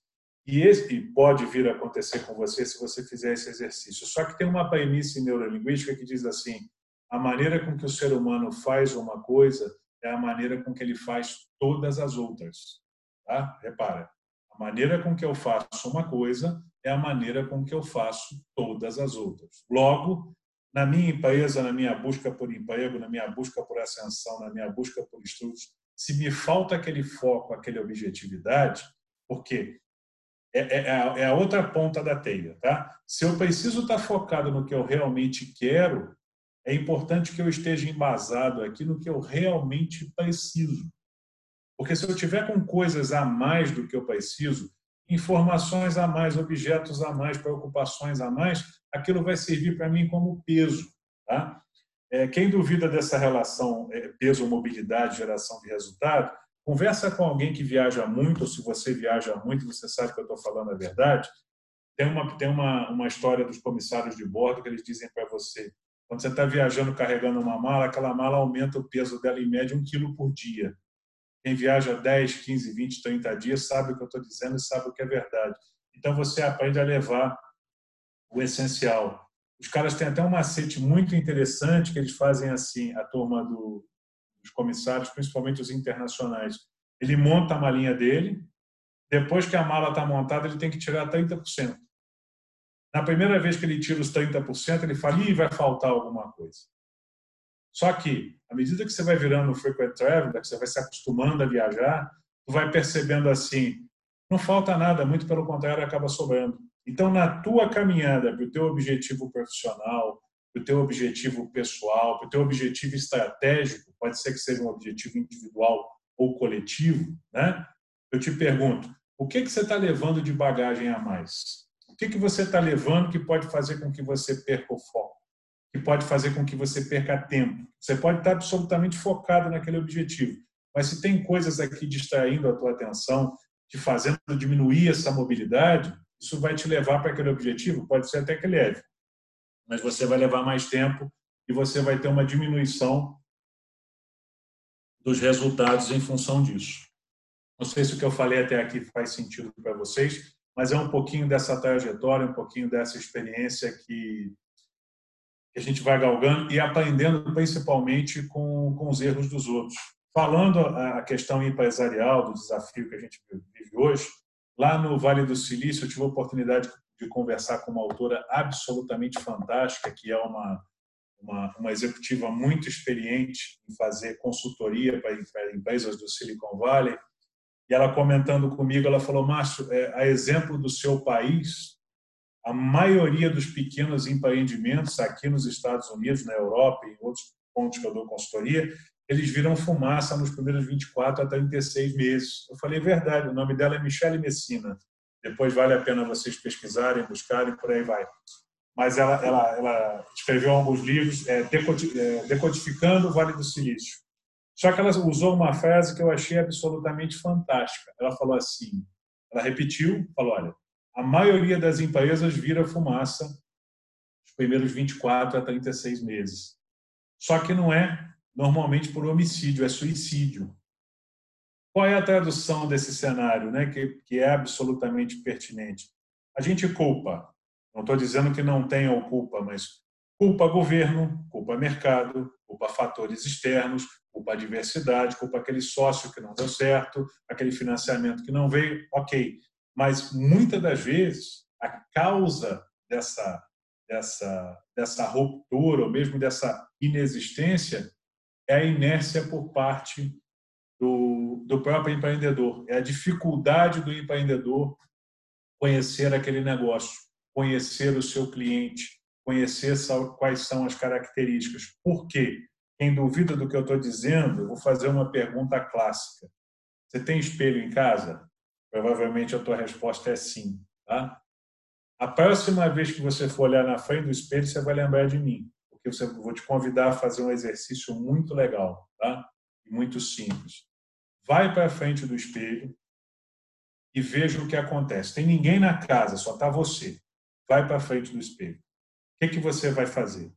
E, esse, e pode vir a acontecer com você se você fizer esse exercício. Só que tem uma premissa em neurolinguística que diz assim: a maneira com que o ser humano faz uma coisa é a maneira com que ele faz todas as outras. Tá? Repara, a maneira com que eu faço uma coisa é a maneira com que eu faço todas as outras. Logo, na minha empresa, na minha busca por emprego, na minha busca por ascensão, na minha busca por estudos, se me falta aquele foco, aquela objetividade, porque é, é, é, é, a outra ponta da teia, tá? Se eu preciso estar focado no que eu realmente quero, é importante que eu esteja embasado aqui no que eu realmente preciso. Porque se eu tiver com coisas a mais do que eu preciso, informações a mais, objetos a mais, preocupações a mais, aquilo vai servir para mim como peso, tá? É, quem duvida dessa relação é, peso-mobilidade, geração de resultado, Conversa com alguém que viaja muito, ou se você viaja muito, você sabe que eu estou falando a verdade. Tem uma, tem uma, uma história dos comissários de bordo que eles dizem para você: quando você está viajando carregando uma mala, aquela mala aumenta o peso dela em média um quilo por dia. Quem viaja 10, 15, 20, 30 dias sabe o que eu estou dizendo e sabe o que é verdade. Então você aprende a levar o essencial. Os caras têm até um macete muito interessante que eles fazem assim, a turma do, os comissários, principalmente os internacionais. Ele monta a malinha dele, depois que a mala está montada, ele tem que tirar 30%. Na primeira vez que ele tira os 30%, ele fala, Ih, vai faltar alguma coisa. Só que, à medida que você vai virando frequent traveler, que você vai se acostumando a viajar, tu vai percebendo assim, não falta nada, muito pelo contrário, acaba sobrando. Então, na tua caminhada para o teu objetivo profissional, para o teu objetivo pessoal, para o teu objetivo estratégico, pode ser que seja um objetivo individual ou coletivo, né? Eu te pergunto, o que, que você está levando de bagagem a mais? O que, que você está levando que pode fazer com que você perca o foco? Que pode fazer com que você perca tempo? Você pode estar absolutamente focado naquele objetivo, mas se tem coisas aqui distraindo a tua atenção, te fazendo diminuir essa mobilidade, isso vai te levar para aquele objetivo, pode ser até que leve, mas você vai levar mais tempo e você vai ter uma diminuição dos resultados em função disso. Não sei se o que eu falei até aqui faz sentido para vocês, mas é um pouquinho dessa trajetória, um pouquinho dessa experiência que, que a gente vai galgando e aprendendo principalmente com, com os erros dos outros. Falando a questão empresarial, do desafio que a gente vive hoje, lá no Vale do Silício eu tive a oportunidade de conversar com uma autora absolutamente fantástica, que é uma, uma, uma executiva muito experiente em fazer consultoria para, para empresas do Silicon Valley. E ela comentando comigo, ela falou: Márcio, é, a exemplo do seu país, a maioria dos pequenos empreendimentos aqui nos Estados Unidos, na Europa e em outros pontos que eu dou consultoria, eles viram fumaça nos primeiros 24 a 36 meses. Eu falei: verdade, o nome dela é Michele Messina. Depois vale a pena vocês pesquisarem, buscarem, por aí vai. Mas ela, ela, ela escreveu alguns livros é, é, decodificando o Vale do Silício. Só que ela usou uma frase que eu achei absolutamente fantástica. Ela falou assim, ela repetiu, falou, olha, a maioria das empresas vira fumaça nos primeiros 24 a 36 meses. Só que não é normalmente por homicídio, é suicídio. Qual é a tradução desse cenário, né, que, que é absolutamente pertinente? A gente culpa. Não estou dizendo que não tenha culpa, mas culpa governo, culpa mercado, culpa fatores externos, culpa diversidade, culpa aquele sócio que não deu certo, aquele financiamento que não veio, ok. Mas muitas das vezes a causa dessa dessa, dessa ruptura, ou mesmo dessa inexistência, é a inércia por parte do, do próprio empreendedor. É a dificuldade do empreendedor conhecer aquele negócio, conhecer o seu cliente, conhecer quais são as características. Por quê? Quem duvida do que eu estou dizendo, eu vou fazer uma pergunta clássica. Você tem espelho em casa? Provavelmente a tua resposta é sim. Tá? A próxima vez que você for olhar na frente do espelho, você vai lembrar de mim, porque eu vou te convidar a fazer um exercício muito legal, tá? E muito simples. Vai para frente do espelho e veja o que acontece. Tem ninguém na casa, só está você. Vai para frente do espelho. O que, que você vai fazer?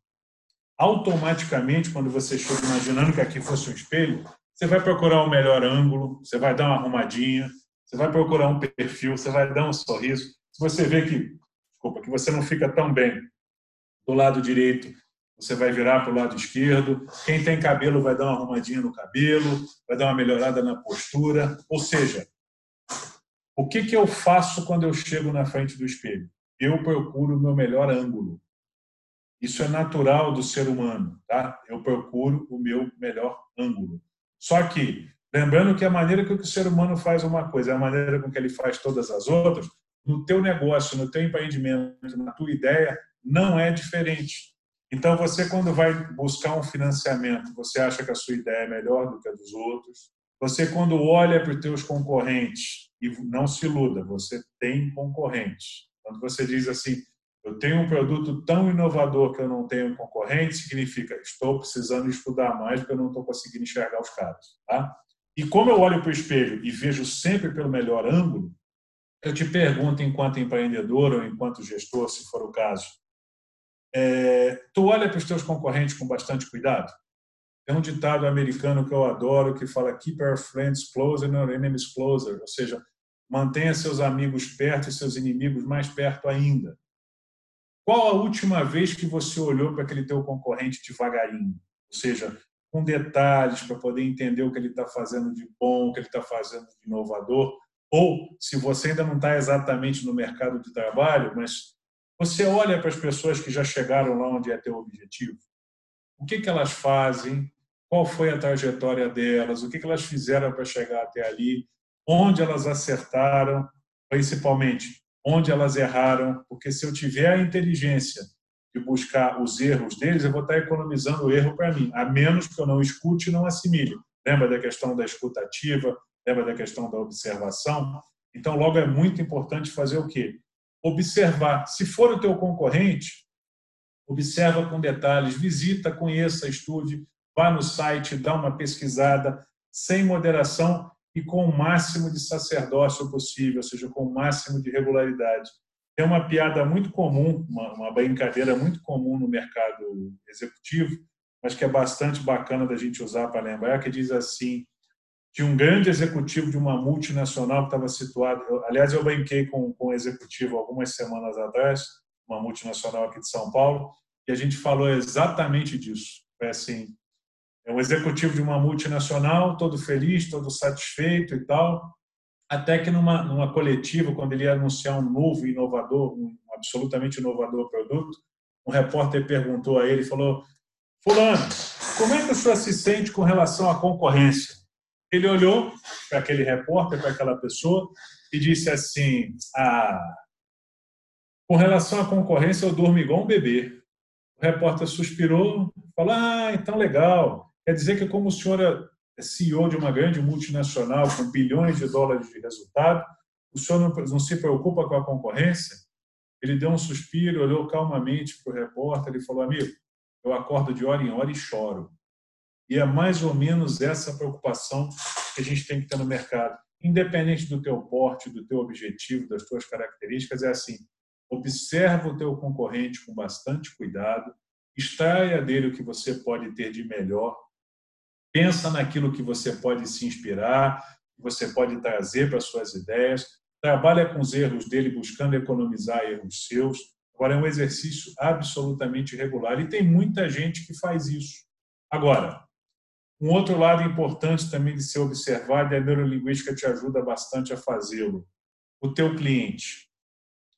Automaticamente, quando você chega imaginando que aqui fosse um espelho, você vai procurar um melhor ângulo, você vai dar uma arrumadinha, você vai procurar um perfil, você vai dar um sorriso. Se você vê que desculpa, que você não fica tão bem do lado direito, você vai virar para o lado esquerdo. Quem tem cabelo vai dar uma arrumadinha no cabelo, vai dar uma melhorada na postura. Ou seja, o que, que eu faço quando eu chego na frente do espelho? Eu procuro o meu melhor ângulo. Isso é natural do ser humano, tá? Eu procuro o meu melhor ângulo. Só que, lembrando que a maneira que o ser humano faz uma coisa é a maneira com que ele faz todas as outras, no teu negócio, no teu empreendimento, na tua ideia, não é diferente. Então, você, quando vai buscar um financiamento, você acha que a sua ideia é melhor do que a dos outros. Você, quando olha para os teus concorrentes, e não se iluda, você tem concorrentes. Quando você diz assim, eu tenho um produto tão inovador que eu não tenho concorrente, significa estou precisando estudar mais porque eu não estou conseguindo enxergar os caras. Tá? E como eu olho para o espelho e vejo sempre pelo melhor ângulo, eu te pergunto, enquanto empreendedor ou enquanto gestor, se for o caso, é, tu olha para os teus concorrentes com bastante cuidado? Tem um ditado americano que eu adoro que fala keep our friends closer our enemies closer, ou seja, mantenha seus amigos perto e seus inimigos mais perto ainda. Qual a última vez que você olhou para aquele teu concorrente devagarinho? Ou seja, com detalhes para poder entender o que ele está fazendo de bom, o que ele está fazendo de inovador, ou se você ainda não está exatamente no mercado de trabalho, mas você olha para as pessoas que já chegaram lá onde é teu objetivo. O que, que elas fazem? Qual foi a trajetória delas? O que, que elas fizeram para chegar até ali? Onde elas acertaram? Principalmente, onde elas erraram? Porque se eu tiver a inteligência de buscar os erros deles, eu vou estar economizando o erro para mim, a menos que eu não escute e não assimile. Lembra da questão da escutativa, lembra da questão da observação? Então, logo é muito importante fazer o quê? Observar. Se for o teu concorrente, observa com detalhes, visita, conheça, estude, vá no site, dá uma pesquisada, sem moderação e com o máximo de sacerdócio possível, ou seja, com o máximo de regularidade. Tem uma piada muito comum, uma, uma brincadeira muito comum no mercado executivo, mas que é bastante bacana da gente usar para lembrar, que diz assim: de um grande executivo de uma multinacional que estava situado. aliás, eu brinquei com, com um executivo algumas semanas atrás, uma multinacional aqui de São Paulo, e a gente falou exatamente disso. Foi assim: é um executivo de uma multinacional, todo feliz, todo satisfeito e tal, até que numa, numa coletiva, quando ele ia anunciar um novo inovador, um absolutamente inovador produto, um repórter perguntou a ele, falou: Fulano, como é que o senhor se sente com relação à concorrência? Ele olhou para aquele repórter, para aquela pessoa, e disse assim: Ah, com relação à concorrência, eu durmo igual um bebê. O repórter suspirou, falou: Ah, então legal. Quer dizer que, como o senhor é CEO de uma grande multinacional com bilhões de dólares de resultado, o senhor não, não se preocupa com a concorrência? Ele deu um suspiro, olhou calmamente para o repórter e falou: Amigo, eu acordo de hora em hora e choro. E é mais ou menos essa preocupação que a gente tem que ter no mercado. Independente do teu porte, do teu objetivo, das tuas características, é assim, observa o teu concorrente com bastante cuidado, extraia dele o que você pode ter de melhor, pensa naquilo que você pode se inspirar, que você pode trazer para suas ideias, trabalha com os erros dele buscando economizar erros seus. Agora, é um exercício absolutamente regular e tem muita gente que faz isso. Agora, um outro lado importante também de ser observado, e a neurolinguística te ajuda bastante a fazê-lo. O teu cliente,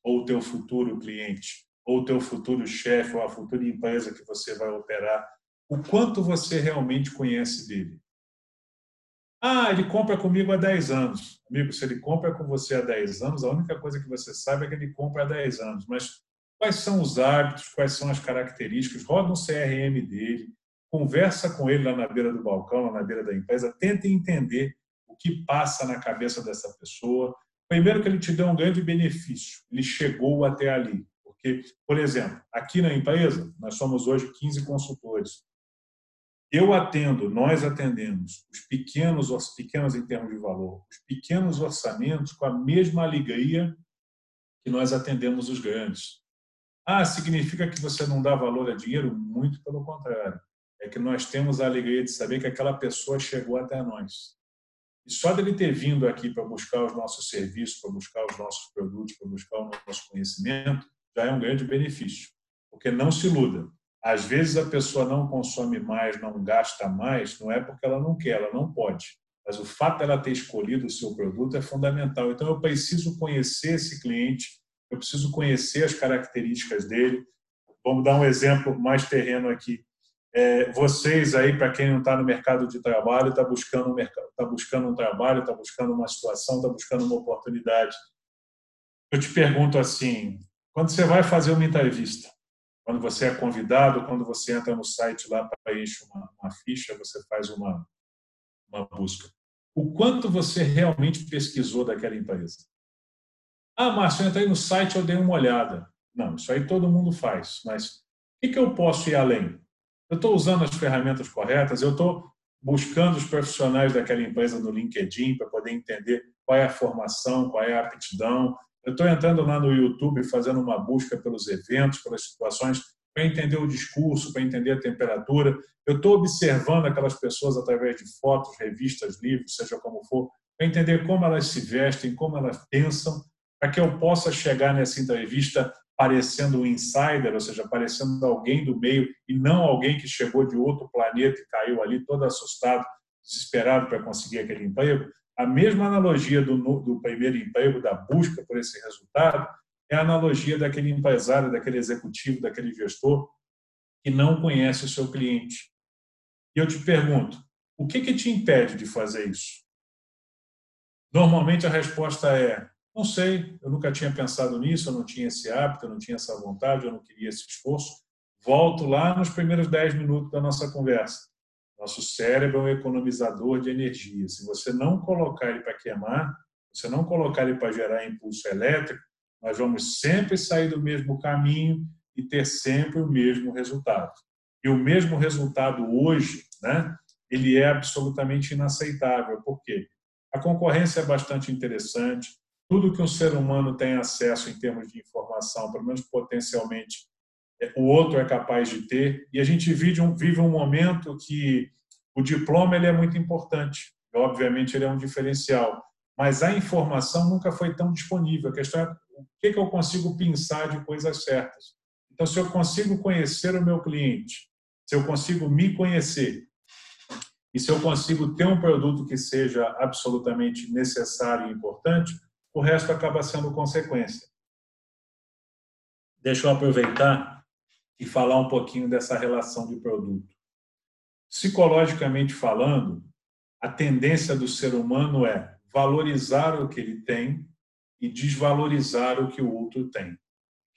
ou o teu futuro cliente, ou o teu futuro chefe, ou a futura empresa que você vai operar, o quanto você realmente conhece dele. Ah, ele compra comigo há 10 anos. Amigo, se ele compra com você há 10 anos, a única coisa que você sabe é que ele compra há 10 anos. Mas quais são os hábitos, quais são as características? Roda um CRM dele, conversa com ele lá na beira do balcão, lá na beira da empresa, tenta entender o que passa na cabeça dessa pessoa. Primeiro que ele te deu um grande benefício, ele chegou até ali. Porque, por exemplo, aqui na empresa, nós somos hoje 15 consultores. Eu atendo, nós atendemos os pequenos, os pequenos em termos de valor, os pequenos orçamentos com a mesma alegria que nós atendemos os grandes. Ah, significa que você não dá valor a dinheiro? Muito pelo contrário. É que nós temos a alegria de saber que aquela pessoa chegou até nós. E só dele ter vindo aqui para buscar os nossos serviços, para buscar os nossos produtos, para buscar o nosso conhecimento, já é um grande benefício. Porque não se iluda. Às vezes a pessoa não consome mais, não gasta mais, não é porque ela não quer, ela não pode. Mas o fato dela ter escolhido o seu produto é fundamental. Então eu preciso conhecer esse cliente, eu preciso conhecer as características dele. Vamos dar um exemplo mais terreno aqui. É, vocês aí, para quem não está no mercado de trabalho, está buscando, um tá buscando um trabalho, está buscando uma situação, está buscando uma oportunidade. Eu te pergunto assim, quando você vai fazer uma entrevista, quando você é convidado, quando você entra no site lá para encher uma, uma, ficha, você faz uma, uma busca. O quanto você realmente pesquisou daquela empresa? Ah, Márcio, eu entrei no site, eu dei uma olhada. Não, isso aí todo mundo faz. Mas o que, que eu posso ir além? Eu estou usando as ferramentas corretas, eu estou buscando os profissionais daquela empresa no LinkedIn para poder entender qual é a formação, qual é a aptidão, eu estou entrando lá no YouTube, fazendo uma busca pelos eventos, pelas situações, para entender o discurso, para entender a temperatura. Eu estou observando aquelas pessoas através de fotos, revistas, livros, seja como for, para entender como elas se vestem, como elas pensam, para que eu possa chegar nessa entrevista parecendo um insider, ou seja, parecendo alguém do meio e não alguém que chegou de outro planeta e caiu ali todo assustado, desesperado para conseguir aquele emprego, a mesma analogia do, do primeiro emprego, da busca por esse resultado, é a analogia daquele empresário, daquele executivo, daquele gestor que não conhece o seu cliente. E eu te pergunto, o que, que te impede de fazer isso? Normalmente a resposta é: não sei, eu nunca tinha pensado nisso, eu não tinha esse hábito, eu não tinha essa vontade, eu não queria esse esforço. Volto lá nos primeiros 10 minutos da nossa conversa. Nosso cérebro é um economizador de energia. Se você não colocar ele para queimar, você não colocar ele para gerar impulso elétrico, nós vamos sempre sair do mesmo caminho e ter sempre o mesmo resultado. E o mesmo resultado hoje, né, ele é absolutamente inaceitável. Por quê? A concorrência é bastante interessante. Tudo que um ser humano tem acesso em termos de informação, pelo menos potencialmente, o outro é capaz de ter. E a gente vive um, vive um momento que o diploma ele é muito importante, obviamente ele é um diferencial, mas a informação nunca foi tão disponível. A questão é o que, que eu consigo pensar de coisas certas. Então, se eu consigo conhecer o meu cliente, se eu consigo me conhecer, e se eu consigo ter um produto que seja absolutamente necessário e importante, o resto acaba sendo consequência. Deixa eu aproveitar e falar um pouquinho dessa relação de produto. Psicologicamente falando, a tendência do ser humano é valorizar o que ele tem e desvalorizar o que o outro tem.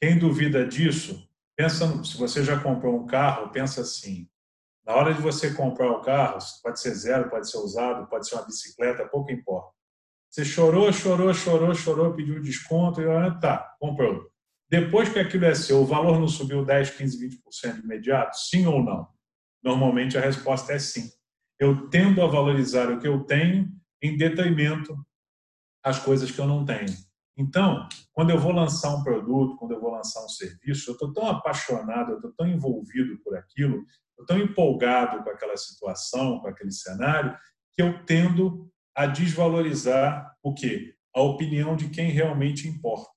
Quem duvida disso, pensa, se você já comprou um carro, pensa assim, na hora de você comprar o carro, pode ser zero, pode ser usado, pode ser uma bicicleta, pouco importa. Você chorou, chorou, chorou, chorou, pediu desconto e ah, tá, comprou. Depois que aquilo é seu, o valor não subiu 10, 15, 20% de imediato? Sim ou não? Normalmente a resposta é sim. Eu tendo a valorizar o que eu tenho em detrimento às coisas que eu não tenho. Então, quando eu vou lançar um produto, quando eu vou lançar um serviço, eu estou tão apaixonado, eu estou tão envolvido por aquilo, eu tão empolgado com aquela situação, com aquele cenário, que eu tendo a desvalorizar o quê? A opinião de quem realmente importa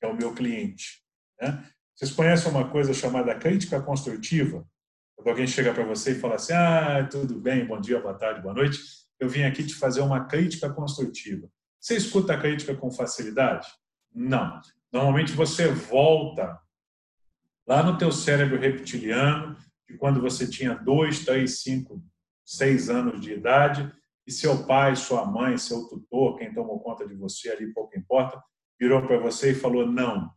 que é o meu cliente. Né? Vocês conhecem uma coisa chamada crítica construtiva? Quando alguém chega para você e fala assim: Ah, tudo bem, bom dia, boa tarde, boa noite, eu vim aqui te fazer uma crítica construtiva. Você escuta a crítica com facilidade? Não. Normalmente você volta lá no teu cérebro reptiliano, de quando você tinha dois, três, cinco, seis anos de idade, e seu pai, sua mãe, seu tutor, quem tomou conta de você ali, pouco importa, virou para você e falou não.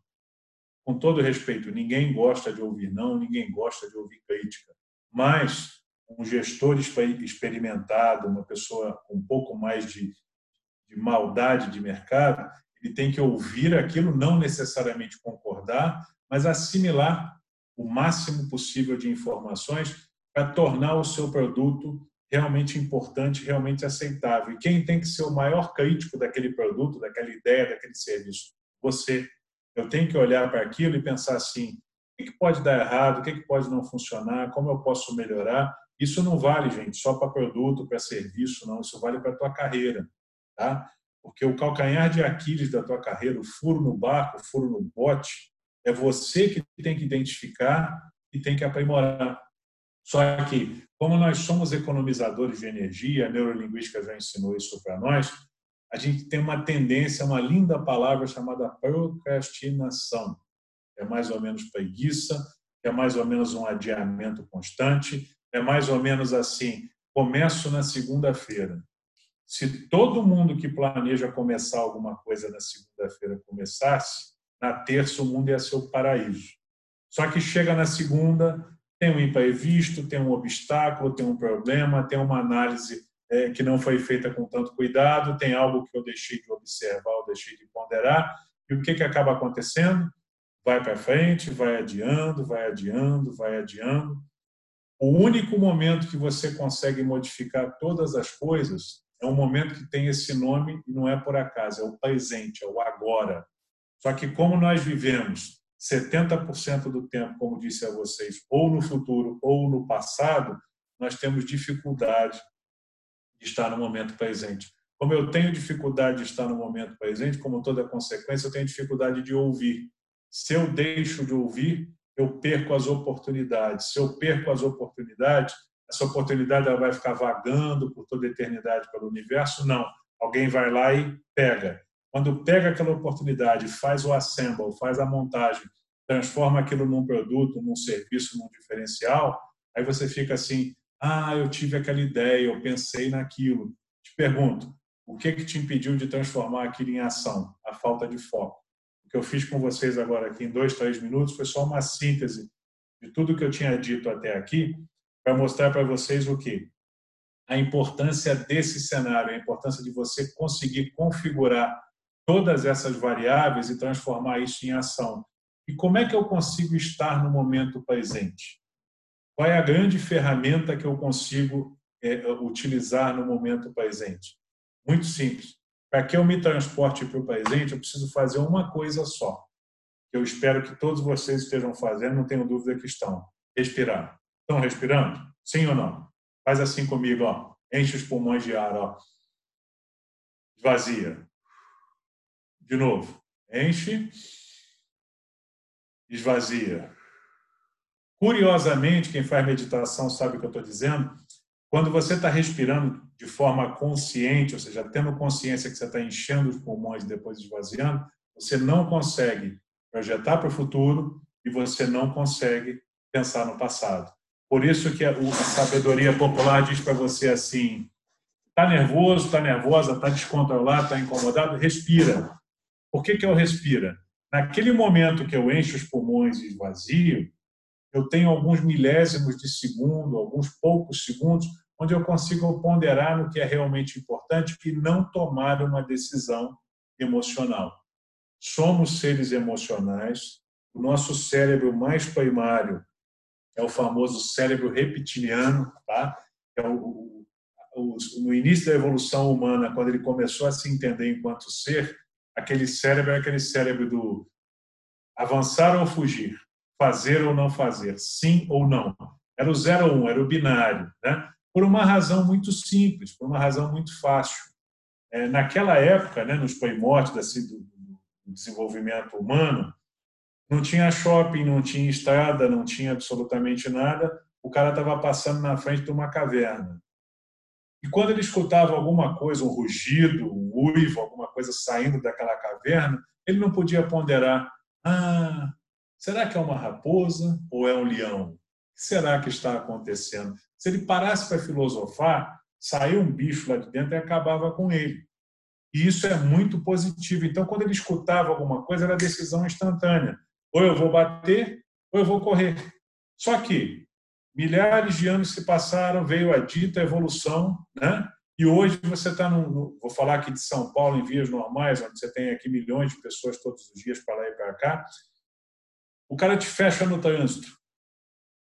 Com todo respeito, ninguém gosta de ouvir não, ninguém gosta de ouvir crítica. Mas um gestor experimentado, uma pessoa com um pouco mais de, de maldade de mercado, ele tem que ouvir aquilo, não necessariamente concordar, mas assimilar o máximo possível de informações para tornar o seu produto realmente importante, realmente aceitável. E quem tem que ser o maior crítico daquele produto, daquela ideia, daquele serviço? Você. Eu tenho que olhar para aquilo e pensar assim: o que pode dar errado, o que pode não funcionar, como eu posso melhorar. Isso não vale, gente, só para produto, para serviço, não. Isso vale para a tua carreira, tá? Porque o calcanhar de Aquiles da tua carreira, o furo no barco, o furo no bote, é você que tem que identificar e tem que aprimorar. Só que, como nós somos economizadores de energia, a neurolinguística já ensinou isso para nós, a gente tem uma tendência, uma linda palavra chamada procrastinação. É mais ou menos preguiça, é mais ou menos um adiamento constante, é mais ou menos assim: começo na segunda-feira. Se todo mundo que planeja começar alguma coisa na segunda-feira começasse, na terça o mundo ia ser o paraíso. Só que chega na segunda, tem um imprevisto, tem um obstáculo, tem um problema, tem uma análise é, que não foi feita com tanto cuidado, tem algo que eu deixei de observar, eu deixei de ponderar, e o que, que acaba acontecendo? Vai para frente, vai adiando, vai adiando, vai adiando. O único momento que você consegue modificar todas as coisas é um momento que tem esse nome e não é por acaso, é o presente, é o agora. Só que como nós vivemos 70% do tempo, como disse a vocês, ou no futuro ou no passado, nós temos dificuldade de estar no momento presente. Como eu tenho dificuldade de estar no momento presente, como toda consequência, eu tenho dificuldade de ouvir. Se eu deixo de ouvir, eu perco as oportunidades. Se eu perco as oportunidades, essa oportunidade ela vai ficar vagando por toda a eternidade pelo universo? Não. Alguém vai lá e pega. Quando pega aquela oportunidade, faz o assemble, faz a montagem, transforma aquilo num produto, num serviço, num diferencial, aí você fica assim: ah, eu tive aquela ideia, eu pensei naquilo. Te pergunto, o que que te impediu de transformar aquilo em ação? A falta de foco. O que eu fiz com vocês agora aqui em dois, três minutos foi só uma síntese de tudo que eu tinha dito até aqui para mostrar para vocês o que a importância desse cenário, a importância de você conseguir configurar todas essas variáveis e transformar isso em ação. E como é que eu consigo estar no momento presente? Qual é a grande ferramenta que eu consigo é, utilizar no momento presente? Muito simples. Para que eu me transporte para o presente, eu preciso fazer uma coisa só. Eu espero que todos vocês estejam fazendo, não tenho dúvida que estão. Respirar. Estão respirando? Sim ou não? Faz assim comigo, ó. Enche os pulmões de ar, ó. Esvazia. De novo. Enche. Esvazia. Curiosamente, quem faz meditação sabe o que eu estou dizendo. Quando você está respirando de forma consciente, ou seja, tendo consciência que você está enchendo os pulmões e depois esvaziando, você não consegue projetar para o futuro e você não consegue pensar no passado. Por isso que a, sabedoria popular diz para você assim: está nervoso, está nervosa, está descontrolado, está incomodado, respira. Por que, que eu respira? Naquele momento que eu encho os pulmões e esvazio, eu tenho alguns milésimos de segundo, alguns poucos segundos, onde eu consigo ponderar no que é realmente importante e não tomar uma decisão emocional. Somos seres emocionais, o nosso cérebro mais primário é o famoso cérebro reptiliano, tá? É o, o, no início da evolução humana, quando ele começou a se entender enquanto ser, aquele cérebro é aquele cérebro do avançar ou fugir, fazer ou não fazer, sim ou não. Era o zero ou um, era o binário, né? Por uma razão muito simples, por uma razão muito fácil. É, naquela época, né, nos primórdios do, do desenvolvimento humano, não tinha shopping, não tinha estrada, não tinha absolutamente nada. O cara estava passando na frente de uma caverna. E quando ele escutava alguma coisa, um rugido, um uivo, coisa saindo daquela caverna, ele não podia ponderar: ah, Será que é uma raposa ou é um leão? O que será que está acontecendo? Se ele parasse para filosofar, saía um bicho lá de dentro e acabava com ele. E isso é muito positivo. Então, quando ele escutava alguma coisa, era decisão instantânea. Ou eu vou bater, ou eu vou correr. Só que milhares de anos se passaram, veio a dita evolução, né? E hoje você está no, vou falar aqui de São Paulo em vias normais, onde você tem aqui milhões de pessoas todos os dias para lá e para cá. O cara te fecha no trânsito.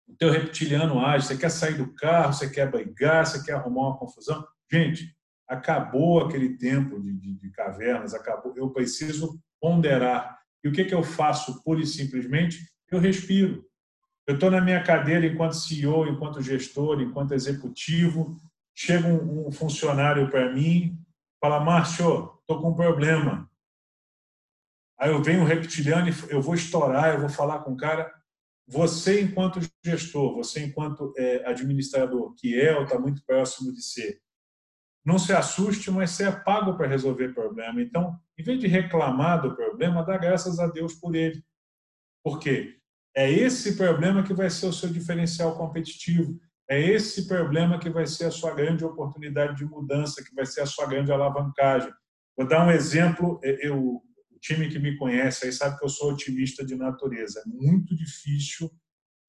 O teu reptiliano age, você quer sair do carro, você quer brigar, você quer arrumar uma confusão. Gente, acabou aquele tempo de, de, de cavernas, acabou. Eu preciso ponderar. E o que, que eu faço pura e simplesmente? Eu respiro. Eu estou na minha cadeira enquanto CEO, enquanto gestor, enquanto executivo. Chega um, um funcionário para mim, fala: Márcio, estou com um problema. Aí eu venho reptiliano e eu vou estourar, eu vou falar com o cara. Você, enquanto gestor, você, enquanto é, administrador, que é ou está muito próximo de ser, não se assuste, mas você é pago para resolver problema. Então, em vez de reclamar do problema, dá graças a Deus por ele. Por quê? É esse problema que vai ser o seu diferencial competitivo. É esse problema que vai ser a sua grande oportunidade de mudança, que vai ser a sua grande alavancagem. Vou dar um exemplo. Eu, o time que me conhece aí sabe que eu sou otimista de natureza. É muito difícil,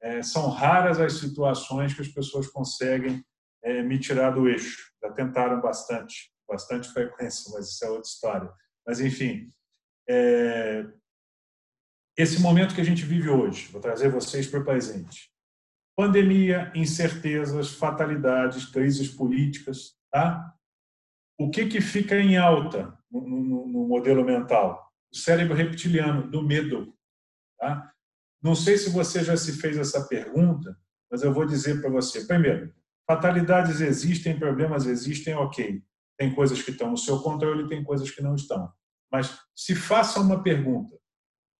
é, são raras as situações que as pessoas conseguem é, me tirar do eixo. Já tentaram bastante, bastante frequência, mas isso é outra história. Mas, enfim, é... esse momento que a gente vive hoje, vou trazer vocês para o presente. Pandemia, incertezas, fatalidades, crises políticas, tá? O que, que fica em alta no, no, no modelo mental? O cérebro reptiliano, do medo. Tá? Não sei se você já se fez essa pergunta, mas eu vou dizer para você. Primeiro, Fatalidades existem, problemas existem, ok. Tem coisas que estão no seu controle, tem coisas que não estão. Mas se faça uma pergunta,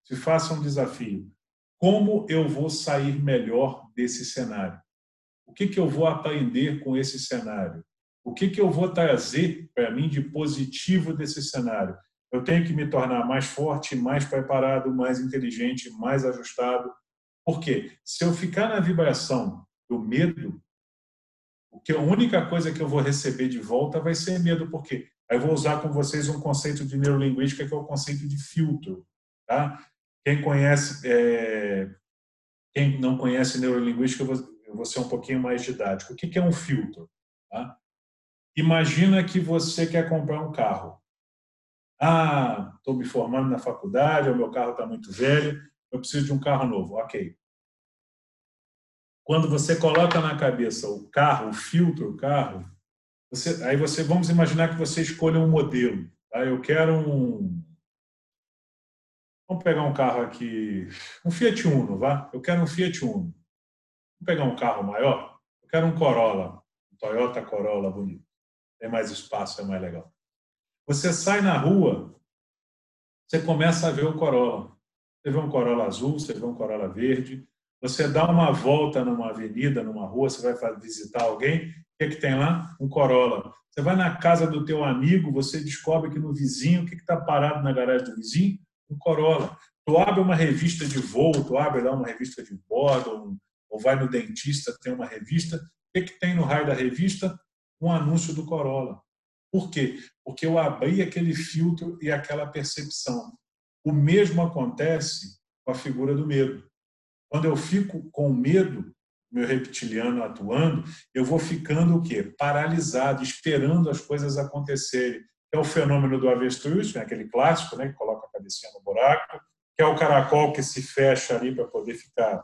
se faça um desafio: como eu vou sair melhor desse cenário? O que, que eu vou aprender com esse cenário? O que, que eu vou trazer para mim de positivo desse cenário? Eu tenho que me tornar mais forte, mais preparado, mais inteligente, mais ajustado. Por quê? Se eu ficar na vibração do medo, que a única coisa que eu vou receber de volta vai ser medo, porque aí eu vou usar com vocês um conceito de neurolinguística que é o conceito de filtro, tá? Quem conhece, é... quem não conhece neurolinguística, eu vou, eu vou ser um pouquinho mais didático. O que é um filtro? Tá? Imagina que você quer comprar um carro. Ah, estou me formando na faculdade, o meu carro está muito velho, eu preciso de um carro novo. Ok. Quando você coloca na cabeça o carro, o filtro, o carro, você, aí você vamos imaginar que você escolha um modelo. Tá? Eu quero um Vamos pegar um carro aqui, um Fiat Uno, vá? Eu quero um Fiat Uno. Vamos pegar um carro maior? Eu quero um Corolla, um Toyota Corolla bonito. Tem mais espaço, é mais legal. Você sai na rua, você começa a ver o Corolla. Você vê um Corolla azul, você vê um Corolla verde, você dá uma volta numa avenida, numa rua, você vai visitar alguém, o que, é que tem lá? Um Corolla. Você vai na casa do teu amigo, você descobre que no vizinho, o que está parado na garagem do vizinho? Um Corolla. Tu abre uma revista de voo, tu abre lá uma revista de bordo, ou, vai no dentista, tem uma revista. O que, que tem no raio da revista? Um anúncio do Corolla. Por quê? Porque eu abri aquele filtro e aquela percepção. O mesmo acontece com a figura do medo. Quando eu fico com medo, meu reptiliano atuando, eu vou ficando o quê? Paralisado, esperando as coisas acontecerem. É o fenômeno do avestruz, né? aquele clássico, né? que coloca a cabecinha no buraco, que é o caracol que se fecha ali para poder ficar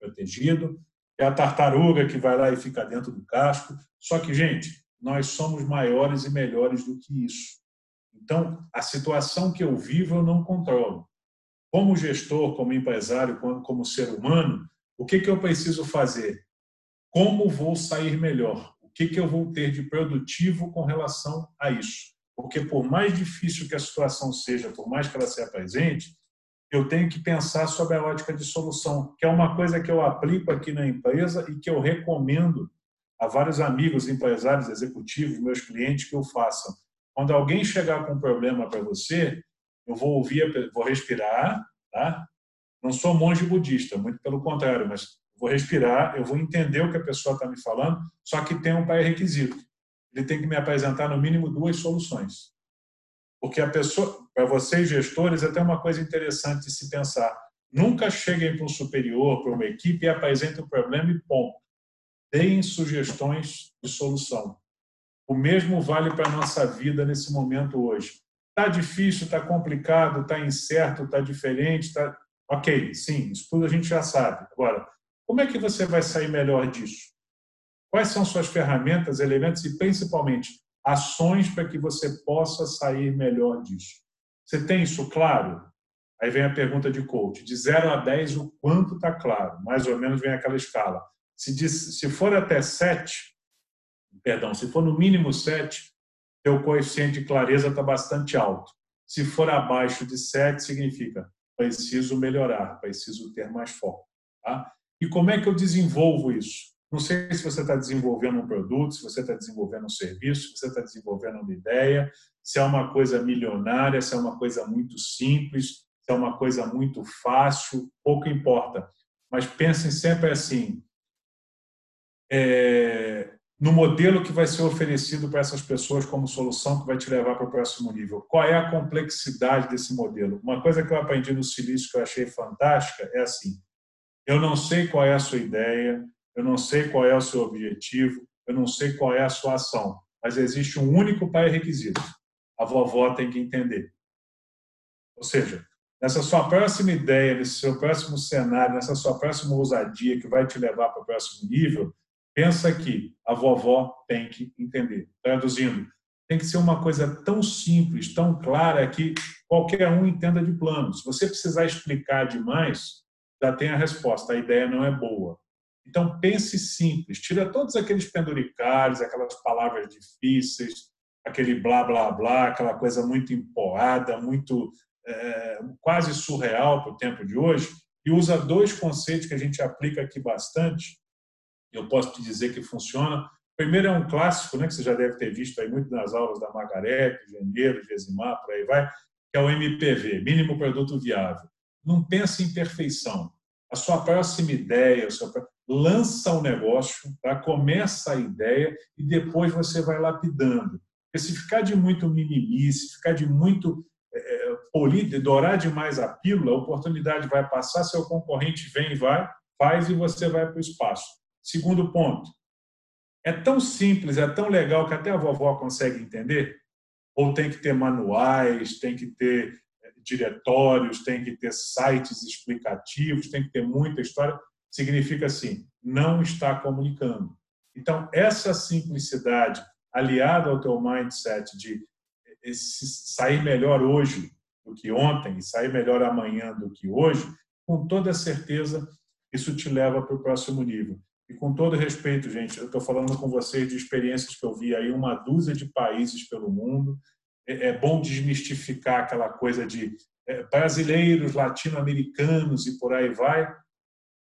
protegido, é a tartaruga que vai lá e fica dentro do casco. Só que, gente, nós somos maiores e melhores do que isso. Então, a situação que eu vivo eu não controlo como gestor, como empresário, como ser humano, o que, que eu preciso fazer? Como vou sair melhor? O que, que eu vou ter de produtivo com relação a isso? Porque, por mais difícil que a situação seja, por mais que ela se apresente, eu tenho que pensar sobre a ótica de solução, que é uma coisa que eu aplico aqui na empresa e que eu recomendo a vários amigos, empresários, executivos, meus clientes que eu façam. Quando alguém chegar com um problema para você, eu vou ouvir, vou respirar, tá? Não sou monge budista, muito pelo contrário, mas vou respirar, eu vou entender o que a pessoa está me falando, só que tem um pré-requisito. Ele tem que me apresentar no mínimo duas soluções. Porque a pessoa, para vocês gestores, é até uma coisa interessante de se pensar. Nunca cheguem para um superior, para uma equipe e apresentem o problema e ponto. Deem sugestões de solução. O mesmo vale para a nossa vida nesse momento hoje. Está difícil, está complicado, está incerto, está diferente, está Ok, sim, isso tudo a gente já sabe. Agora, como é que você vai sair melhor disso? Quais são suas ferramentas, elementos e, principalmente, ações para que você possa sair melhor disso? Você tem isso claro? Aí vem a pergunta de coach. De 0 a 10, o quanto está claro? Mais ou menos vem aquela escala. Se, diz, se for até 7, perdão, se for no mínimo 7, seu coeficiente de clareza está bastante alto. Se for abaixo de 7, significa preciso melhorar, preciso ter mais foco. Tá? E como é que eu desenvolvo isso? Não sei se você está desenvolvendo um produto, se você está desenvolvendo um serviço, se você está desenvolvendo uma ideia, se é uma coisa milionária, se é uma coisa muito simples, se é uma coisa muito fácil, pouco importa. Mas pensem sempre assim: é, no modelo que vai ser oferecido para essas pessoas como solução que vai te levar para o próximo nível. Qual é a complexidade desse modelo? Uma coisa que eu aprendi no Silício que eu achei fantástica é assim: eu não sei qual é a sua ideia, eu não sei qual é o seu objetivo, eu não sei qual é a sua ação, mas existe um único pré-requisito. A vovó tem que entender. Ou seja, nessa sua próxima ideia, nesse seu próximo cenário, nessa sua próxima ousadia que vai te levar para o próximo nível, Pensa que a vovó tem que entender. Traduzindo, tem que ser uma coisa tão simples, tão clara que qualquer um entenda de plano. Se você precisar explicar demais, já tem a resposta. A ideia não é boa. Então pense simples, tira todos aqueles penduricalhos, aquelas palavras difíceis, aquele blá blá blá, aquela coisa muito empoada, muito é, quase surreal para o tempo de hoje, e usa dois conceitos que a gente aplica aqui bastante, eu posso te dizer que funciona. Primeiro é um clássico, né, que você já deve ter visto aí muito nas aulas da Margarete, Janeiro, Gesimar, por aí vai, que é o MPV, Mínimo Produto Viável. Não pense em perfeição. A sua próxima ideia, sua... lança o um negócio, tá? começa a ideia e depois você vai lapidando. Porque se ficar de muito mimimi, se ficar de muito é, polido, dourar demais a pílula, a oportunidade vai passar, seu concorrente vem e vai, faz e você vai para o espaço. Segundo ponto, é tão simples, é tão legal que até a vovó consegue entender? Ou tem que ter manuais, tem que ter eh, diretórios, tem que ter sites explicativos, tem que ter muita história? Significa assim, não está comunicando. Então, essa simplicidade, aliada ao teu mindset de eh, sair melhor hoje do que ontem e sair melhor amanhã do que hoje, com toda certeza isso te leva para o próximo nível. E com todo respeito, gente, eu estou falando com vocês de experiências que eu vi aí uma dúzia de países pelo mundo. É, é bom desmistificar aquela coisa de é, brasileiros, latino-americanos e por aí vai.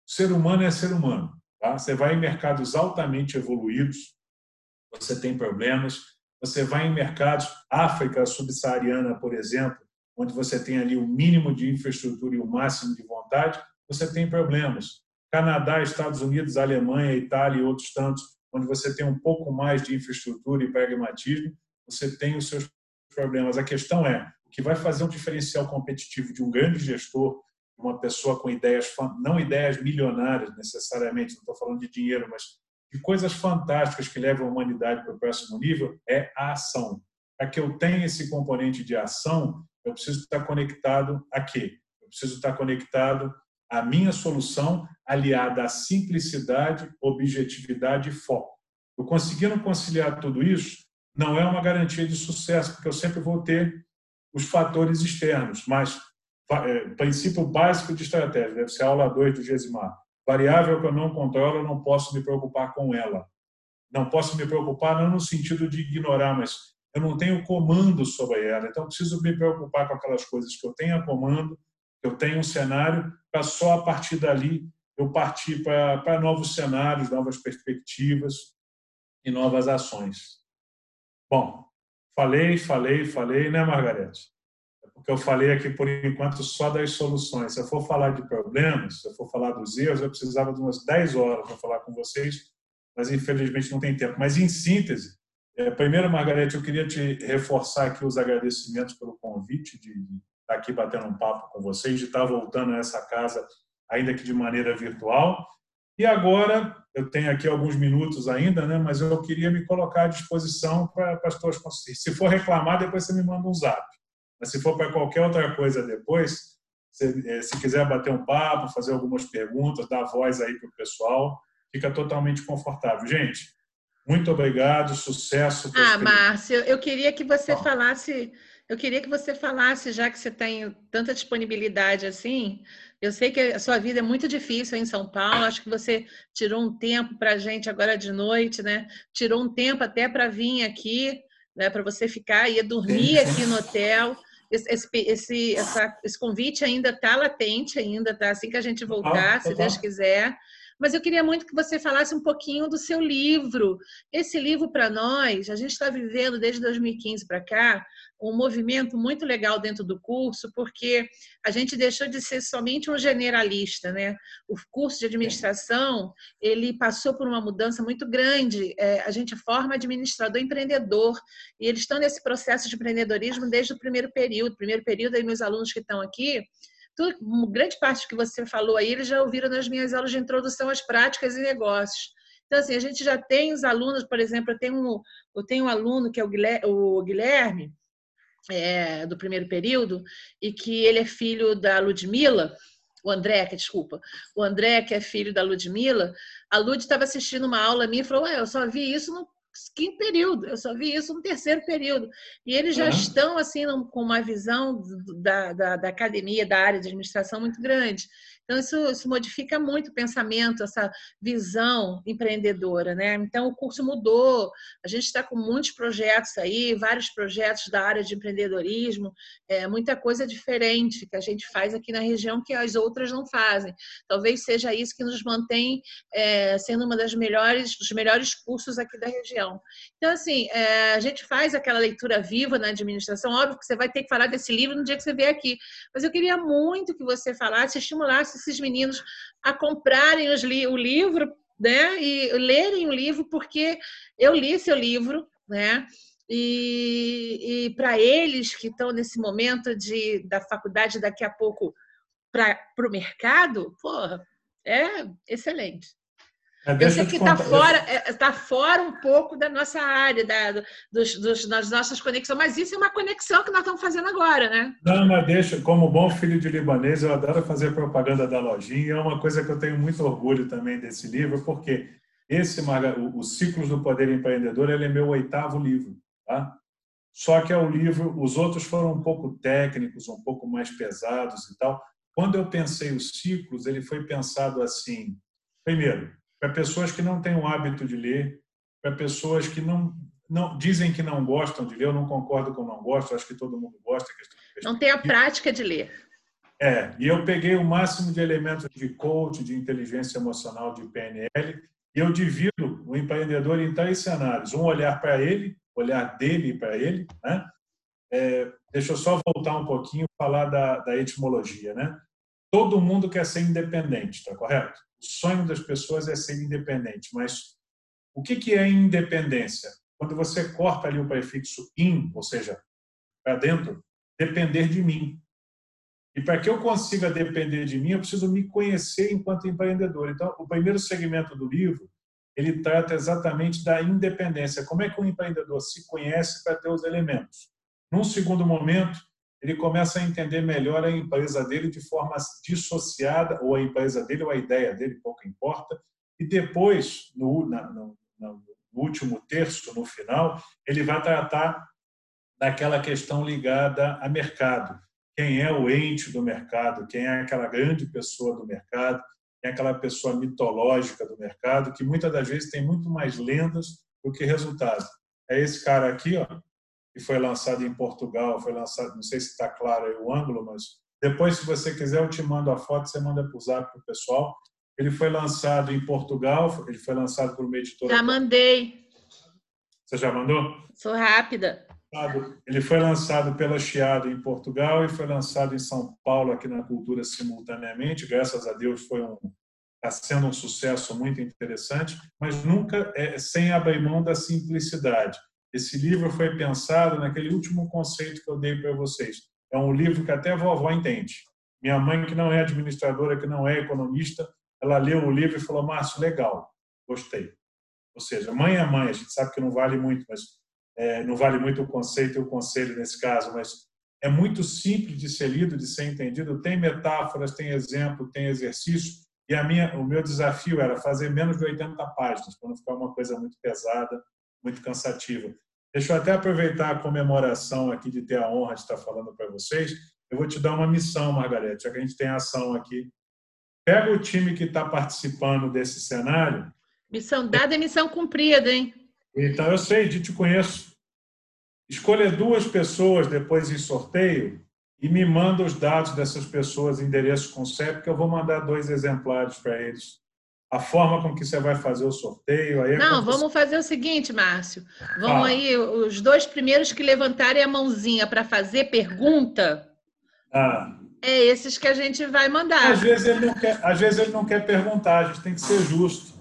Ser humano é ser humano. Tá? Você vai em mercados altamente evoluídos, você tem problemas. Você vai em mercados, África subsaariana, por exemplo, onde você tem ali o mínimo de infraestrutura e o máximo de vontade, você tem problemas. Canadá, Estados Unidos, Alemanha, Itália e outros tantos, onde você tem um pouco mais de infraestrutura e pragmatismo, você tem os seus problemas. A questão é, o que vai fazer um diferencial competitivo de um grande gestor, uma pessoa com ideias, não ideias milionárias necessariamente, não estou falando de dinheiro, mas de coisas fantásticas que levam a humanidade para o próximo nível, é a ação. Para que eu tenha esse componente de ação, eu preciso estar conectado a quê? Eu preciso estar conectado à minha solução aliada à simplicidade, objetividade e foco. Eu conseguindo conciliar tudo isso, não é uma garantia de sucesso, porque eu sempre vou ter os fatores externos, mas princípio básico de estratégia, deve ser a aula 2 do Gesimar. Variável que eu não controlo, eu não posso me preocupar com ela. Não posso me preocupar não no sentido de ignorar, mas eu não tenho comando sobre ela. Então, preciso me preocupar com aquelas coisas que eu tenho a comando, que eu tenho um cenário, para só a partir dali eu parti para, para novos cenários, novas perspectivas e novas ações. Bom, falei, falei, falei, né, Margarete? Porque eu falei aqui, por enquanto, só das soluções. Se eu for falar de problemas, se eu for falar dos erros, eu precisava de umas 10 horas para falar com vocês, mas infelizmente não tem tempo. Mas, em síntese, é, primeiro, Margarete, eu queria te reforçar aqui os agradecimentos pelo convite de estar aqui batendo um papo com vocês, de estar voltando a essa casa, ainda que de maneira virtual. E agora, eu tenho aqui alguns minutos ainda, né, mas eu queria me colocar à disposição para, as tuas Se for reclamar, depois você me manda um zap. Mas se for para qualquer outra coisa depois, se, eh, se quiser bater um papo, fazer algumas perguntas, dar voz aí para o pessoal, fica totalmente confortável. Gente, muito obrigado, sucesso. Ah, Márcio, eu queria que você Bom. falasse, eu queria que você falasse, já que você tem tanta disponibilidade assim, eu sei que a sua vida é muito difícil em São Paulo, acho que você tirou um tempo para a gente agora de noite, né? Tirou um tempo até para vir aqui, né? Para você ficar, ia dormir aqui no hotel esse, esse, essa, esse convite ainda está latente, ainda está assim que a gente voltar, ah, se Deus quiser. Mas eu queria muito que você falasse um pouquinho do seu livro. Esse livro, para nós, a gente está vivendo desde 2015 para cá um movimento muito legal dentro do curso, porque a gente deixou de ser somente um generalista, né? O curso de administração ele passou por uma mudança muito grande. É, a gente forma administrador empreendedor e eles estão nesse processo de empreendedorismo desde o primeiro período. Primeiro período aí meus alunos que estão aqui, tudo, grande parte que você falou aí eles já ouviram nas minhas aulas de introdução às práticas e negócios. Então, assim, a gente já tem os alunos, por exemplo, eu tenho um, eu tenho um aluno que é o Guilherme, é, do primeiro período, e que ele é filho da Ludmilla, o André, que desculpa, o André, que é filho da Ludmilla, a Lud estava assistindo uma aula minha e falou: Ué, eu só vi isso no quinto período, eu só vi isso no terceiro período. E eles já uhum. estão assim com uma visão da, da, da, academia, da área de administração muito grande. Então, isso, isso modifica muito o pensamento, essa visão empreendedora, né? Então, o curso mudou, a gente está com muitos projetos aí, vários projetos da área de empreendedorismo, é, muita coisa diferente que a gente faz aqui na região que as outras não fazem. Talvez seja isso que nos mantém é, sendo uma das melhores, dos melhores cursos aqui da região. Então, assim, é, a gente faz aquela leitura viva na administração, óbvio que você vai ter que falar desse livro no dia que você vier aqui, mas eu queria muito que você falasse, estimulasse esses meninos a comprarem li o livro, né? E lerem o livro, porque eu li seu livro, né? E, e para eles que estão nesse momento de, da faculdade daqui a pouco para o mercado, porra, é excelente. É, eu sei que está fora, é, tá fora um pouco da nossa área, da, dos, dos, das nossas conexões, mas isso é uma conexão que nós estamos fazendo agora, né? Não, mas deixa, como bom filho de libanês, eu adoro fazer propaganda da lojinha, é uma coisa que eu tenho muito orgulho também desse livro, porque esse, o, o Ciclos do Poder Empreendedor, ele é meu oitavo livro, tá? Só que é o livro, os outros foram um pouco técnicos, um pouco mais pesados e tal. Quando eu pensei os ciclos, ele foi pensado assim, primeiro, para pessoas que não têm o hábito de ler, para pessoas que não, não dizem que não gostam de ler, eu não concordo com não gosto, acho que todo mundo gosta. Não tem a prática de ler. É, e eu peguei o máximo de elementos de coach, de inteligência emocional, de PNL, e eu divido o empreendedor em três cenários. Um olhar para ele, olhar dele para ele, né? É, deixa eu só voltar um pouquinho falar da, da etimologia, né? Todo mundo quer ser independente, tá correto? O sonho das pessoas é ser independente, mas o que, que é independência? Quando você corta ali o prefixo in, ou seja, para dentro, depender de mim. E para que eu consiga depender de mim, eu preciso me conhecer enquanto empreendedor. Então, o primeiro segmento do livro, ele trata exatamente da independência. Como é que um empreendedor se conhece para ter os elementos? Num segundo momento, ele começa a entender melhor a empresa dele de forma dissociada, ou a empresa dele, ou a ideia dele, pouco importa. E depois, no, na, no, no último terço, no final, ele vai tratar daquela questão ligada a mercado. Quem é o ente do mercado? Quem é aquela grande pessoa do mercado? Quem é aquela pessoa mitológica do mercado? Que muitas das vezes tem muito mais lendas do que resultado. É esse cara aqui, ó, que foi lançado em Portugal, foi lançado, não sei se está claro aí o ângulo, mas depois, se você quiser, eu te mando a foto, você manda para o zap para o pessoal. Ele foi lançado em Portugal, ele foi lançado por uma editora. Já mandei. Você já mandou? Sou rápida. ele foi lançado pela Chiado em Portugal e foi lançado em São Paulo aqui na Cultura simultaneamente. Graças a Deus foi um está sendo um sucesso muito interessante, mas nunca é sem abrir mão da simplicidade. Esse livro foi pensado naquele último conceito que eu dei para vocês. É um livro que até a vovó entende. Minha mãe, que não é administradora, que não é economista, ela leu o livro e falou: Márcio, legal, gostei. Ou seja, mãe é mãe, a gente sabe que não vale muito, mas é, não vale muito o conceito e o conselho nesse caso, mas é muito simples de ser lido, de ser entendido. Tem metáforas, tem exemplo, tem exercício. E a minha, o meu desafio era fazer menos de 80 páginas, para não ficar uma coisa muito pesada, muito cansativa. Deixa eu até aproveitar a comemoração aqui de ter a honra de estar falando para vocês. Eu vou te dar uma missão, Margarete, já que a gente tem ação aqui. Pega o time que está participando desse cenário. Missão dada é missão cumprida, hein? Então, eu sei, de te conheço. Escolha duas pessoas depois em sorteio e me manda os dados dessas pessoas, endereço com CEP, que eu vou mandar dois exemplares para eles a forma com que você vai fazer o sorteio. Aí é Não, vamos fazer o seguinte, Márcio. Vamos ah. aí, os dois primeiros que levantarem a mãozinha para fazer pergunta. Ah. É esses que a gente vai mandar. Às vezes, ele não quer, às vezes ele não quer perguntar, a gente tem que ser justo.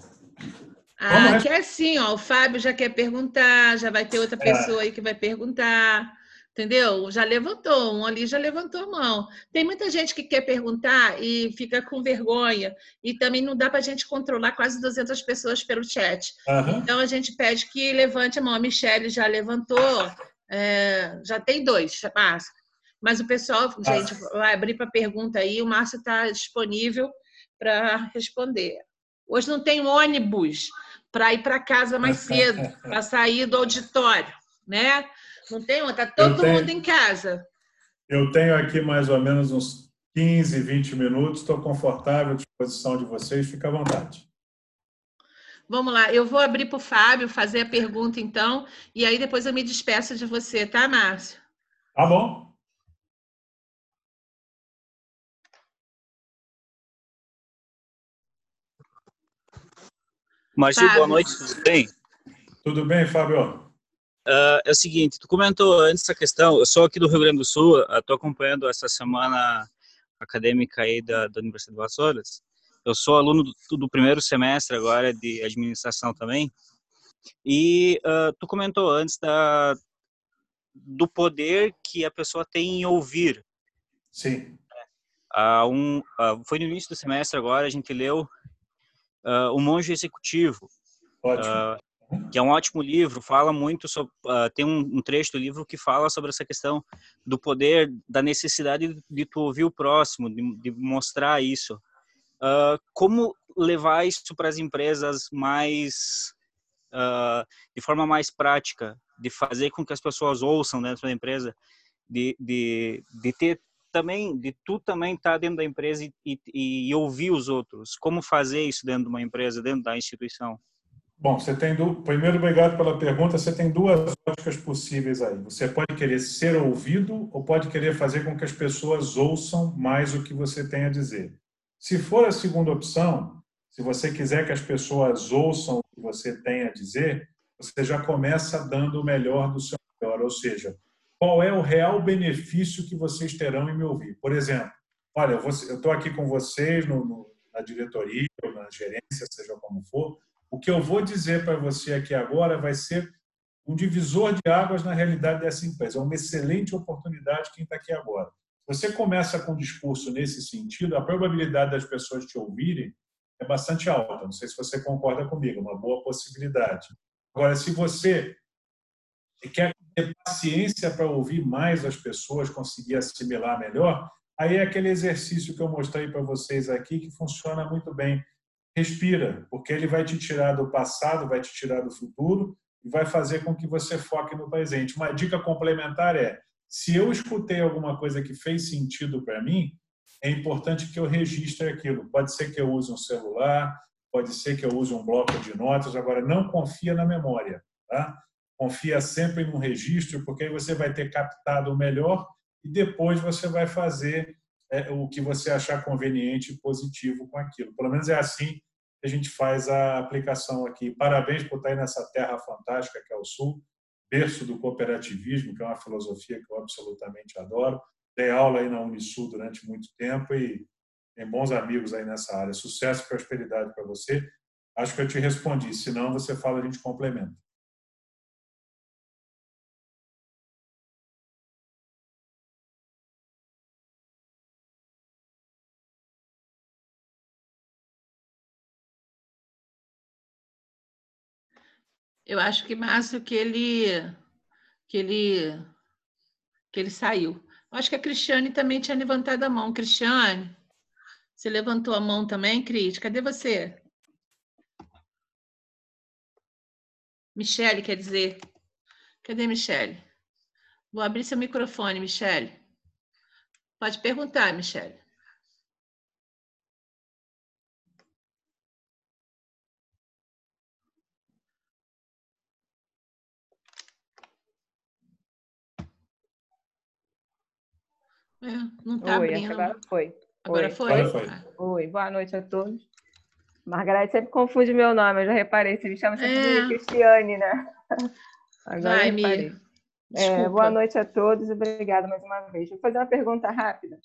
Ah, Vamos... quer sim, ó. O Fábio já quer perguntar, já vai ter outra é. pessoa é. aí que vai perguntar entendeu? Já levantou, um ali já levantou a mão. Tem muita gente que quer perguntar e fica com vergonha, e também não dá para a gente controlar quase 200 pessoas pelo chat. Uhum. Então, a gente pede que levante a mão. A Michelle já levantou, é, já tem dois, Márcio. Mas o pessoal, gente, vai abrir para pergunta aí, o Márcio está disponível para responder. Hoje não tem ônibus para ir para casa mais cedo, para sair do auditório, né? Não tem uma? Está todo tenho, mundo em casa. Eu tenho aqui mais ou menos uns 15, 20 minutos. Estou confortável à disposição de vocês. Fica à vontade. Vamos lá, eu vou abrir para o Fábio fazer a pergunta, então, e aí depois eu me despeço de você, tá, Márcio? Tá bom. Márcio, boa noite, tudo bem? Tudo bem, Fábio? Uh, é o seguinte, tu comentou antes essa questão, eu sou aqui do Rio Grande do Sul, estou acompanhando essa semana acadêmica aí da, da Universidade de Vassouras. Eu sou aluno do, do, primeiro semestre agora de administração também. E uh, tu comentou antes da, do poder que a pessoa tem em ouvir. Sim. Uh, um, uh, foi no início do semestre agora, a gente leu uh, O Monge Executivo. Ótimo que é um ótimo livro, fala muito sobre, uh, tem um, um, trecho do livro que fala sobre essa questão do poder, da necessidade de, de tu ouvir o próximo, de, de mostrar isso. Uh, como levar isso para as empresas mais, uh, de forma mais prática, de fazer com que as pessoas ouçam dentro da empresa, de, de, de ter também, de tu também estar tá dentro da empresa e, e, e ouvir os outros. Como fazer isso dentro de uma empresa, dentro da instituição? Bom, você tem do... primeiro obrigado pela pergunta. Você tem duas óticas possíveis aí. Você pode querer ser ouvido ou pode querer fazer com que as pessoas ouçam mais o que você tem a dizer. Se for a segunda opção, se você quiser que as pessoas ouçam o que você tem a dizer, você já começa dando o melhor do seu melhor, ou seja, qual é o real benefício que vocês terão em me ouvir. Por exemplo, olha, eu estou aqui com vocês no, no, na diretoria, na gerência, seja como for, o que eu vou dizer para você aqui agora vai ser um divisor de águas na realidade dessa empresa. É uma excelente oportunidade quem está aqui agora. Você começa com um discurso nesse sentido, a probabilidade das pessoas te ouvirem é bastante alta. Não sei se você concorda comigo, é uma boa possibilidade. Agora, se você quer ter paciência para ouvir mais as pessoas, conseguir assimilar melhor, aí é aquele exercício que eu mostrei para vocês aqui que funciona muito bem respira, porque ele vai te tirar do passado, vai te tirar do futuro e vai fazer com que você foque no presente. Uma dica complementar é: se eu escutei alguma coisa que fez sentido para mim, é importante que eu registre aquilo. Pode ser que eu use um celular, pode ser que eu use um bloco de notas. Agora, não confia na memória, tá? Confia sempre num registro, porque aí você vai ter captado o melhor e depois você vai fazer é, o que você achar conveniente e positivo com aquilo. Pelo menos é assim a gente faz a aplicação aqui. Parabéns por estar aí nessa terra fantástica que é o Sul. berço do cooperativismo, que é uma filosofia que eu absolutamente adoro. Dei aula aí na Unisul durante muito tempo e tem bons amigos aí nessa área. Sucesso e prosperidade para você. Acho que eu te respondi. Se não, você fala, a gente complementa. Eu acho que Márcio que ele que ele que ele saiu. Eu acho que a Cristiane também tinha levantado a mão. Cristiane, você levantou a mão também, Cris? Cadê você? Michele, quer dizer. Cadê Michele? Vou abrir seu microfone, Michele. Pode perguntar, Michele. É, não está Oi, abrindo. agora foi. Agora Oi. foi? Agora foi. Oi, boa noite a todos. Margarete sempre confunde meu nome, eu já reparei. Você me chama sempre É. de Cristiane, né? Agora Vai, reparei. É, boa noite a todos, obrigada mais uma vez. Vou fazer uma pergunta rápida.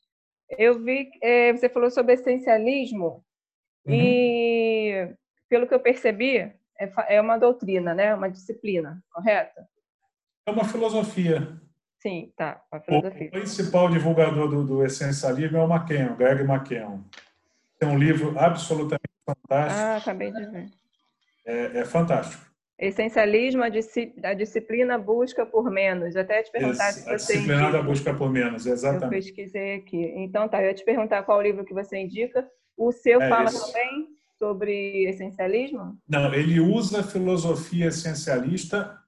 Eu vi, é, você falou sobre essencialismo Uhum. e, pelo que eu percebi, é, é uma doutrina, né? Uma disciplina, correto? É uma filosofia. Sim, tá, O filosofia. principal divulgador do, do essencialismo é o McKeown, Greg McKeown. Tem um livro absolutamente fantástico. Ah, acabei de ver. É, é fantástico. Essencialismo, a, disci- a disciplina busca por menos. Até te perguntar se Esse- a você disciplinada indica. busca por menos, Eu exatamente. pesquisei aqui. Então, tá, eu ia te perguntar qual livro que você indica. O seu É fala esse. também sobre essencialismo? Não, ele usa a filosofia essencialista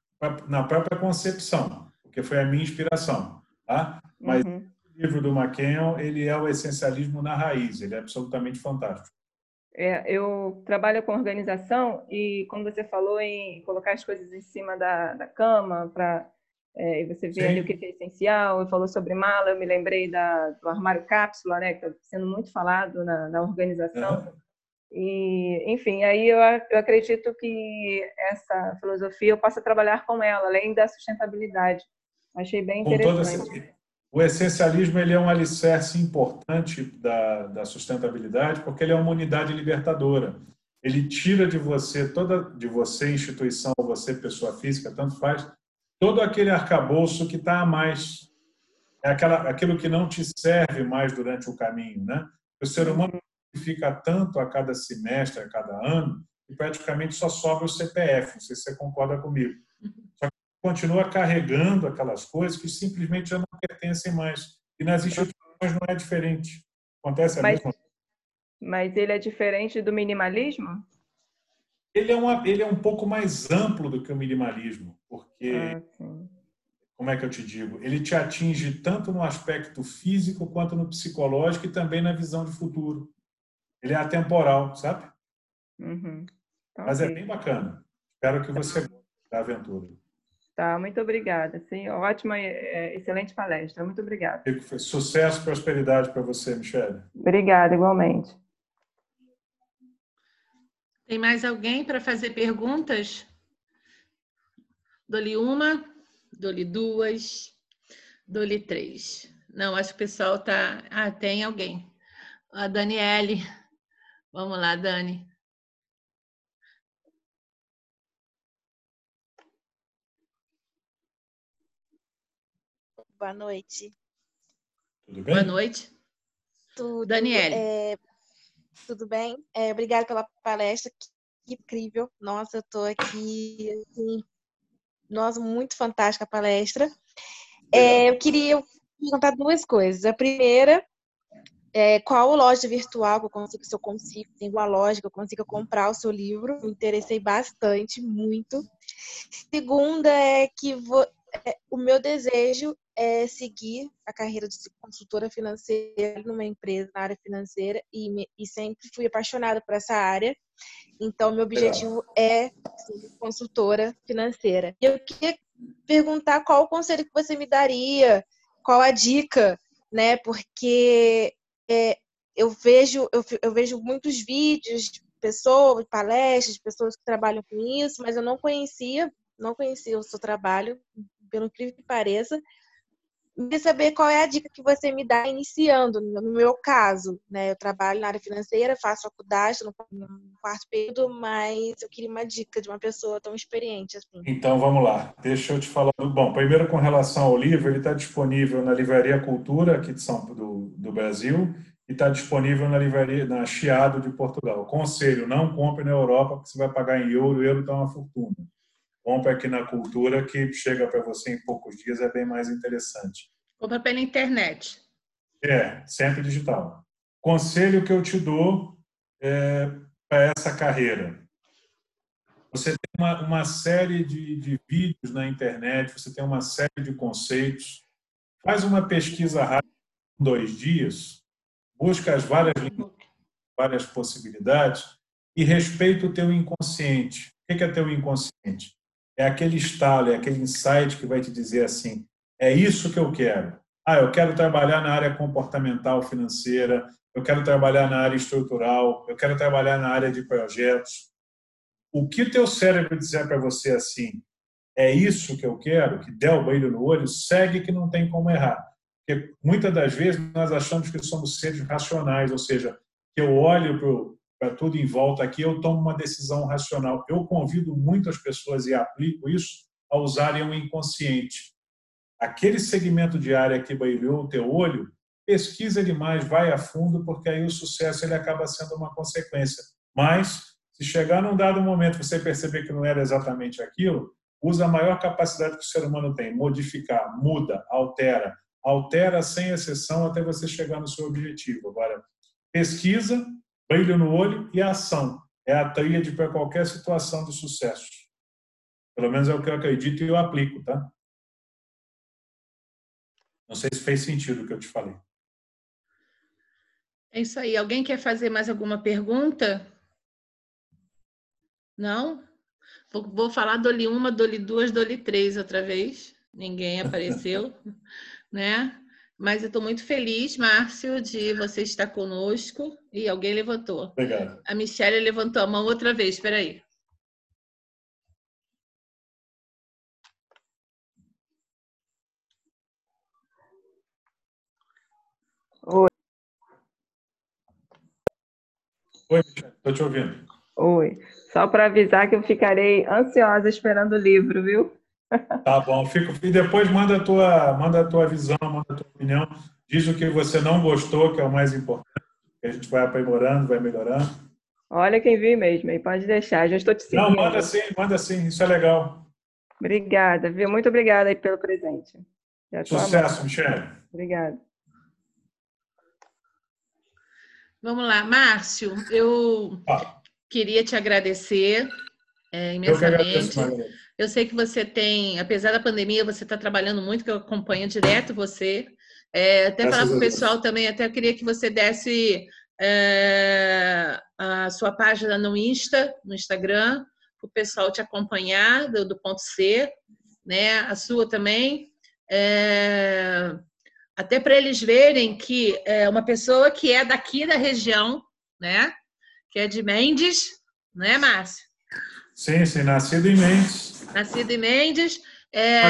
na própria concepção, porque foi a minha inspiração. Tá? Mas Uhum. o livro do McKeown, ele é o essencialismo na raiz, ele é absolutamente fantástico. É, eu trabalho com organização e quando você falou em colocar as coisas em cima da, da cama para é, e você vê Sim. ali o que é essencial, e falou sobre mala, eu me lembrei da, do armário cápsula, né, que está sendo muito falado na, na organização. Aham. E, enfim, aí eu, eu acredito que essa filosofia eu possa trabalhar com ela, além da sustentabilidade. Achei bem interessante. O essencialismo ele é um alicerce importante da, da sustentabilidade, porque ele é uma unidade libertadora. Ele tira de você toda de você instituição, você pessoa física, tanto faz, todo aquele arcabouço que está a mais, é aquela, aquilo que não te serve mais durante o caminho, né? O ser humano fica tanto a cada semestre, a cada ano, que praticamente só sobra o CPF. Não sei se você concorda comigo. Continua carregando aquelas coisas que simplesmente já não pertencem mais. E nas instituições não é diferente. Acontece a Mas- mesma Mas ele é diferente do minimalismo? ele é, uma, ele é um pouco mais amplo do que o minimalismo, porque, Ah, como é que eu te digo? Ele te atinge tanto no aspecto físico quanto no psicológico e também na visão de futuro. Ele é atemporal, sabe? Uhum. Então, Mas é ok. bem bacana. Espero que você goste da aventura. Tá, muito obrigada. Sim, ótima, é, excelente palestra. Muito obrigada. Sucesso e prosperidade para você, Michele. Obrigada, igualmente. Tem mais alguém para fazer perguntas? Dou-lhe uma, dou-lhe duas, dou-lhe três. Não, acho que o pessoal está. Ah, tem alguém. A Daniele. Vamos lá, Dani. Boa noite. Tudo bem? Boa noite. Tudo, Daniele. é, tudo bem? É, obrigada pela palestra, que incrível. Nossa, eu estou aqui, assim, nossa, muito fantástica a palestra. É, eu queria perguntar duas coisas. A primeira, é, qual loja virtual que eu consigo, se eu consigo, tem uma loja que eu consiga comprar o seu livro? Me interessei bastante, muito. Segunda é que vo- é, o meu desejo é seguir a carreira de consultora financeira numa empresa na área financeira e, me- e sempre fui apaixonada por essa área. Então, meu objetivo é ser consultora financeira. E eu queria perguntar qual o conselho que você me daria, qual a dica, né? Porque é, eu vejo eu, eu vejo muitos vídeos de pessoas, palestras, de pessoas que trabalham com isso, mas eu não conhecia não conhecia o seu trabalho, pelo incrível que pareça. Queria saber qual é a dica que você me dá iniciando, no meu caso, né? Eu trabalho na área financeira, faço faculdade no quarto período, mas eu queria uma dica de uma pessoa tão experiente assim. Então, vamos lá. Deixa eu te falar. Bom, primeiro com relação ao livro, ele está disponível na Livraria Cultura, aqui de São do, do Brasil, e está disponível na livraria, na Chiado de Portugal. Conselho, não compre na Europa, porque você vai pagar em euro, o euro está uma fortuna compra aqui na cultura que chega para você em poucos dias, é bem mais interessante. Compra pela internet. É, sempre digital. Conselho que eu te dou é, para essa carreira. Você tem uma, uma série de, de vídeos na internet, você tem uma série de conceitos. Faz uma pesquisa rápida em dois dias, busca as várias, várias possibilidades e respeita o teu inconsciente. O que é teu inconsciente? É aquele estalo, é aquele insight que vai te dizer assim: é isso que eu quero. Ah, eu quero trabalhar na área comportamental financeira, eu quero trabalhar na área estrutural, eu quero trabalhar na área de projetos. O que teu cérebro disser para você assim, é isso que eu quero, que der o brilho no olho, segue que não tem como errar. Porque muitas das vezes nós achamos que somos seres racionais, ou seja, que eu olho para tudo em volta aqui, eu tomo uma decisão racional. Eu convido muitas pessoas e aplico isso a usarem o inconsciente. Aquele segmento de área que brilhou o teu olho, pesquisa ele mais, vai a fundo, porque aí o sucesso ele acaba sendo uma consequência. Mas, se chegar num dado momento você perceber que não era exatamente aquilo, usa a maior capacidade que o ser humano tem, modificar, muda, altera, altera sem exceção até você chegar no seu objetivo. Agora, pesquisa, brilho no olho e ação. É a tríade para qualquer situação de sucesso. Pelo menos é o que eu acredito e eu aplico, tá? Não sei se fez sentido o que eu te falei. É isso aí. Alguém quer fazer mais alguma pergunta? Não? Vou, vou falar dole uma, dole duas, dole três outra vez. Ninguém apareceu, né? Mas eu estou muito feliz, Márcio, de você estar conosco. E alguém levantou. Obrigado. A Michelle levantou a mão outra vez. Espera aí. Oi. Oi, Michelle. Estou te ouvindo. Oi. Só para avisar que eu ficarei ansiosa esperando o livro, viu? Tá bom, fico e depois manda a tua, manda a tua visão, manda a tua opinião, diz o que você não gostou, que é o mais importante, que a gente vai aprimorando, vai melhorando. Olha quem viu mesmo, aí pode deixar, já estou te seguindo. Não, manda sim, manda sim, isso é legal. Obrigada, viu? Muito obrigada aí pelo presente. Sucesso, Michele. Obrigada. Vamos lá, Márcio, eu ah. queria te agradecer é, imensamente. Eu agradeço, eu sei que você tem, apesar da pandemia, você está trabalhando muito, que eu acompanho direto você. É, até Graças falar para o pessoal também, até queria que você desse é, a sua página no Insta, no Instagram, para o pessoal te acompanhar do, do, ponto C, né? A sua também. É, até para eles verem que é uma pessoa que é daqui da região, né? Que é de Mendes, né, Márcio? Sim, sim, nascido em Mendes nascido em Mendes. É...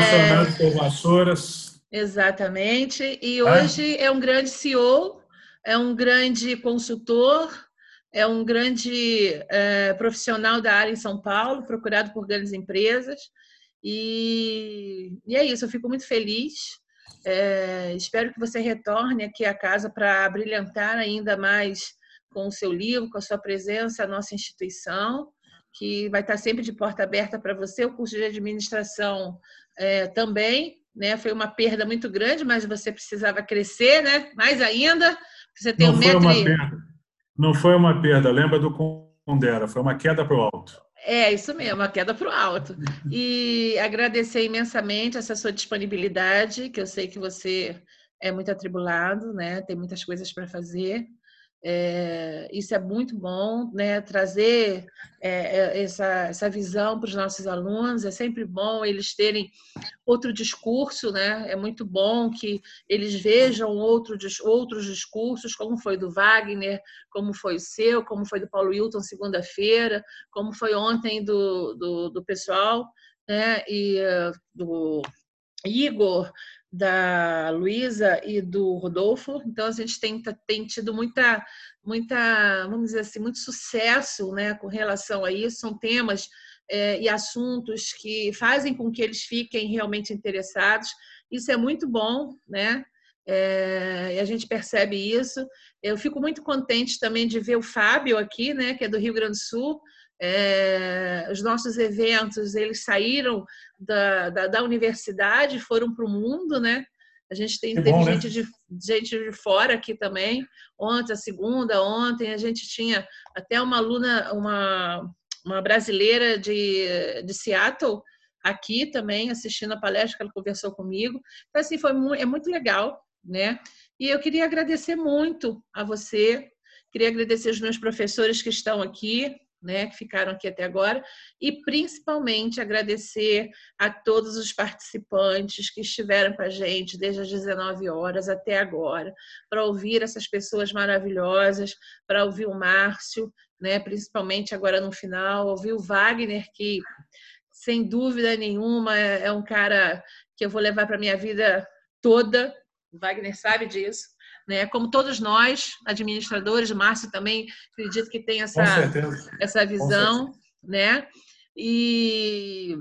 Por vassouras. Exatamente. E hoje é um grande CEO, é um grande consultor, é um grande é, profissional da área em São Paulo, procurado por grandes empresas. E, e é isso, eu fico muito feliz. É, espero que você retorne aqui à casa para brilhantar ainda mais com o seu livro, com a sua presença, a nossa instituição que vai estar sempre de porta aberta para você. O curso de administração é, também, né? Foi uma perda muito grande, mas você precisava crescer, né? Mais ainda. Você tem Não um metro. Foi uma perda. Não foi uma perda, lembra do Condera, foi uma queda para o alto. É, isso mesmo, uma queda para o alto. E agradecer imensamente essa sua disponibilidade, que eu sei que você é muito atribulado, né? Tem muitas coisas para fazer. É, isso é muito bom, né? trazer é, é essa, essa visão para os nossos alunos. É sempre bom eles terem outro discurso, né? é muito bom que eles vejam outro, outros discursos, como foi do Wagner, como foi o seu, como foi do Paulo Hilton segunda-feira, como foi ontem do, do, do pessoal né? E uh, do Igor, da Luísa e do Rodolfo. Então a gente tem, tem tido muita, muita, vamos dizer assim, muito sucesso, né, com relação a isso. São temas é, e assuntos que fazem com que eles fiquem realmente interessados. Isso é muito bom, né? É, e a gente percebe isso. Eu fico muito contente também de ver o Fábio aqui, né, que é do Rio Grande do Sul. É, os nossos eventos eles saíram da, da, da universidade, foram para o mundo, né? A gente tem, teve né? gente, de, gente de fora aqui também. Ontem, a segunda, ontem, a gente tinha até uma aluna, uma, uma brasileira de, de Seattle aqui também, assistindo a palestra que ela conversou comigo. Então, assim, foi muito, é muito legal né? E eu queria agradecer muito a você, queria agradecer os meus professores que estão aqui, né, que ficaram aqui até agora, e principalmente agradecer a todos os participantes que estiveram com a gente desde as 19 horas até agora, para ouvir essas pessoas maravilhosas, para ouvir o Márcio, né, principalmente agora no final, ouvir o Wagner, que sem dúvida nenhuma é um cara que eu vou levar para minha vida toda, o Wagner sabe disso. Né? Como todos nós, administradores, Márcio também acredito que tem essa, essa visão, né? E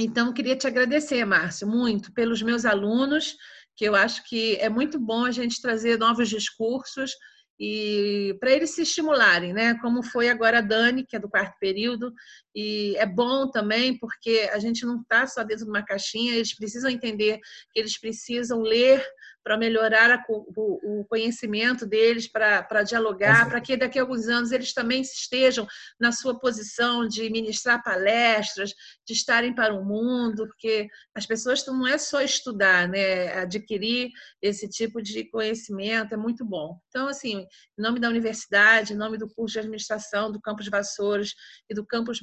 então queria te agradecer, Márcio, muito pelos meus alunos, que eu acho que é muito bom a gente trazer novos discursos e para eles se estimularem, né? Como foi agora a Dani, que é do quarto período, e é bom também porque a gente não está só dentro de uma caixinha, eles precisam entender que eles precisam ler para melhorar a, o, o, conhecimento deles, para dialogar, para que daqui a alguns anos eles também estejam na sua posição de ministrar palestras, de estarem para o mundo, porque as pessoas não é só estudar, né? Adquirir esse tipo de conhecimento é muito bom. Então, assim, em nome da universidade, em nome do curso de administração do Campus Vassouras e do Campus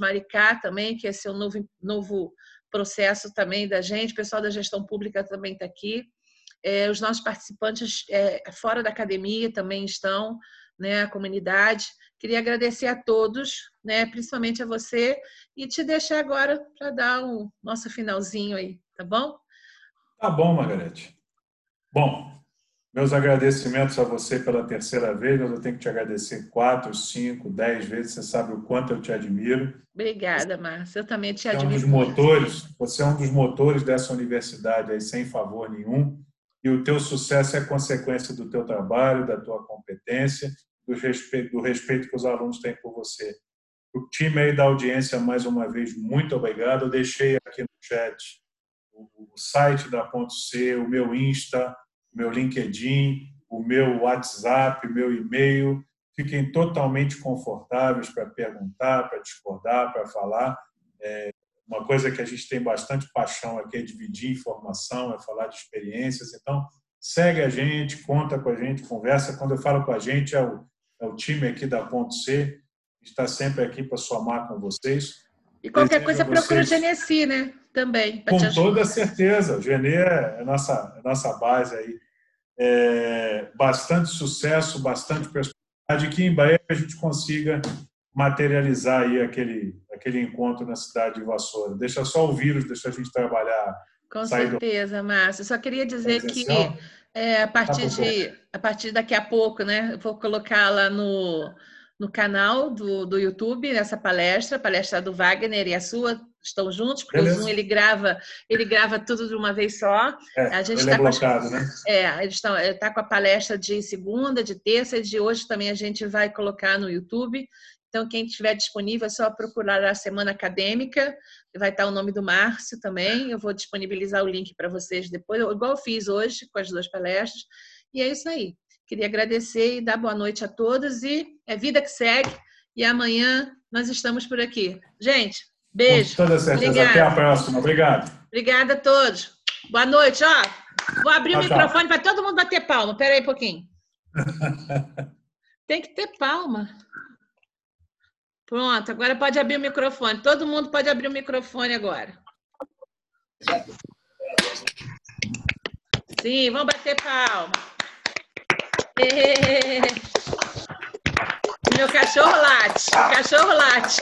Também, que é seu novo, novo processo também da gente, o pessoal da gestão pública também está aqui. É, os nossos participantes é, fora da academia também estão, né, a comunidade. Queria agradecer a todos, né, principalmente a você, e te deixar agora para dar o nosso finalzinho aí, tá bom? Tá bom, Margarete. Bom, meus agradecimentos a você pela terceira vez. Eu tenho que te agradecer quatro, cinco, dez vezes. Você sabe o quanto eu te admiro. Obrigada, Márcia. Eu também te você admiro. É um dos motores, você é um dos motores dessa universidade aí, sem favor nenhum e o teu sucesso é consequência do teu trabalho, da tua competência, do respeito, do respeito que os alunos têm por você. O time aí da audiência, mais uma vez, muito obrigado. Eu deixei aqui no chat o, o site da Ponto C, o meu Insta, meu LinkedIn, o meu WhatsApp, o meu e-mail. Fiquem totalmente confortáveis para perguntar, para discordar, para falar. É, uma coisa que a gente tem bastante paixão aqui é dividir informação, é falar de experiências. Então, segue a gente, conta com a gente, conversa. Quando eu falo com a gente, é o, é o time aqui da Ponto C, está sempre aqui para somar com vocês. E qualquer Desejo coisa, procura o Genesi, né? Também. Com toda certeza. O Genê é a nossa, a nossa base aí. É, bastante sucesso, bastante prosperidade, que em breve a gente consiga materializar aí aquele, aquele encontro na cidade de Vassoura. Deixa só o vírus, deixa a gente trabalhar. Com certeza, do... Márcio. Só queria dizer que é, a, partir tá de, a partir daqui a pouco, né, vou colocar lá no, no canal do, do YouTube essa palestra, a palestra do Wagner e a sua estão juntos, porque Beleza. o Zoom ele grava, ele grava tudo de uma vez só. É, a gente ele tá é blocado, né? É, eles estão, está com a palestra de segunda, de terça e de hoje também a gente vai colocar no YouTube. Então, quem estiver disponível é só procurar a Semana Acadêmica, vai estar o nome do Márcio também. Eu vou disponibilizar o link para vocês depois, igual eu fiz hoje com as duas palestras. E é isso aí. Queria agradecer e dar boa noite a todos. E é vida que segue. E amanhã nós estamos por aqui. Gente, beijo. Com toda certeza. Obrigada. Até a próxima. Obrigado. Obrigada a todos. Boa noite. Ó, vou abrir o microfone para todo mundo bater palma. Espera aí um pouquinho. Tem que ter palma. Pronto, agora pode abrir o microfone. Todo mundo pode abrir o microfone agora. Sim, vamos bater palma. E... Meu cachorro late. O cachorro late.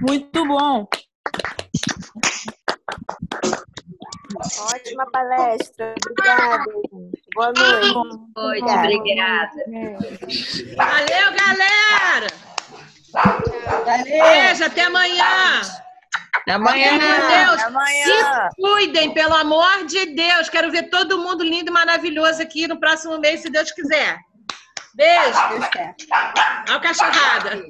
Muito bom. Ótima palestra. Obrigada. Boa noite. Boa noite, obrigada. Valeu, galera! Valeu. Beijo, até amanhã! Até amanhã. Meu Deus, amanhã. se cuidem, pelo amor de Deus. Quero ver todo mundo lindo e maravilhoso aqui no próximo mês, se Deus quiser. Beijo. Olha a cachorrada.